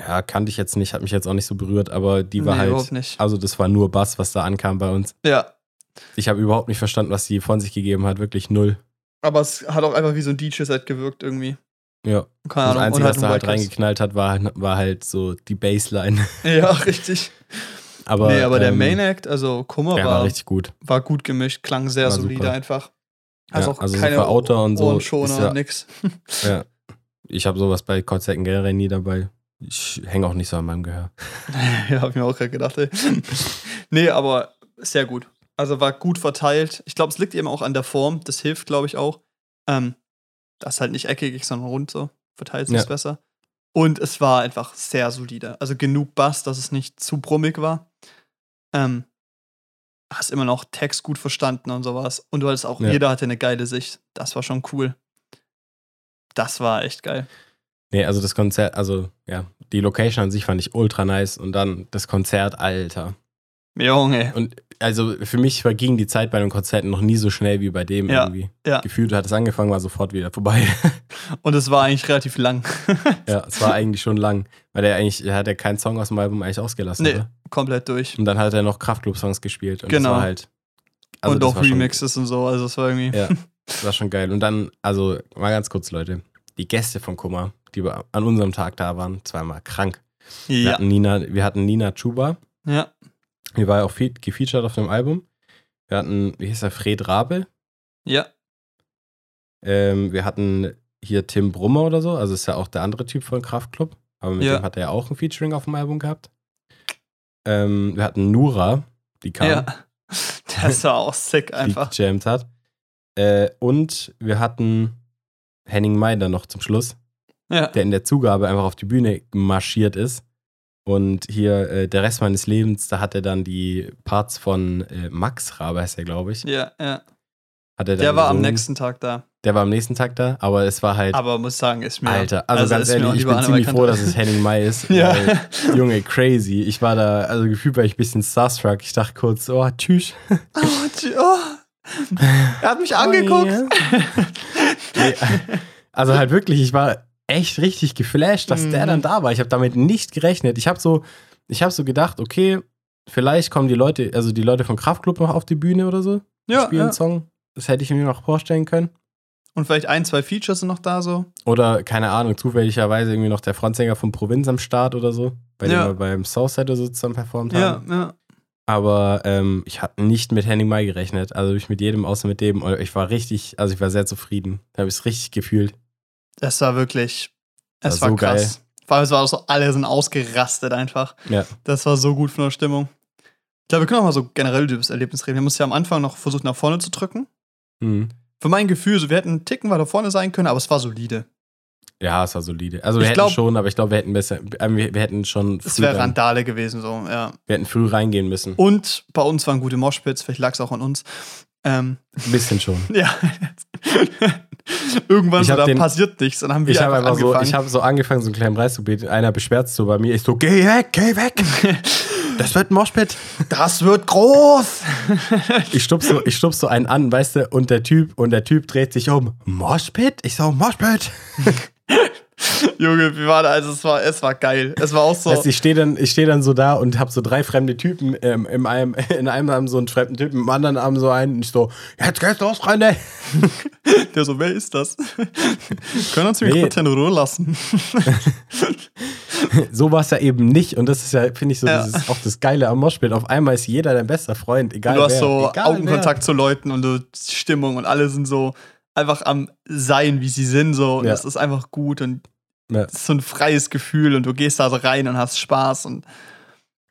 Ja, kannte ich jetzt nicht, hat mich jetzt auch nicht so berührt, aber die war Nee, halt. überhaupt nicht. Also das war nur Bass, was da ankam bei uns. Ja. Ich habe überhaupt nicht verstanden, was sie von sich gegeben hat. Wirklich null. Aber es hat auch einfach wie so ein DJ-Set gewirkt irgendwie. Ja. Keine Das Ahnung. Einzige, was da halt reingeknallt hat, war, war halt so die Bassline. Ja, richtig. Aber, nee, aber der ähm, Main Act, also Kummer, der war, war war, richtig gut. gut gemischt, klang sehr War solide super. einfach. Ja, Also auch also so keine Outdoor und so Ohrenschoner, ja- nix. Ja. Ich habe sowas bei Konzerten generell nie dabei. Ich hänge auch nicht so an meinem Gehör. ja, hab ich mir auch gerade gedacht, ey. nee, aber sehr gut. Also war gut verteilt. Ich glaube, es liegt eben auch an der Form. Das hilft, glaube ich, auch. Ähm, das ist halt nicht eckig, sondern rund so. Verteilt sich Ja. besser. Und es war einfach sehr solide. Also genug Bass, dass es nicht zu brummig war. Ähm, hast immer noch Text gut verstanden und sowas. Und du hattest auch, Ja. jeder hatte eine geile Sicht. Das war schon cool. Das war echt geil. Nee, also das Konzert, also ja, die Location an sich fand ich ultra nice und dann das Konzert, Alter. Junge. Und also für mich verging die Zeit bei den Konzerten noch nie so schnell wie bei dem Ja, irgendwie. ja. Gefühlt hat es angefangen, war sofort wieder vorbei. Und es war eigentlich relativ lang. ja, es war eigentlich schon lang, weil der eigentlich, er hat ja keinen Song aus dem Album eigentlich ausgelassen, Nee. oder? Komplett durch. Und dann hat er noch Kraftclub-Songs gespielt und Genau. halt. also und auch war schon- Remixes und so. Also es war irgendwie. Ja, das war schon geil. Und dann, also mal ganz kurz, Leute, die Gäste von Kummer, die wir an unserem Tag da waren, zweimal krank. Wir, Ja. hatten Nina, wir hatten Nina Chuba, ja. die war ja auch fe gefeatured auf dem Album. Wir hatten, wie hieß er, Fred Rabe. Ja. Ähm, wir hatten hier Tim Brummer oder so, also ist ja auch der andere Typ von Kraftklub. Aber mit Ja. dem hat er ja auch ein Featuring auf dem Album gehabt. Ähm, wir hatten Nura, die kam, Ja. Das war auch sick die einfach. gejammt hat. Äh, und wir hatten Henning Meider noch zum Schluss, Ja. der in der Zugabe einfach auf die Bühne marschiert ist. Und hier äh, der Rest meines Lebens, da hat er dann die Parts von äh, Max Rabe, heißt er, glaube ich. Ja, ja. Hat er dann Der war am gesungen. nächsten Tag da. Der war am nächsten Tag da, aber es war halt. Aber muss sagen, ist mir. Alter, also, ganz mir auch ehrlich, ich bin ziemlich anerkannt. froh, dass es Henning Mai ist. Ja. Weil, Junge, crazy. Ich war da, also gefühlt war ich ein bisschen starstruck. Ich dachte kurz, oh, tschüss. Oh, tsch- oh. Er hat mich angeguckt. Nee, also halt wirklich, ich war echt richtig geflasht, dass der Mhm. dann da war. Ich habe damit nicht gerechnet. Ich habe so, ich habe so gedacht, okay, vielleicht kommen die Leute, also die Leute von Kraftklub noch auf die Bühne oder so, Ja, spielen ja. einen Song. Das hätte ich mir noch vorstellen können. Und vielleicht ein, zwei Features sind noch da so. Oder, keine Ahnung, zufälligerweise irgendwie noch der Frontsänger von Provinz am Start oder so, bei dem Ja. wir beim Southside oder so zusammen performt Ja, haben. ja. Aber ähm, ich habe nicht mit Henning Mai gerechnet. Also ich mit jedem, außer mit dem. Ich war richtig, also ich war sehr zufrieden. Da habe ich es richtig gefühlt. Das war wirklich. Es War war, so geil. krass. Vor allem, es war auch so, alle sind ausgerastet einfach. Ja. Das war so gut von der Stimmung. Ich glaube, wir können auch mal so generell über das Erlebnis reden. Wir uns ja am Anfang noch versucht, nach vorne zu drücken. Mhm. Für mein Gefühl, so, wir hätten einen Ticken weiter vorne sein können, aber es war solide. Ja, es war solide. Also wir Ich hätten glaub- schon, aber ich glaube, wir hätten besser, äh, wir, wir hätten schon Es früh, wäre dann, Randale gewesen, so, ja. wir hätten früh reingehen müssen. Und bei uns waren gute Moshpits, vielleicht lag es auch an uns. Ähm, Ein bisschen schon. ja. Irgendwann so, da den- passiert nichts. Dann haben wir Ich habe einfach so, angefangen. ich habe so angefangen, so einen kleinen Preis zu beten. Einer beschwert sich so bei mir. Ich so, geh weg, geh weg. Das wird ein Moshpit. das wird groß! Ich stupst so, ich so einen an, weißt du, und der Typ, und der Typ dreht sich um. Moshpit? Ich so, Moshpit. Junge, wie war das? Also, es war, es war geil. Es war auch so. Du, ich stehe dann, ich steh dann so da und habe so drei fremde Typen. Ähm, in, einem, in einem Arm so einen fremden Typen, im anderen Arm so einen. Und ich so, jetzt geht's los, Freunde. Der so, wer ist das? Können uns mich Nee. in Ruhe lassen? So war es ja eben nicht. Und das ist ja, finde ich, so Ja. dieses, auch das Geile am Moshpit. Auf einmal ist jeder dein bester Freund, egal du hast wer. so Augenkontakt zu Leuten und du Stimmung und alle sind so einfach am Sein, wie sie sind. So. Und Ja. das ist einfach gut und Wer. Ja. ist so ein freies Gefühl und du gehst da so rein und hast Spaß und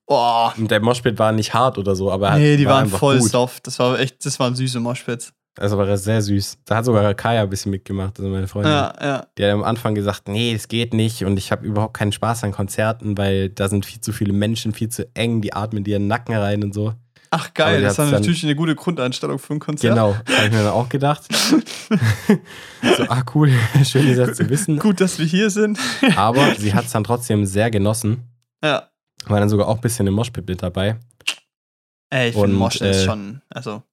oh, Und der Moshpit war nicht hart oder so, aber er nee, die war waren voll gut. soft. Das war echt, das waren süße Moshpits. Also war sehr süß. Da hat sogar Kaya ein bisschen mitgemacht, also meine Freundin. Ja, ja. Die hat am Anfang gesagt, nee, es geht nicht und ich habe überhaupt keinen Spaß an Konzerten, weil da sind viel zu viele Menschen, viel zu eng, die atmen dir in den Nacken rein und so. Ach geil, das dann- natürlich eine gute Grundeinstellung für ein Konzert. Genau, habe ich mir dann auch gedacht. so, ah cool, schön, das jetzt zu wissen. Gut, dass wir hier sind. Aber sie hat es dann trotzdem sehr genossen. ja. War dann sogar auch ein bisschen im Moshpit mit dabei. Ey, ich finde Moschen ist äh, schon, also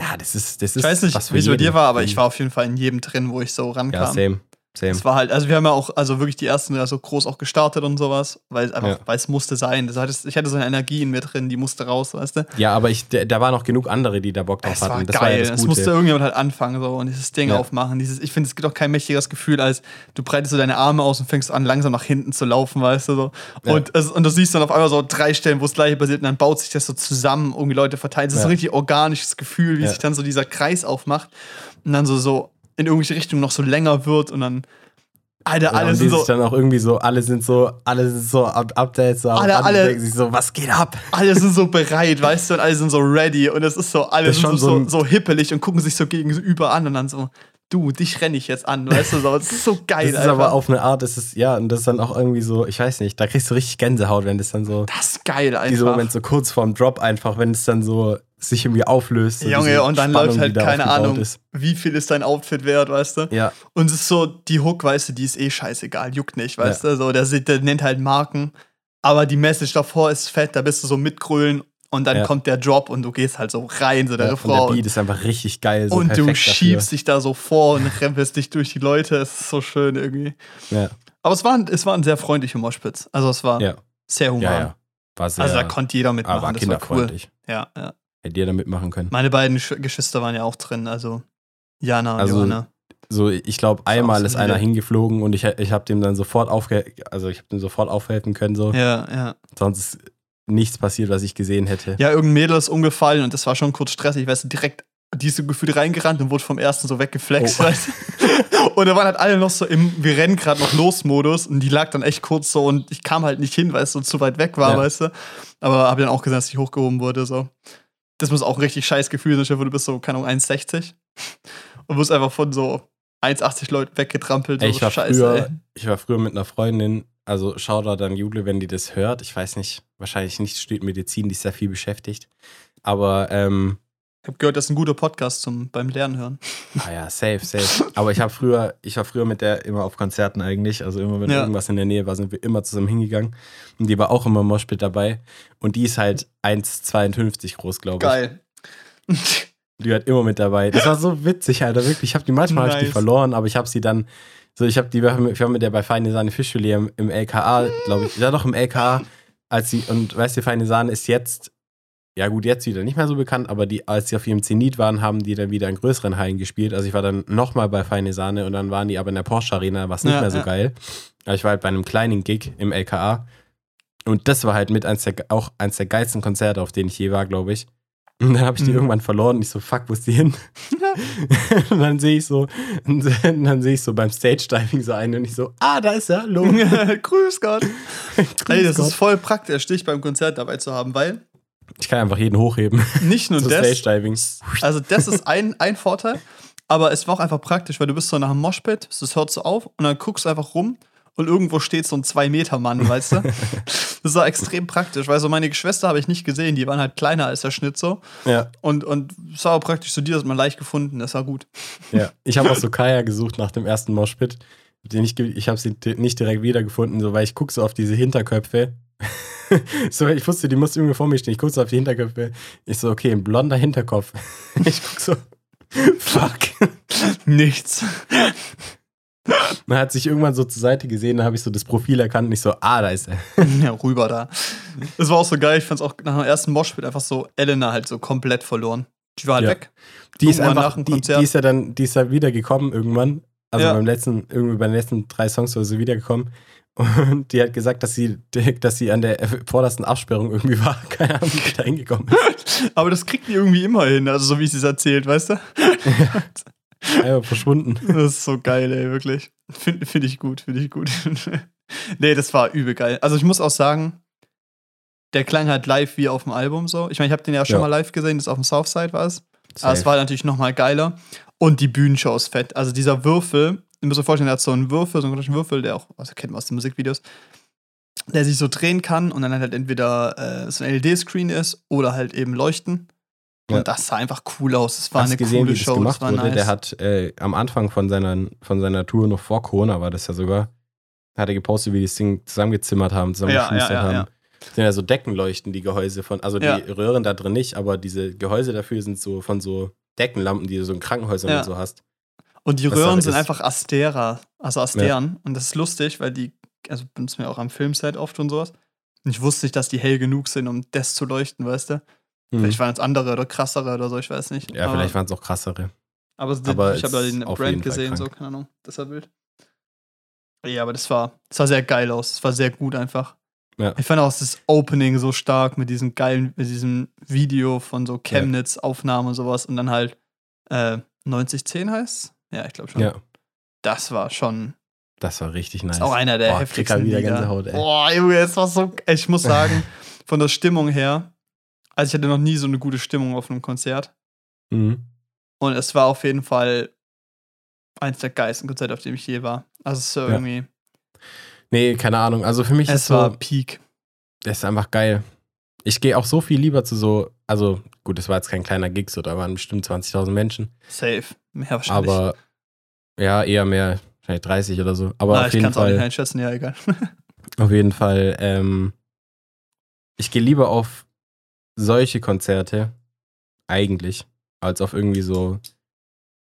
Ja, das ist, das ist ich weiß nicht, wie es bei dir war, aber ich war auf jeden Fall in jedem drin, wo ich so rankam. Ja, same, same. Es war halt, also wir haben ja auch, also wirklich die ersten ja so groß auch gestartet und sowas, weil es einfach, Ja. weil es musste sein. Das heißt, ich hatte so eine Energie in mir drin, die musste raus, weißt du? Ja, aber ich, da waren noch genug andere, die da Bock drauf Es war hatten. Das geil. war ja das es musste irgendjemand halt anfangen so und dieses Ding Ja. aufmachen. Dieses, ich finde, es gibt auch kein mächtigeres Gefühl, als du breitest so deine Arme aus und fängst an, langsam nach hinten zu laufen, weißt du so. Ja. Und, es, und du siehst dann auf einmal so drei Stellen, wo es gleiche passiert und dann baut sich das so zusammen, irgendwie Leute verteilen. Es ist ein richtig organisches Gefühl, wie sich dann so dieser Kreis aufmacht und dann so, so in irgendwelche Richtungen noch so länger wird und dann Alter, Ja, alle und die sind so, dann auch irgendwie so, alle sind so, alle sind so up, Updates, so Alle- alle- denken sich so, was geht ab? alle sind so bereit, weißt du, und alle sind so ready und es ist so, alle ist sind so, so so, hippelig und gucken sich so gegenüber an und dann so, du, dich renne ich jetzt an, weißt du, so, es ist so geil, Das ist aber auf eine Art, das ist, ja, und das ist dann auch irgendwie so, ich weiß nicht, da kriegst du richtig Gänsehaut, wenn das dann so, das ist geil einfach. dieser Moment so kurz vorm Drop einfach, wenn es dann so sich irgendwie auflöst. so Junge, und dann Spannung, läuft halt keine Ahnung, Ist. wie viel ist dein Outfit wert, weißt du? Ja, Und es ist so, die Hook, weißt du, die ist eh scheißegal, juckt nicht, weißt du? So, der, der nennt halt Marken, aber die Message davor ist fett, da bist du so mitgrölen und dann Ja. kommt der Drop und du gehst halt so rein, so der ja und der Refrain. Beat ist einfach richtig geil. So und du schiebst dich da so vor und rempelst dich durch die Leute. Es ist so schön irgendwie. Dafür. Aber es war, es war ein sehr freundlicher Moshpit. Also es war Ja, sehr ja, human. ja, ja. War sehr, Also da konnte jeder mitmachen. aber das war cool. kinderfreundlich. Ja, Hätte jeder mitmachen können. Meine beiden Sch Geschwister waren ja auch drin, also Jana und Also, Johanna. So, ich glaube, einmal ist einer hingeflogen und ich, ich habe dem dann sofort aufge also ich habe dem sofort aufhelfen können, so. Ja, ja. Sonst ist nichts passiert, was ich gesehen hätte. Ja, irgendein Mädel ist umgefallen und das war schon kurz stressig, weißt du, direkt die ist so gefühlt reingerannt und wurde vom ersten so weggeflext, Oh. weißt du? Und da waren halt alle noch so im Wir rennen gerade noch los Modus und die lag dann echt kurz so und ich kam halt nicht hin, weil es so zu weit weg war, Ja. weißt du? Aber habe dann auch gesehen, dass ich hochgehoben wurde, so. Das muss auch ein richtig scheiß Gefühl sein, vor, du bist so, keine Ahnung, 1,60 und wirst einfach von so 1,80 Leuten weggetrampelt. Ey, ich war scheiße, früher, ey. ich war früher mit einer Freundin, also Shoutout an Jule, wenn die das hört. Ich weiß nicht, wahrscheinlich nicht studiert Medizin, die ist sehr viel beschäftigt. Aber ähm, habe gehört, das ist ein guter Podcast zum beim Lernen hören. Ah ja, safe, safe. Aber ich habe früher, ich war früher mit der immer auf Konzerten eigentlich. Also immer, wenn Ja. irgendwas in der Nähe war, sind wir immer zusammen hingegangen. Und die war auch immer im Moshpit dabei. Und die ist halt 1,52 groß, glaube ich. Geil. Die hat immer mit dabei. Das war so witzig, Alter, wirklich. Ich habe die manchmal hab ich die Nice. verloren, aber ich habe sie dann, so ich habe die, wir haben wir haben mit der bei Feine Sahne Fischfilet im, im LKA, glaube ich, ja doch im LKA, als sie, und weißt du, Feine Sahne ist jetzt, ja gut, jetzt wieder nicht mehr so bekannt, aber die, als sie auf ihrem Zenit waren, haben die dann wieder in größeren Hallen gespielt. Also ich war dann nochmal bei Feine Sahne und dann waren die aber in der Porsche Arena, was nicht Ja, mehr so ja. geil. Aber ich war halt bei einem kleinen Gig im LKA. Und das war halt mit eins der, auch eins der geilsten Konzerte, auf denen ich je war, glaube ich. Und dann habe ich die Mhm. irgendwann verloren. Und ich so, fuck, wo ist die hin? und dann sehe ich so, und dann sehe ich so beim Stage-Diving so einen und ich so, ah, da ist er, hallo. Grüß Gott. Ey, das Gott. ist voll praktisch, dich beim Konzert dabei zu haben, weil Ich kann einfach jeden hochheben nicht nur das, Stage-Diving. also das ist ein, ein Vorteil, aber es war auch einfach praktisch, weil du bist so nach dem Moshpit, das hört so auf und dann guckst du einfach rum und irgendwo steht so ein 2-Meter-Mann, weißt du? Das war extrem praktisch, weil so meine Geschwister habe ich nicht gesehen, die waren halt kleiner als der Schnitt so Ja, und, und es war auch praktisch so, die hat man leicht gefunden, das war gut. ja. Ich habe auch so Kaya gesucht nach dem ersten Moshpit. Den ich ich habe sie nicht direkt wiedergefunden, so, weil ich gucke so auf diese Hinterköpfe. so, ich wusste, die muss irgendwie vor mir stehen. Ich gucke so auf die Hinterköpfe. Ich so, okay, ein blonder Hinterkopf. ich gucke so, fuck. Nichts. Man hat sich irgendwann so zur Seite gesehen, da habe ich so das Profil erkannt und ich so, ah, da ist er. ja, rüber da. Das war auch so geil, ich fand es auch nach dem ersten Moshpit einfach so, Elena halt so komplett verloren. Die war halt Ja. weg. Die ist einfach, nach dem die, Konzert. die ist ja dann, die ist ja wieder gekommen irgendwann. Also Ja. beim letzten, irgendwie bei den letzten drei Songs oder so wiedergekommen. Und die hat gesagt, dass sie, dass sie an der vordersten Absperrung irgendwie war. Keine Ahnung, wie sie da hingekommen ist. Aber das kriegt die irgendwie immer hin, also so wie sie es erzählt, weißt du? Einfach verschwunden. Das ist so geil, ey, wirklich. Finde find ich gut, finde ich gut. nee, das war übel geil. Also ich muss auch sagen, der klang halt live wie auf dem Album so. Ich meine, ich habe den ja schon Ja. mal live gesehen, das auf dem Southside war es. Aber es war natürlich noch mal geiler. Und die Bühnenshow ist fett. Also dieser Würfel, ihr müsst euch vorstellen, der hat so einen Würfel, so einen komischen Würfel, der auch, also kennt man aus den Musikvideos, der sich so drehen kann und dann halt entweder äh, so ein LED-Screen ist oder halt eben leuchten. Und Ja. das sah einfach cool aus. Es war Hast eine gesehen, coole wie das Show. gemacht das war wurde? nice. Der hat äh, am Anfang von seiner, von seiner Tour, noch vor Corona war das ja sogar, hat er gepostet, wie die das Ding zusammengezimmert haben, zusammengeschustert Ja, ja, ja, haben. Das sind ja so Deckenleuchten, die Gehäuse von, also die Röhren da drin nicht, aber diese Gehäuse dafür sind so von so Deckenlampen, die du so in Krankenhäusern und so hast. Und die Was Röhren sind einfach Astera, also Asteren. Und das ist lustig, weil die, also benutzen wir auch am Filmset oft und sowas. Und ich wusste nicht, dass die hell genug sind, um das zu leuchten, weißt du? Hm. Vielleicht waren es andere oder krassere oder so, ich weiß nicht. Ja, aber, vielleicht waren es auch krassere. Aber, aber ich habe da den Brand gesehen, so, keine Ahnung, deshalb Bild. Ja, aber das war, das sah sehr geil aus. Es war sehr gut einfach. Ja. Ich fand auch das Opening so stark mit diesem geilen, mit diesem Video von so Chemnitz-Aufnahmen und sowas und dann halt äh, 9010 heißt Ja, ich glaube schon. Ja. Das war schon Das war richtig nice. Ist auch einer der Boah, heftigsten wieder Lieder. Gänsehaut, ey. Boah, Junge, es war so. Ich muss sagen, von der Stimmung her, also ich hatte noch nie so eine gute Stimmung auf einem Konzert. Mhm. Und es war auf jeden Fall eins der geilsten Konzerte, auf dem ich je war. Also es ist so Ja. irgendwie. Nee, keine Ahnung. Also für mich ist Es war so, Peak. das ist einfach geil. Ich gehe auch so viel lieber zu so, also gut, das war jetzt kein kleiner Gig, so da waren bestimmt 20.000 Menschen, Safe. Mehr wahrscheinlich. aber ja, eher mehr, vielleicht 30 oder so. Aber Na, auf ich jeden kann es auch nicht Fall, einschätzen, ja, egal. auf jeden Fall, ähm, ich gehe lieber auf solche Konzerte, eigentlich, als auf irgendwie so,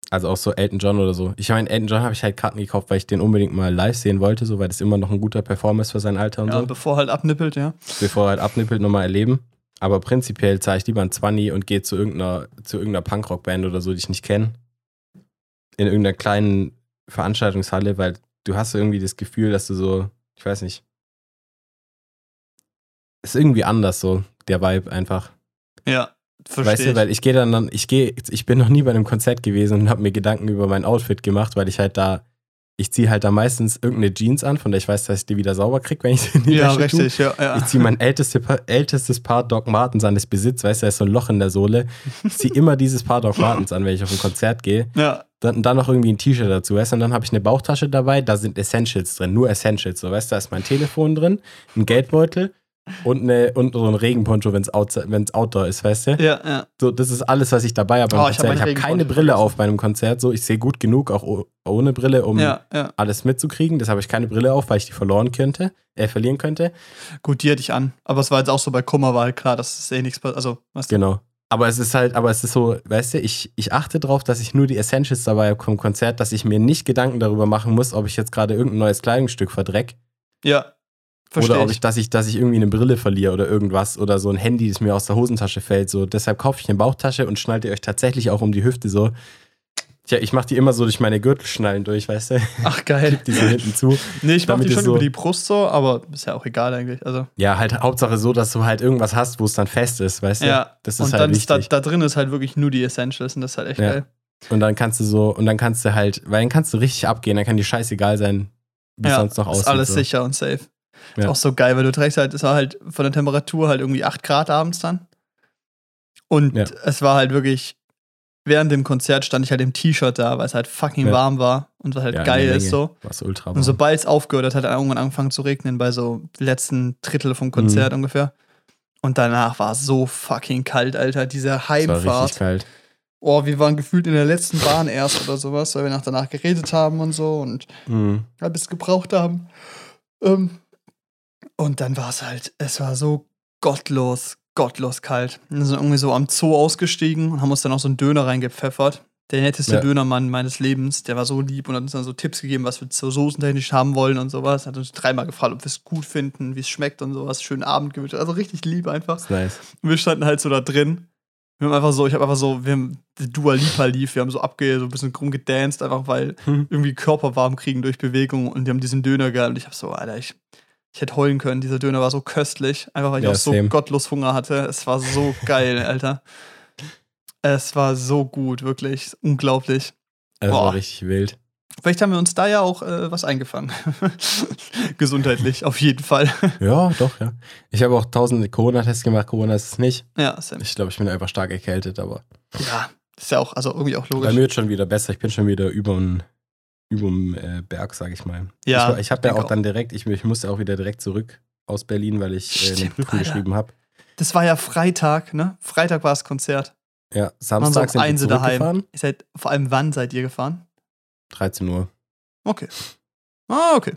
also auch so Elton John oder so. Ich meine, Elton John habe ich halt Karten gekauft, weil ich den unbedingt mal live sehen wollte, so, weil das immer noch ein guter Performer ist für sein Alter und ja, so. bevor halt abnippelt, ja. bevor halt abnippelt, nochmal erleben. Aber prinzipiell zahle ich lieber ein 20 und gehe zu irgendeiner, zu irgendeiner Punkrock-Band oder so, die ich nicht kenne. In irgendeiner kleinen Veranstaltungshalle, weil du hast irgendwie das Gefühl, dass du so, ich weiß nicht. Ist irgendwie anders so, der Vibe einfach. Ja, verstehe. Weißt du, weil ich gehe dann, dann ich gehe, ich bin noch nie bei einem Konzert gewesen und habe mir Gedanken über mein Outfit gemacht, weil ich halt da, ich ziehe halt da meistens irgendeine Jeans an, von der ich weiß, dass ich die wieder sauber kriege, wenn ich sie in die ja, Wäsche tue. richtig, ja. ja. Ich ziehe mein älteste, ältestes Paar Doc Martens an, das Besitz, weißt du, da ist so ein Loch in der Sohle. Ich ziehe immer dieses Paar Doc Martens an, wenn ich auf ein Konzert gehe. ja, Dann, dann noch irgendwie ein T-Shirt dazu, weißt du, und dann habe ich eine Bauchtasche dabei, da sind Essentials drin, nur Essentials, so, weißt du, da ist mein Telefon drin, ein Geldbeutel und, eine, und so ein Regenponcho, wenn es Outdoor ist, weißt du. ja, ja. So, das ist alles, was ich dabei habe Oh, ich hab habe keine Regenponcho Brille auf bei einem Konzert, so, ich sehe gut genug, auch ohne Brille, um Ja, ja. alles mitzukriegen. Das habe ich keine Brille auf, weil ich die verloren könnte, äh, verlieren könnte. Gut, die hatte ich an. Aber es war jetzt auch so bei Kummer, war halt klar, dass es eh nichts passiert. Also, weißt du? Genau. Aber es ist halt, aber es ist so, weißt du, ich, ich achte darauf, dass ich nur die Essentials dabei habe vom Konzert, dass ich mir nicht Gedanken darüber machen muss, ob ich jetzt gerade irgendein neues Kleidungsstück verdreck Ja, verstehe oder ob ich. ich, dass ich, dass ich irgendwie eine Brille verliere oder irgendwas oder so ein Handy, das mir aus der Hosentasche fällt. So, deshalb kaufe ich eine Bauchtasche und schnallt ihr euch tatsächlich auch um die Hüfte so. Tja, ich mache die immer so durch meine Gürtelschnallen durch, weißt du? Ach, geil. Die so hinten zu. Nee, ich mach damit die schon so- über die Brust so, aber ist ja auch egal eigentlich. Also, Ja, halt Hauptsache so, dass du halt irgendwas hast, wo es dann fest ist, weißt du? ja. Das ist und halt dann ist da, wichtig. da drin ist halt wirklich nur die Essentials und das ist halt echt Ja. geil. Und dann kannst du so, und dann kannst du halt, weil dann kannst du richtig abgehen, dann kann dir scheißegal sein, wie es sonst noch aussieht. ist alles so. sicher und safe. Ist Ja. auch so geil, weil du trägst halt, es war halt von der Temperatur halt irgendwie 8 Grad abends dann. Und Ja. es war halt wirklich, während dem Konzert stand ich halt im T-Shirt da, weil es halt fucking Ja. warm war und was halt Ja, geil ist so. Was ultra Und warm. sobald es aufgehört hat, hat irgendwann angefangen zu regnen bei so letzten Drittel vom Konzert ungefähr. Und danach war es so fucking kalt, Alter. Diese Es war richtig Heimfahrt. kalt. Oh, wir waren gefühlt in der letzten Bahn erst oder sowas, weil wir nach danach geredet haben und so und Mhm. ein bisschen gebraucht haben. Ähm, und dann war es halt, es war so gottlos, gottlos kalt. Wir sind irgendwie so am Zoo ausgestiegen und haben uns dann auch so einen Döner reingepfeffert. Der netteste Ja. Dönermann meines Lebens, der war so lieb und hat uns dann so Tipps gegeben, was wir so soßentechnisch haben wollen und sowas. Hat uns dreimal gefragt, ob wir es gut finden, wie es schmeckt und sowas. Schönen Abend gewünscht. Also richtig lieb einfach. Nice. Und wir standen halt so da drin. Wir haben einfach so, ich habe einfach so, wir haben die Dua Lipa lief, wir haben so abge, so ein bisschen rumgedanced, einfach weil Hm. irgendwie Körper warm kriegen durch Bewegung und die haben diesen Döner gehabt und ich habe so, Alter, ich, ich hätte heulen können. Dieser Döner war so köstlich, einfach weil ich Ja, auch so same. gottlos Hunger hatte. Es war so geil, Alter. Es war so gut, wirklich unglaublich. Es war richtig wild. Vielleicht haben wir uns da ja auch äh, was eingefangen. Gesundheitlich, auf jeden Fall. Ja, doch, ja. Ich habe auch tausende Corona-Tests gemacht, Corona ist es nicht. ja, Sam. Ich glaube, ich bin einfach stark erkältet, aber Ja, ist ja auch, also irgendwie auch bei logisch. mir wird schon wieder besser. Ich bin schon wieder über dem überm, äh, Berg, sag ich mal. Ja, ich, ich habe ja auch dann direkt, ich, ich musste auch wieder direkt zurück aus Berlin, weil ich äh, eine Prüfung Alter. geschrieben habe. Das war ja Freitag, ne? Freitag war das Konzert. Ja, Samstag sind wir daheim. Ihr seid, vor allem wann seid ihr gefahren? 13 Uhr. Okay. Ah, okay.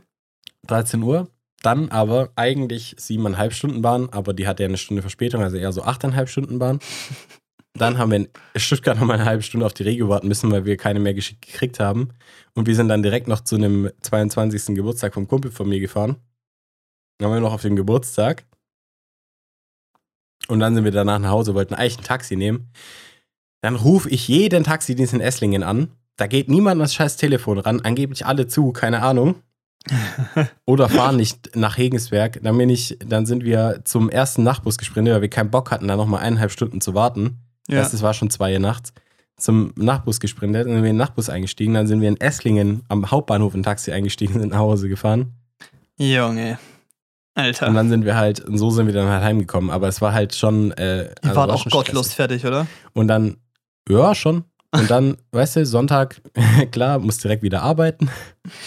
13 Uhr. Dann aber eigentlich siebeneinhalb Stunden Bahn, aber die hatte ja eine Stunde Verspätung, also eher so achteinhalb Stunden Bahn. Dann haben wir in Stuttgart noch mal eine halbe Stunde auf die Regio warten müssen, weil wir keine mehr geschickt gekriegt haben. Und wir sind dann direkt noch zu einem 22. Geburtstag vom Kumpel von mir gefahren. Dann waren wir noch auf dem Geburtstag. Und dann sind wir danach nach Hause, wollten eigentlich ein Taxi nehmen. Dann rufe ich jeden Taxidienst in Esslingen an. Da geht niemand an das scheiß Telefon ran, angeblich alle zu, keine Ahnung. Oder fahren nicht nach Regensberg. Dann, bin ich, dann sind wir zum ersten Nachtbus gesprintet, weil wir keinen Bock hatten, da nochmal eineinhalb Stunden zu warten. Ja. Weißt, es war schon zwei Uhr nachts. zum Nachtbus gesprintet, dann sind wir in den Nachtbus eingestiegen, dann sind wir in Esslingen am Hauptbahnhof in Taxi eingestiegen, sind nach Hause gefahren. Junge. Alter. Und dann sind wir halt, und so sind wir dann halt heimgekommen. Aber es war halt schon. Äh, Ihr also wart war auch gottlos fertig, oder? Und dann, ja, schon. Und dann, weißt du, Sonntag, klar, muss direkt wieder arbeiten.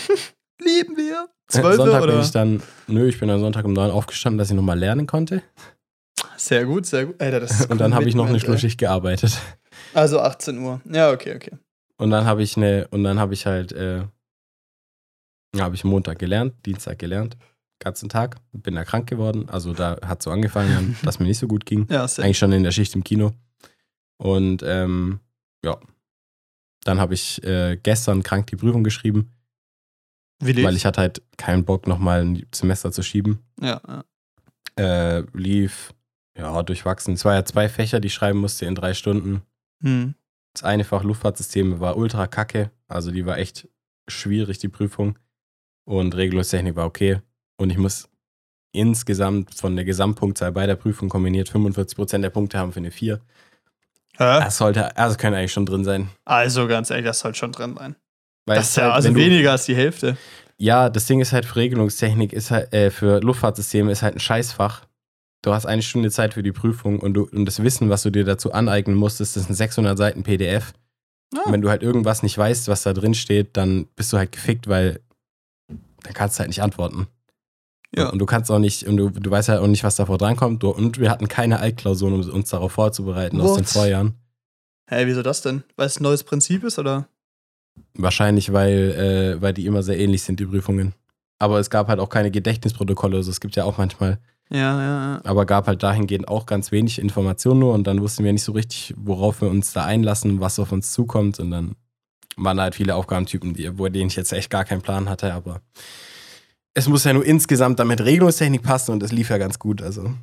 Lieben wir. Zwölf Sonntag oder? bin ich dann, nö, ich bin am Sonntag um neun aufgestanden, dass ich nochmal lernen konnte. Sehr gut, sehr gut. Alter, das Und dann habe ich noch eine. Schlussschicht gearbeitet. Also 18 Uhr. Ja, okay, okay. Und dann habe ich eine, und dann habe ich halt, äh, habe ich Montag gelernt, Dienstag gelernt, ganzen Tag, bin da krank geworden. Also da hat so angefangen, dass mir nicht so gut ging. Ja, sehr Eigentlich schon in der Schicht im Kino. Und ähm, ja, dann habe ich äh, gestern krank die Prüfung geschrieben, Wie lief's? weil ich hatte halt keinen Bock, nochmal ein Semester zu schieben. Ja, ja. Äh, lief, ja, durchwachsen. Es war ja zwei Fächer, die ich schreiben musste in drei Stunden. Hm. Das eine Fach Luftfahrtsysteme war ultra kacke. Also die war echt schwierig, die Prüfung. Und Regelungstechnik war okay. Und ich muss insgesamt von der Gesamtpunktzahl bei der Prüfung kombiniert 45% der Punkte haben für eine 4. Hä? Das sollte, also können eigentlich schon drin sein. Also ganz ehrlich, das soll schon drin sein. Weil Das ist ja halt, also du- weniger als die Hälfte. Ja, das Ding ist halt für Regelungstechnik, ist halt, äh, für Luftfahrtsysteme ist halt ein Scheißfach. Du hast eine Stunde Zeit für die Prüfung und, du, und das Wissen, was du dir dazu aneignen musstest, das sind 600 Seiten PDF. Ah. Und wenn du halt irgendwas nicht weißt, was da drin steht, dann bist du halt gefickt, weil dann kannst du halt nicht antworten. Ja. Und du kannst auch nicht, und du, du weißt halt auch nicht, was davor drankommt. Du, und wir hatten keine Altklausuren, um uns darauf vorzubereiten aus den What? Vorjahren. Hä, wieso das denn? Weil es ein neues Prinzip ist, oder? Wahrscheinlich, weil, äh, weil die immer sehr ähnlich sind, die Prüfungen. Aber es gab halt auch keine Gedächtnisprotokolle. Also es gibt ja auch manchmal, Ja, ja, ja. aber gab halt dahingehend auch ganz wenig Informationen nur und dann wussten wir nicht so richtig, worauf wir uns da einlassen, was auf uns zukommt. Und dann waren halt viele Aufgabentypen, die, wo denen ich jetzt echt gar keinen Plan hatte, aber es muss ja nur insgesamt damit Regelungstechnik passen und es lief ja ganz gut. Also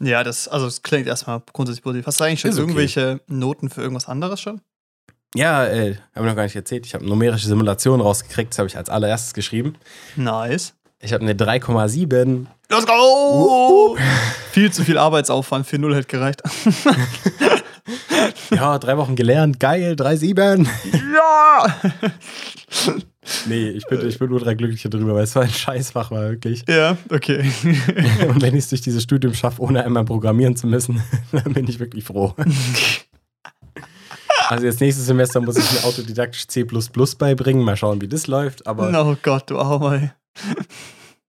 Ja, das, also es klingt erstmal grundsätzlich positiv. Hast du eigentlich schon Ist okay. irgendwelche Noten für irgendwas anderes schon? ja, äh, habe ich noch gar nicht erzählt. Ich habe numerische Simulation rausgekriegt, das habe ich als allererstes geschrieben. Nice. Ich habe eine 3,7. Let's go! viel zu viel Arbeitsaufwand für null hätte gereicht. Ja, drei Wochen gelernt, geil, 3,7. ja! Nee, ich bin, ich bin ultra glücklich darüber, weil es war ein Scheißfach, war wirklich. ja, okay. Und wenn ich es durch dieses Studium schaffe, ohne einmal programmieren zu müssen, dann bin ich wirklich froh. Also jetzt nächstes Semester muss ich mir autodidaktisch C beibringen, mal schauen, wie das läuft. Aber, oh Gott, du Armer. ey.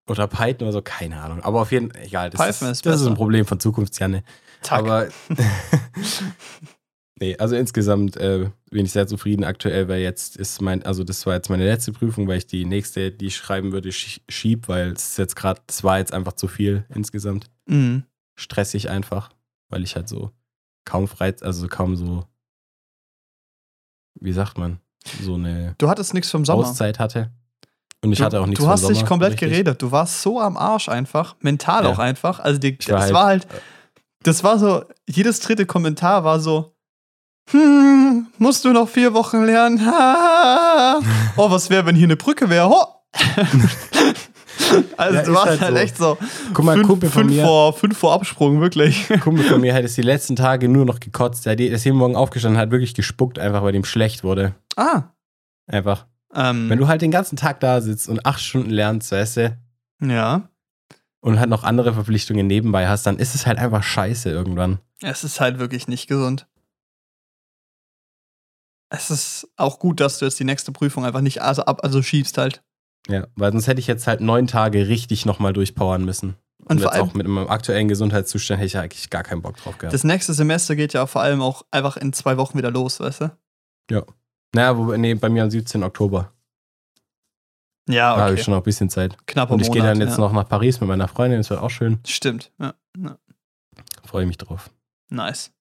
Oder Python oder so, keine Ahnung. Aber auf jeden Fall, egal, das, Python ist, ist das ist ein Problem von Zukunftsjanne. Tack. Aber nee, also insgesamt äh, bin ich sehr zufrieden aktuell, weil jetzt ist mein, also das war jetzt meine letzte Prüfung, weil ich die nächste, die ich schreiben würde, schie- schieb, weil es ist jetzt gerade, es war jetzt einfach zu viel insgesamt. Mhm. Stressig einfach, weil ich halt so kaum frei, also kaum so, wie sagt man, so eine Du hattest nichts vom Sommer. Auszeit hatte. Und ich du, hatte auch nichts Du vom hast dich Sommer, komplett richtig. geredet. Du warst so am Arsch einfach. Mental Ja. auch einfach. Also, die, war das halt- war halt. Das war so. Jedes dritte Kommentar war so. Hm, musst du noch vier Wochen lernen? Oh, was wäre, wenn hier eine Brücke wäre? Ho. also, Ja, du warst halt halt, so. echt so. Guck mal, fünf, Kumpel von fünf, mir, vor, fünf vor Absprung, wirklich. Kumpel von mir hat es die letzten Tage nur noch gekotzt. Der ist jeden Morgen aufgestanden, hat wirklich gespuckt, einfach weil ihm schlecht wurde. Ah. Einfach. Ähm, Wenn du halt den ganzen Tag da sitzt und acht Stunden lernst, weißt du, ja. und halt noch andere Verpflichtungen nebenbei hast, dann ist es halt einfach scheiße irgendwann. Es ist halt wirklich nicht gesund. Es ist auch gut, dass du jetzt die nächste Prüfung einfach nicht also ab, also schiebst halt. Ja, weil sonst hätte ich jetzt halt neun Tage richtig nochmal durchpowern müssen. Und, Und vor allem- auch mit meinem aktuellen Gesundheitszustand hätte ich eigentlich gar keinen Bock drauf gehabt. Das nächste Semester geht ja vor allem auch einfach in zwei Wochen wieder los, weißt du? naja, wo, nee, bei mir am 17. Oktober. Ja, Da habe okay. ich schon noch ein bisschen Zeit. Knapper Und ich gehe dann jetzt ja. noch nach Paris mit meiner Freundin, das wird auch schön. Stimmt, ja. ja. Freue ich mich drauf. Nice.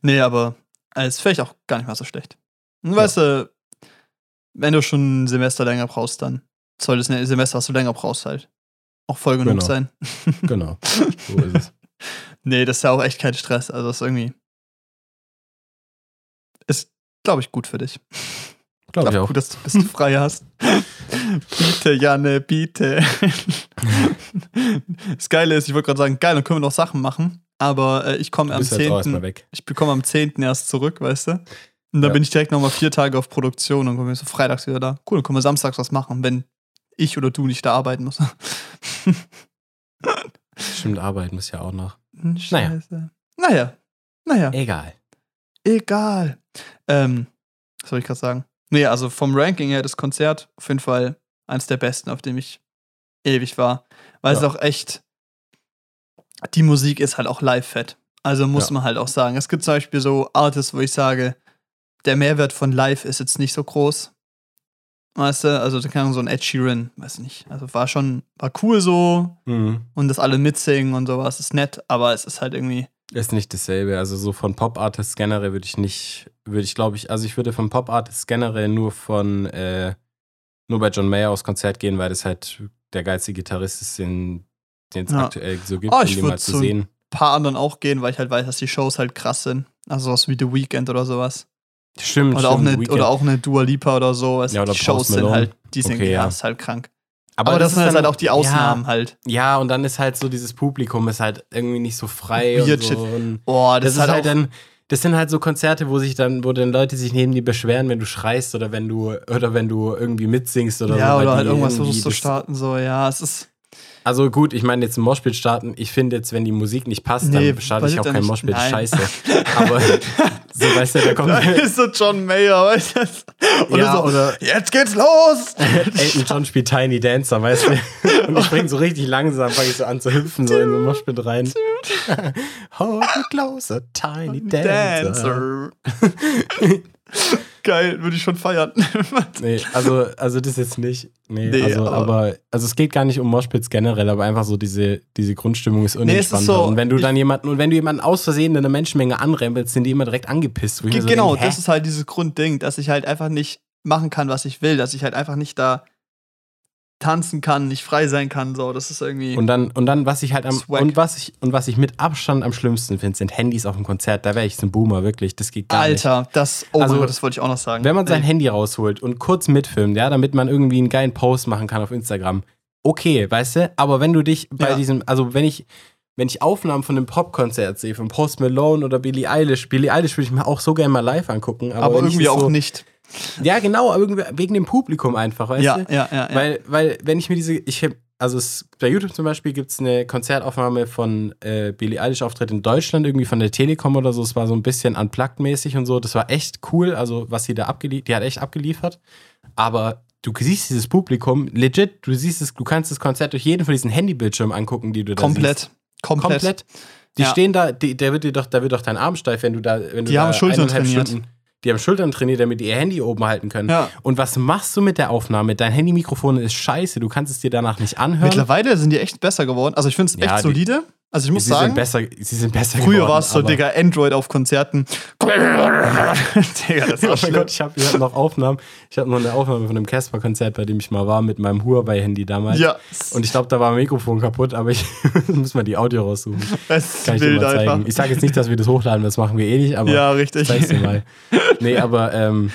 Nee, aber äh, ist vielleicht auch gar nicht mal so schlecht. Und Weißt du, wenn du schon ein Semester länger brauchst, dann soll das ein Semester, was du länger brauchst, halt auch voll genug Genau. sein. Genau. So ist es. Nee, das ist ja auch echt kein Stress. Also, das ist irgendwie. Ist, glaube ich, gut für dich. Glaube ich Glaub, auch. Gut, dass du, dass du frei hast. biete, Janne, biete. das Geile ist, ich wollte gerade sagen, geil, dann können wir noch Sachen machen. Aber äh, ich komme am bist jetzt auch erstmal 10. weg. Ich bekomme am 10. erst zurück, weißt du? Und dann Ja. bin ich direkt nochmal vier Tage auf Produktion und komme so freitags wieder da. Cool, dann können wir samstags was machen, wenn ich oder du nicht da arbeiten musst. Stimmt, arbeiten muss ja auch noch. Scheiße. Naja. Naja. Egal. Egal. Ähm, was soll ich gerade sagen? Nee, also vom Ranking her, das Konzert auf jeden Fall eins der besten, auf dem ich ewig war. Weil es Ja. auch echt, die Musik ist halt auch live fett. Also muss Ja. man halt auch sagen. Es gibt zum Beispiel so Artists, wo ich sage, der Mehrwert von live ist jetzt nicht so groß. Weißt du, also da kann so ein Ed Sheeran, weiß nicht, also war schon, war cool so Mhm. und das alle mitsingen und sowas ist nett, aber es ist halt irgendwie, Ist nicht dasselbe. Also so von Pop-Artists generell würde ich nicht, würde ich glaube ich, also ich würde von Pop-Artists generell nur von, äh, nur bei John Mayer aufs Konzert gehen, weil das halt der geilste Gitarrist ist, den es Ja. aktuell so gibt, Oh, ich mal zu sehen. paar anderen auch gehen, weil ich halt weiß, dass die Shows halt krass sind. Also was wie The Weeknd oder sowas. Stimmt, Oder, auch stimmt, eine, Weekend. oder auch eine Dua Lipa oder so. Also Ja, oder die Shows sind halt, die sind Okay, ja. krass, halt krank. Aber, Aber, das, sind ist halt dann- auch die Ausnahmen halt. Ja, ja, und dann ist halt so dieses Publikum ist halt irgendwie nicht so frei Weird und so. Und Boah, das, das, ist halt auch, dann, das sind halt so Konzerte, wo sich dann, wo dann Leute sich neben dir beschweren, wenn du schreist oder wenn du, oder wenn du irgendwie mitsingst oder ja, so. weil oder halt irgendwas versuchst zu das- starten, so, ja, es ist. Also gut, ich meine jetzt ein Moshpit starten, ich finde jetzt, wenn die Musik nicht passt, Nee, dann starte ich auch kein Moshpit, scheiße. Aber so weißt du, da kommt Da ist so John Mayer, weißt du? Und ja, so, oder jetzt geht's los! Elton John spielt Tiny Dancer, weißt du? Und ich springe so richtig langsam, fange ich so an zu hüpfen, so in ein Moshpit rein. Hold me closer, Tiny Dancer. Dancer. Geil, würde ich schon feiern. Nee, also, also das jetzt nicht. Nee, Nee, also, aber- also es geht gar nicht um Moshpits generell, aber einfach so diese, diese Grundstimmung ist Nee, es ist unentspannter. so, und wenn du dann jemanden, und wenn du jemanden aus Versehen in einer Menschenmenge anrempelst, sind die immer direkt angepisst. mir so genau, denke, das ist halt dieses Grundding, dass ich halt einfach nicht machen kann, was ich will, dass ich halt einfach nicht da tanzen kann, nicht frei sein kann, so, das ist irgendwie. Und dann, und dann, was ich halt am, Swag. und was ich, und was ich mit Abstand am schlimmsten finde, sind Handys auf dem Konzert. Da wäre ich so ein Boomer, wirklich. Das geht gar nicht. Alter, das, oh Also, mein Gott, das wollte ich auch noch sagen. Wenn man sein Ey, Handy rausholt und kurz mitfilmt, ja, damit man irgendwie einen geilen Post machen kann auf Instagram, okay, weißt du? Aber wenn du dich bei Ja. diesem, also wenn ich, wenn ich Aufnahmen von einem Popkonzert sehe, von Post Malone oder Billie Eilish, Billie Eilish würde ich mir auch so gerne mal live angucken. Aber, aber irgendwie auch so, nicht. Ja, genau, aber wegen dem Publikum einfach, weißt Ja, du? ja, ja, ja. Weil, weil, wenn ich mir diese, ich hab, also es, bei YouTube zum Beispiel gibt es eine Konzertaufnahme von äh, Billie Eilish Auftritt in Deutschland, irgendwie von der Telekom oder so. Es war so ein bisschen unplugged-mäßig und so. Das war echt cool, also was sie da abgeliefert, die hat echt abgeliefert. Aber du siehst dieses Publikum, legit, du siehst es, du kannst das Konzert durch jeden von diesen Handybildschirmen angucken, die du da siehst. komplett, komplett. Komplett. Die Ja. stehen da, die, der wird dir doch, da wird doch dein Arm steif, wenn du da, wenn du Die da haben Schultern trainiert. Stunden- die haben Schultern trainiert, damit die ihr Handy oben halten können. Ja. Und was machst du mit der Aufnahme? Dein Handymikrofon ist scheiße, du kannst es dir danach nicht anhören. Mittlerweile sind die echt besser geworden. Also ich finde es Ja, echt die- solide. Also ich muss sie sagen, sind besser, sie sind besser früher geworden, war es so, Digga, Android auf Konzerten. Digga, das Oh war mein schlimm. Gott, ich habe hab noch Aufnahmen. Ich habe noch eine Aufnahme von einem Casper-Konzert, bei dem ich mal war, mit meinem Huawei-Handy damals. Ja, Und ich glaube, da war mein Mikrofon kaputt, aber ich muss mal die Audio raussuchen. es Kann ich dir mal zeigen. einfach. Ich sage jetzt nicht, dass wir das hochladen, das machen wir eh nicht, aber ja, ich richtig. zeig's dir mal. Nee, aber ähm,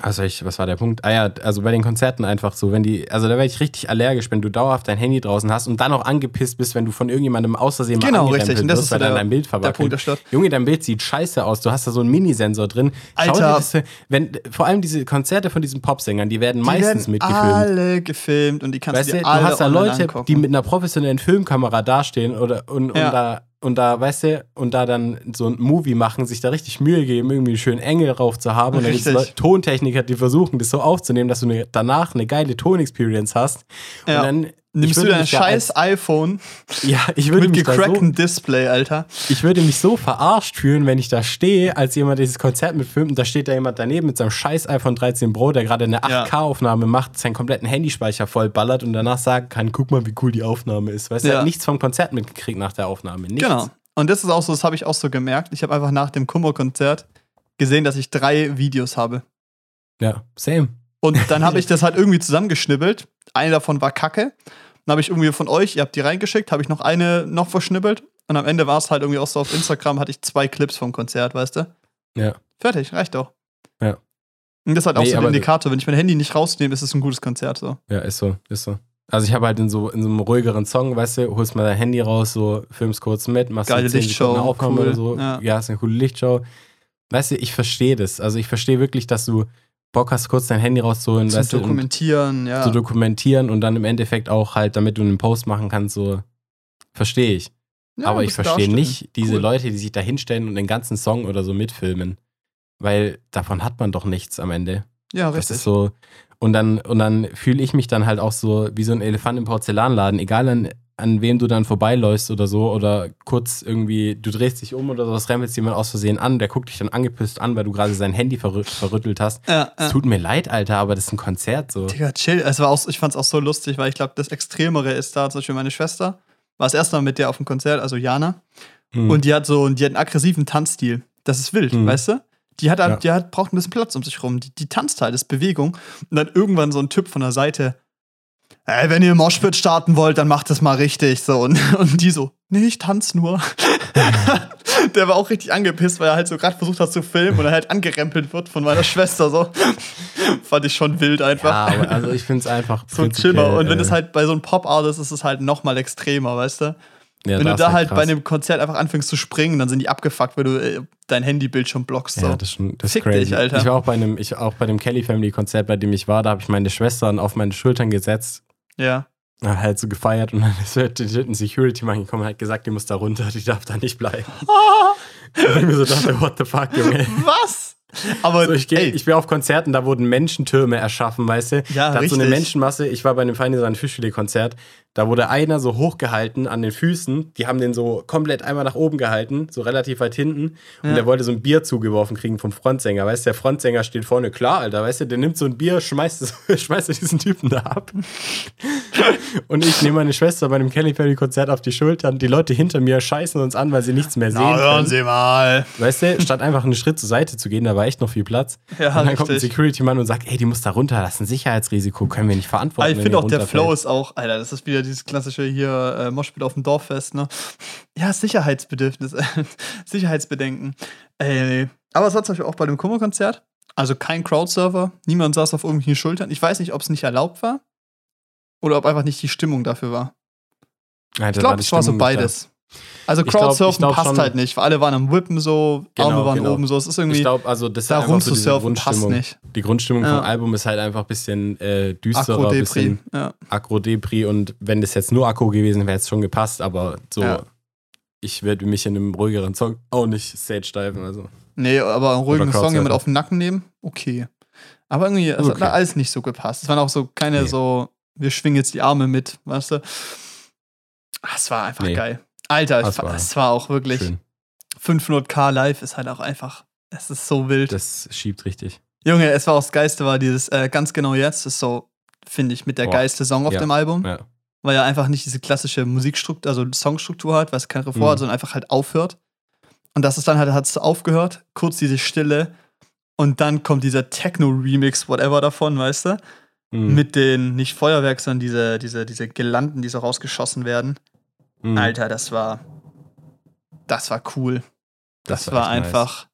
also ich, was war der Punkt? Ah ja, also bei den Konzerten einfach so, wenn die, also da werde ich richtig allergisch, wenn du dauerhaft dein Handy draußen hast und dann auch angepisst bist, wenn du von irgendjemandem aus Versehen mal Genau, richtig. Und das wirst, ist weil dann dein Bild Der Punkt verwackelt. der Stadt. Junge, dein Bild sieht scheiße aus. Du hast da so einen Minisensor drin. Schau Alter. dir das, wenn, vor allem diese Konzerte von diesen Popsängern, die werden Die meistens werden mitgefilmt. alle gefilmt und die kannst Weißt du du, dir du alle hast da Leute, angucken. die mit einer professionellen Filmkamera dastehen oder und, Ja. und da und da, weißt du, und da dann so ein Movie machen, sich da richtig Mühe geben, irgendwie einen schönen Engel drauf zu haben. Und dann gibt es Richtig. Tontechniker, die versuchen, das so aufzunehmen, dass du eine, danach eine geile Tonexperience hast. Ja. Und dann Nimmst du dein scheiß iPhone Ja, ich würde, mit mich da so, gecracktem Display, Alter. ich würde mich so verarscht fühlen, wenn ich da stehe, als jemand dieses Konzert mitfilmt und da steht da jemand daneben mit seinem scheiß iPhone 13 Pro, der gerade eine Ja. 8K-Aufnahme macht, seinen kompletten Handyspeicher vollballert und danach sagen kann, guck mal, wie cool die Aufnahme ist. Weißt du, er Ja. hat nichts vom Konzert mitgekriegt nach der Aufnahme. Nichts. Genau. Und das ist auch so, das habe ich auch so gemerkt. Ich habe einfach nach dem Kummer-Konzert gesehen, dass ich drei Videos habe. Ja, same. Und dann habe ich das halt irgendwie zusammengeschnibbelt. Eine davon war Kacke. Dann habe ich irgendwie von euch, ihr habt die reingeschickt, habe ich noch eine noch verschnibbelt. Und am Ende war es halt irgendwie auch so auf Instagram, hatte ich zwei Clips vom Konzert, weißt du? Ja. Fertig, reicht doch. Ja. Und das ist halt auch Nee, so aber- Indikator. Wenn ich mein Handy nicht rausnehme, ist es ein gutes Konzert. So. Ja, ist so, ist so. Also ich habe halt in so, in so einem ruhigeren Song, weißt du, holst mal dein Handy raus, so filmst kurz mit, machst Geile so 10 Lichtshow, Aufnahme cool, oder so. ja. Ja. ist eine coole Lichtshow. weißt du, ich verstehe das. Also ich verstehe wirklich, dass du Bock hast, kurz dein Handy rauszuholen, Zu weißt du, und dokumentieren, ja. zu dokumentieren und dann im Endeffekt auch halt, damit du einen Post machen kannst, so verstehe ich. Ja, Aber ich verstehe nicht diese Cool. Leute, die sich da hinstellen und den ganzen Song oder so mitfilmen. Weil davon hat man doch nichts am Ende. Ja, Das richtig. ist so. Und dann, und dann fühle ich mich dann halt auch so wie so ein Elefant im Porzellanladen, egal an, an wem du dann vorbeiläufst oder so, oder kurz irgendwie, du drehst dich um oder sowas, rempelst jemand aus Versehen an, der guckt dich dann angepisst an, weil du gerade sein Handy verrü verrüttelt hast. ja, Es ja. tut mir leid, Alter, aber das ist ein Konzert so. Digga, chill. Es war auch, ich fand's auch so lustig, weil ich glaube, das Extremere ist da zum Beispiel meine Schwester. War das erste Mal mit der auf dem Konzert, also Jana. Mhm. Und die hat so, die hat einen aggressiven Tanzstil. Das ist wild, Mhm. weißt du? Die hat, Ja. die hat, braucht ein bisschen Platz um sich rum. Die, die tanzt halt, das ist Bewegung. Und dann irgendwann so ein Typ von der Seite, ey, wenn ihr Moshpit starten wollt, dann macht das mal richtig. So. Und, und die so, nee, ich tanz nur. Der war auch richtig angepisst, weil er halt so gerade versucht hat zu filmen und er halt angerempelt wird von meiner Schwester. So. Fand ich schon wild einfach. ja, also ich finde es einfach so chiller. Und wenn äh, es halt bei so einem Pop-Art ist, ist es halt noch mal extremer, weißt du? ja, wenn du da halt bei krass. einem Konzert einfach anfängst zu springen, dann sind die abgefuckt, weil du äh, dein Handybildschirm blockst. So. Ja, das ist schon das ist crazy. dich, Alter. Ich war auch bei einem, ich auch bei dem Kelly Family Konzert, bei dem ich war, da habe ich meine Schwestern auf meine Schultern gesetzt, ja. hab halt so gefeiert und dann ist halt ein Security-Mann gekommen und hat gesagt, die muss da runter, die darf da nicht bleiben. Und ich mir so dachte, what the fuck, Junge. Was? Aber So, ich, geh, ey, ich bin auf Konzerten, da wurden Menschentürme erschaffen, weißt du? Ja, da hat so eine. Menschenmasse, ich war bei einem Feinde ein Fischfilet-Konzert, da wurde einer so hochgehalten an den Füßen, die haben den so komplett einmal nach oben gehalten, so relativ weit hinten, und Ja. der wollte so ein Bier zugeworfen kriegen vom Frontsänger, weißt du? Der Frontsänger steht vorne, klar, Alter, weißt du? Der nimmt so ein Bier, schmeißt es, schmeißt es diesen Typen da ab. und ich nehme meine Schwester bei einem Kelly Perry-Konzert auf die Schultern, die Leute hinter mir scheißen uns an, weil sie nichts mehr sehen na, hören können. Sie mal. Weißt du, statt einfach einen Schritt zur Seite zu gehen, da war echt noch viel Platz. Ja, und dann kommt ein richtig. Security-Mann und sagt, ey, die muss da runter, das ist ein Sicherheitsrisiko, können wir nicht verantworten. Aber ich wenn finde auch, der. Flow ist auch, Alter, das ist wieder dieses klassische hier äh, Moshpit auf dem Dorffest, ne? Ja, Sicherheitsbedürfnis, Sicherheitsbedenken. Ey, aber es war zum Beispiel auch bei dem Kummer-Konzert. Also kein Crowdserver, niemand saß auf irgendwelchen Schultern. Ich weiß nicht, ob es nicht erlaubt war oder ob einfach nicht die Stimmung dafür war. Alter, Ich glaube, es war so beides. Also glaub- Crowdsurfen ich glaub passt schon- halt nicht, weil alle waren am Whippen so, Genau, Arme waren genau. oben so. Es ist irgendwie, Ich glaube, also das da einfach so rumzusurfen passt Grundstimmung. nicht. Die Grundstimmung Ja. vom Album ist halt einfach ein bisschen äh, düsterer, ein Akro-Depri. bisschen Ja. Akro-Depri und wenn das jetzt nur Akku gewesen wäre, es schon gepasst, aber so, Ja. ich würde mich in einem ruhigeren Song auch nicht stage diven, also. Nee, aber einen ruhigen Song jemand auf den Nacken nehmen, okay. Aber irgendwie, es hat Okay. da alles nicht so gepasst. Es waren auch so keine Nee. so, wir schwingen jetzt die Arme mit, weißt du? Ah, Es war einfach Nee. geil. Alter, Das es war, es war auch wirklich Schön. 500k live ist halt auch einfach, es ist so wild. Das schiebt richtig. Junge, es war auch das Geiste, war dieses äh, ganz genau jetzt, ist so, finde ich, mit der Boah. geilste Song auf Ja. dem Album. Ja. weil er einfach nicht diese klassische Musikstruktur, also Songstruktur hat, weil es kein Refrain Mhm. hat, sondern einfach halt aufhört. Und das ist dann halt, hat es aufgehört, kurz diese Stille und dann kommt dieser Techno-Remix, whatever davon, weißt du? Mhm. Mit den, nicht Feuerwerk, sondern diese, diese, diese Gelanden, die so rausgeschossen werden. Mhm. Alter, das war, das war cool. Das, Das war war, echt nice. einfach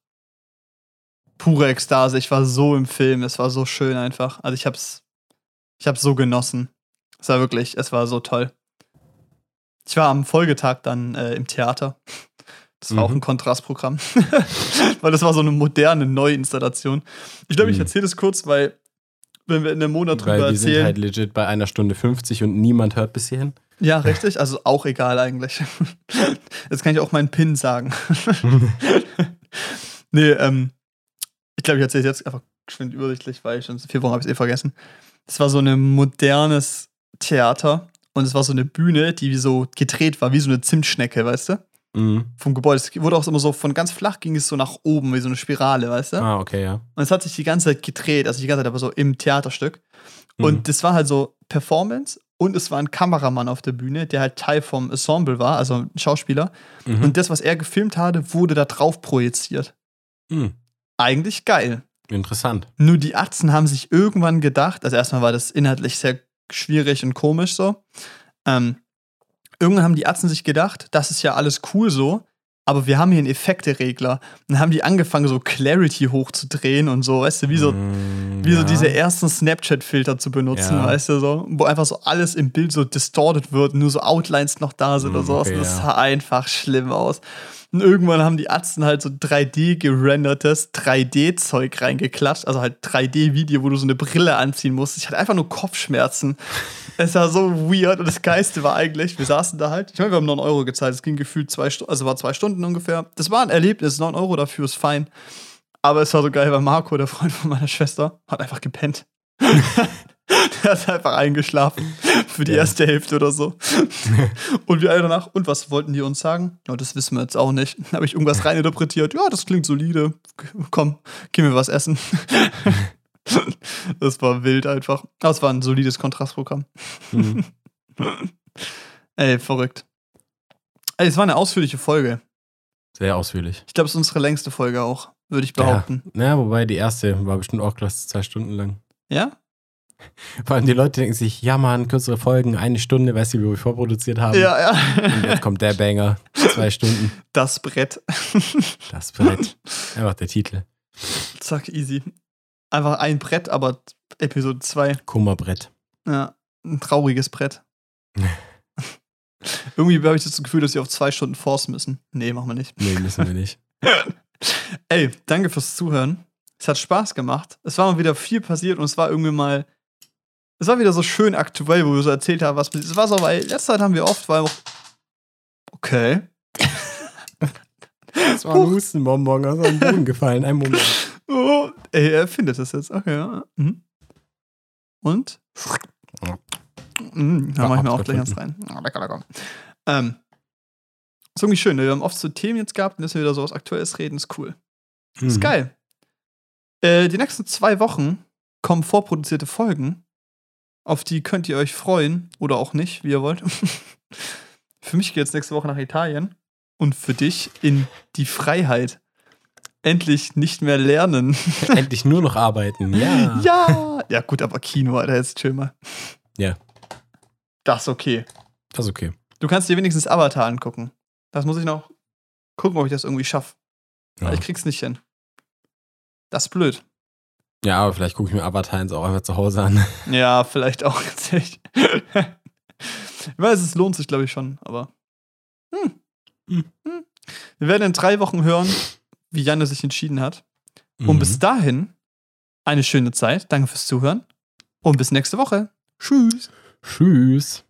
pure Ekstase. Ich war so im Film, es war so schön einfach. Also ich hab's, ich hab's so genossen. Es war wirklich, es war so toll. Ich war am Folgetag dann äh, im Theater. Das war auch Mhm. ein Kontrastprogramm. weil das war so eine moderne Neuinstallation. Ich glaube, ich Mhm. erzähle das kurz, weil, wenn wir in einem Monat drüber Weil wir sind erzählen. halt legit bei einer Stunde 50 und niemand hört bis hierhin. ja, richtig. Also auch egal eigentlich. Jetzt kann ich auch meinen Pin sagen. nee, ähm, ich glaube, ich erzähle es jetzt einfach geschwind übersichtlich, weil ich schon vier Wochen habe ich es eh vergessen. Es war so ein modernes Theater und es war so eine Bühne, die wie so gedreht war, wie so eine Zimtschnecke, weißt du? Mhm. Vom Gebäude. Es wurde auch immer so von ganz flach ging es so nach oben, wie so eine Spirale, weißt du? Ah, okay, ja. Und es hat sich die ganze Zeit gedreht, also die ganze Zeit aber so im Theaterstück. Mhm. Und das war halt so Performance und es war ein Kameramann auf der Bühne, der halt Teil vom Ensemble war, also ein Schauspieler. Mhm. Und das, was er gefilmt hatte, wurde da drauf projiziert. Mhm. Eigentlich geil. Interessant. Nur die Atzen haben sich irgendwann gedacht, also erstmal war das inhaltlich sehr schwierig und komisch so. Ähm, irgendwann haben die Atzen sich gedacht, das ist ja alles cool so, aber wir haben hier einen Effekteregler. Und dann haben die angefangen, so Clarity hochzudrehen und so, weißt du, wie so, Mm, wie so ja. diese ersten Snapchat-Filter zu benutzen, Ja. weißt du, so, wo einfach so alles im Bild so distorted wird, nur so Outlines noch da sind Mm, oder sowas. okay, das ja. sah einfach schlimm aus. Und irgendwann haben die Atzen halt so 3D gerendertes 3D-Zeug reingeklatscht. Also halt 3D-Video, wo du so eine Brille anziehen musst. Ich hatte einfach nur Kopfschmerzen. es war so weird. Und das Geiste war eigentlich, wir saßen da halt. Ich meine, wir haben 9 Euro gezahlt. Es ging gefühlt zwei Stunden, also war zwei Stunden ungefähr. Das war ein Erlebnis. 9 Euro dafür ist fein. Aber es war so geil, weil Marco, der Freund von meiner Schwester, hat einfach gepennt. der ist einfach eingeschlafen für die ja. erste Hälfte oder so. und wir alle danach, und was wollten die uns sagen? Ja, das wissen wir jetzt auch nicht. Dann habe ich irgendwas reininterpretiert. Ja, das klingt solide. Komm, gehen wir was essen. das war wild einfach. Das war ein solides Kontrastprogramm. Mhm. Ey, verrückt. Ey, es war eine ausführliche Folge. Sehr ausführlich. Ich glaube, es ist unsere längste Folge auch, würde ich behaupten. Ja. ja, wobei die erste war bestimmt auch klasse, zwei Stunden lang. Ja? Vor allem die Leute denken sich, ja man, kürzere Folgen, eine Stunde, weißt du, wie wir vorproduziert haben. Ja, ja. Und jetzt kommt der Banger, zwei Stunden. Das Brett. Das Brett. Einfach der Titel. Zack, easy. Einfach ein Brett, aber Episode 2. Kummerbrett. Ja, ein trauriges Brett. Irgendwie habe ich das Gefühl, dass wir auf zwei Stunden Force müssen. Nee, machen wir nicht. Nee, müssen wir nicht. Ey, danke fürs Zuhören. Es hat Spaß gemacht. Es war mal wieder viel passiert und es war irgendwie mal. Es war wieder so schön aktuell, wo wir so erzählt haben, was passiert. Es war so, weil letzte Zeit haben wir oft, weil auch. Okay. Das war ein Hustenbonbon aus dem Boden gefallen. Ein Moment. Oh, ey, er findet das jetzt. Okay, ja. Mhm. Und? Mhm, da mache ich mir auch gleich was rein. Oh, lecker, lecker. Ähm, ist irgendwie schön. Ne? Wir haben oft so Themen jetzt gehabt und dass wir wieder so was Aktuelles reden, ist cool. Mhm. Ist geil. Äh, die nächsten zwei Wochen kommen vorproduzierte Folgen. Auf die könnt ihr euch freuen oder auch nicht, wie ihr wollt. für mich geht es nächste Woche nach Italien und für dich in die Freiheit. Endlich nicht mehr lernen. Endlich nur noch arbeiten, ja. Ja, ja gut, aber Kino, Alter, jetzt chill mal. Ja. Das ist okay. Das ist okay. Du kannst dir wenigstens Avatar angucken. Das muss ich noch gucken, ob ich das irgendwie schaffe. Ja. Ich krieg's nicht hin. Das ist blöd. Ja, aber vielleicht gucke ich mir Avatar jetzt auch einfach zu Hause an. Ja, vielleicht auch tatsächlich. ich weiß, es lohnt sich, glaube ich, schon, aber. Hm. Hm. hm. Wir werden in drei Wochen hören, wie Janne sich entschieden hat. Und mhm. bis dahin eine schöne Zeit. Danke fürs Zuhören. Und bis nächste Woche. Tschüss. Tschüss.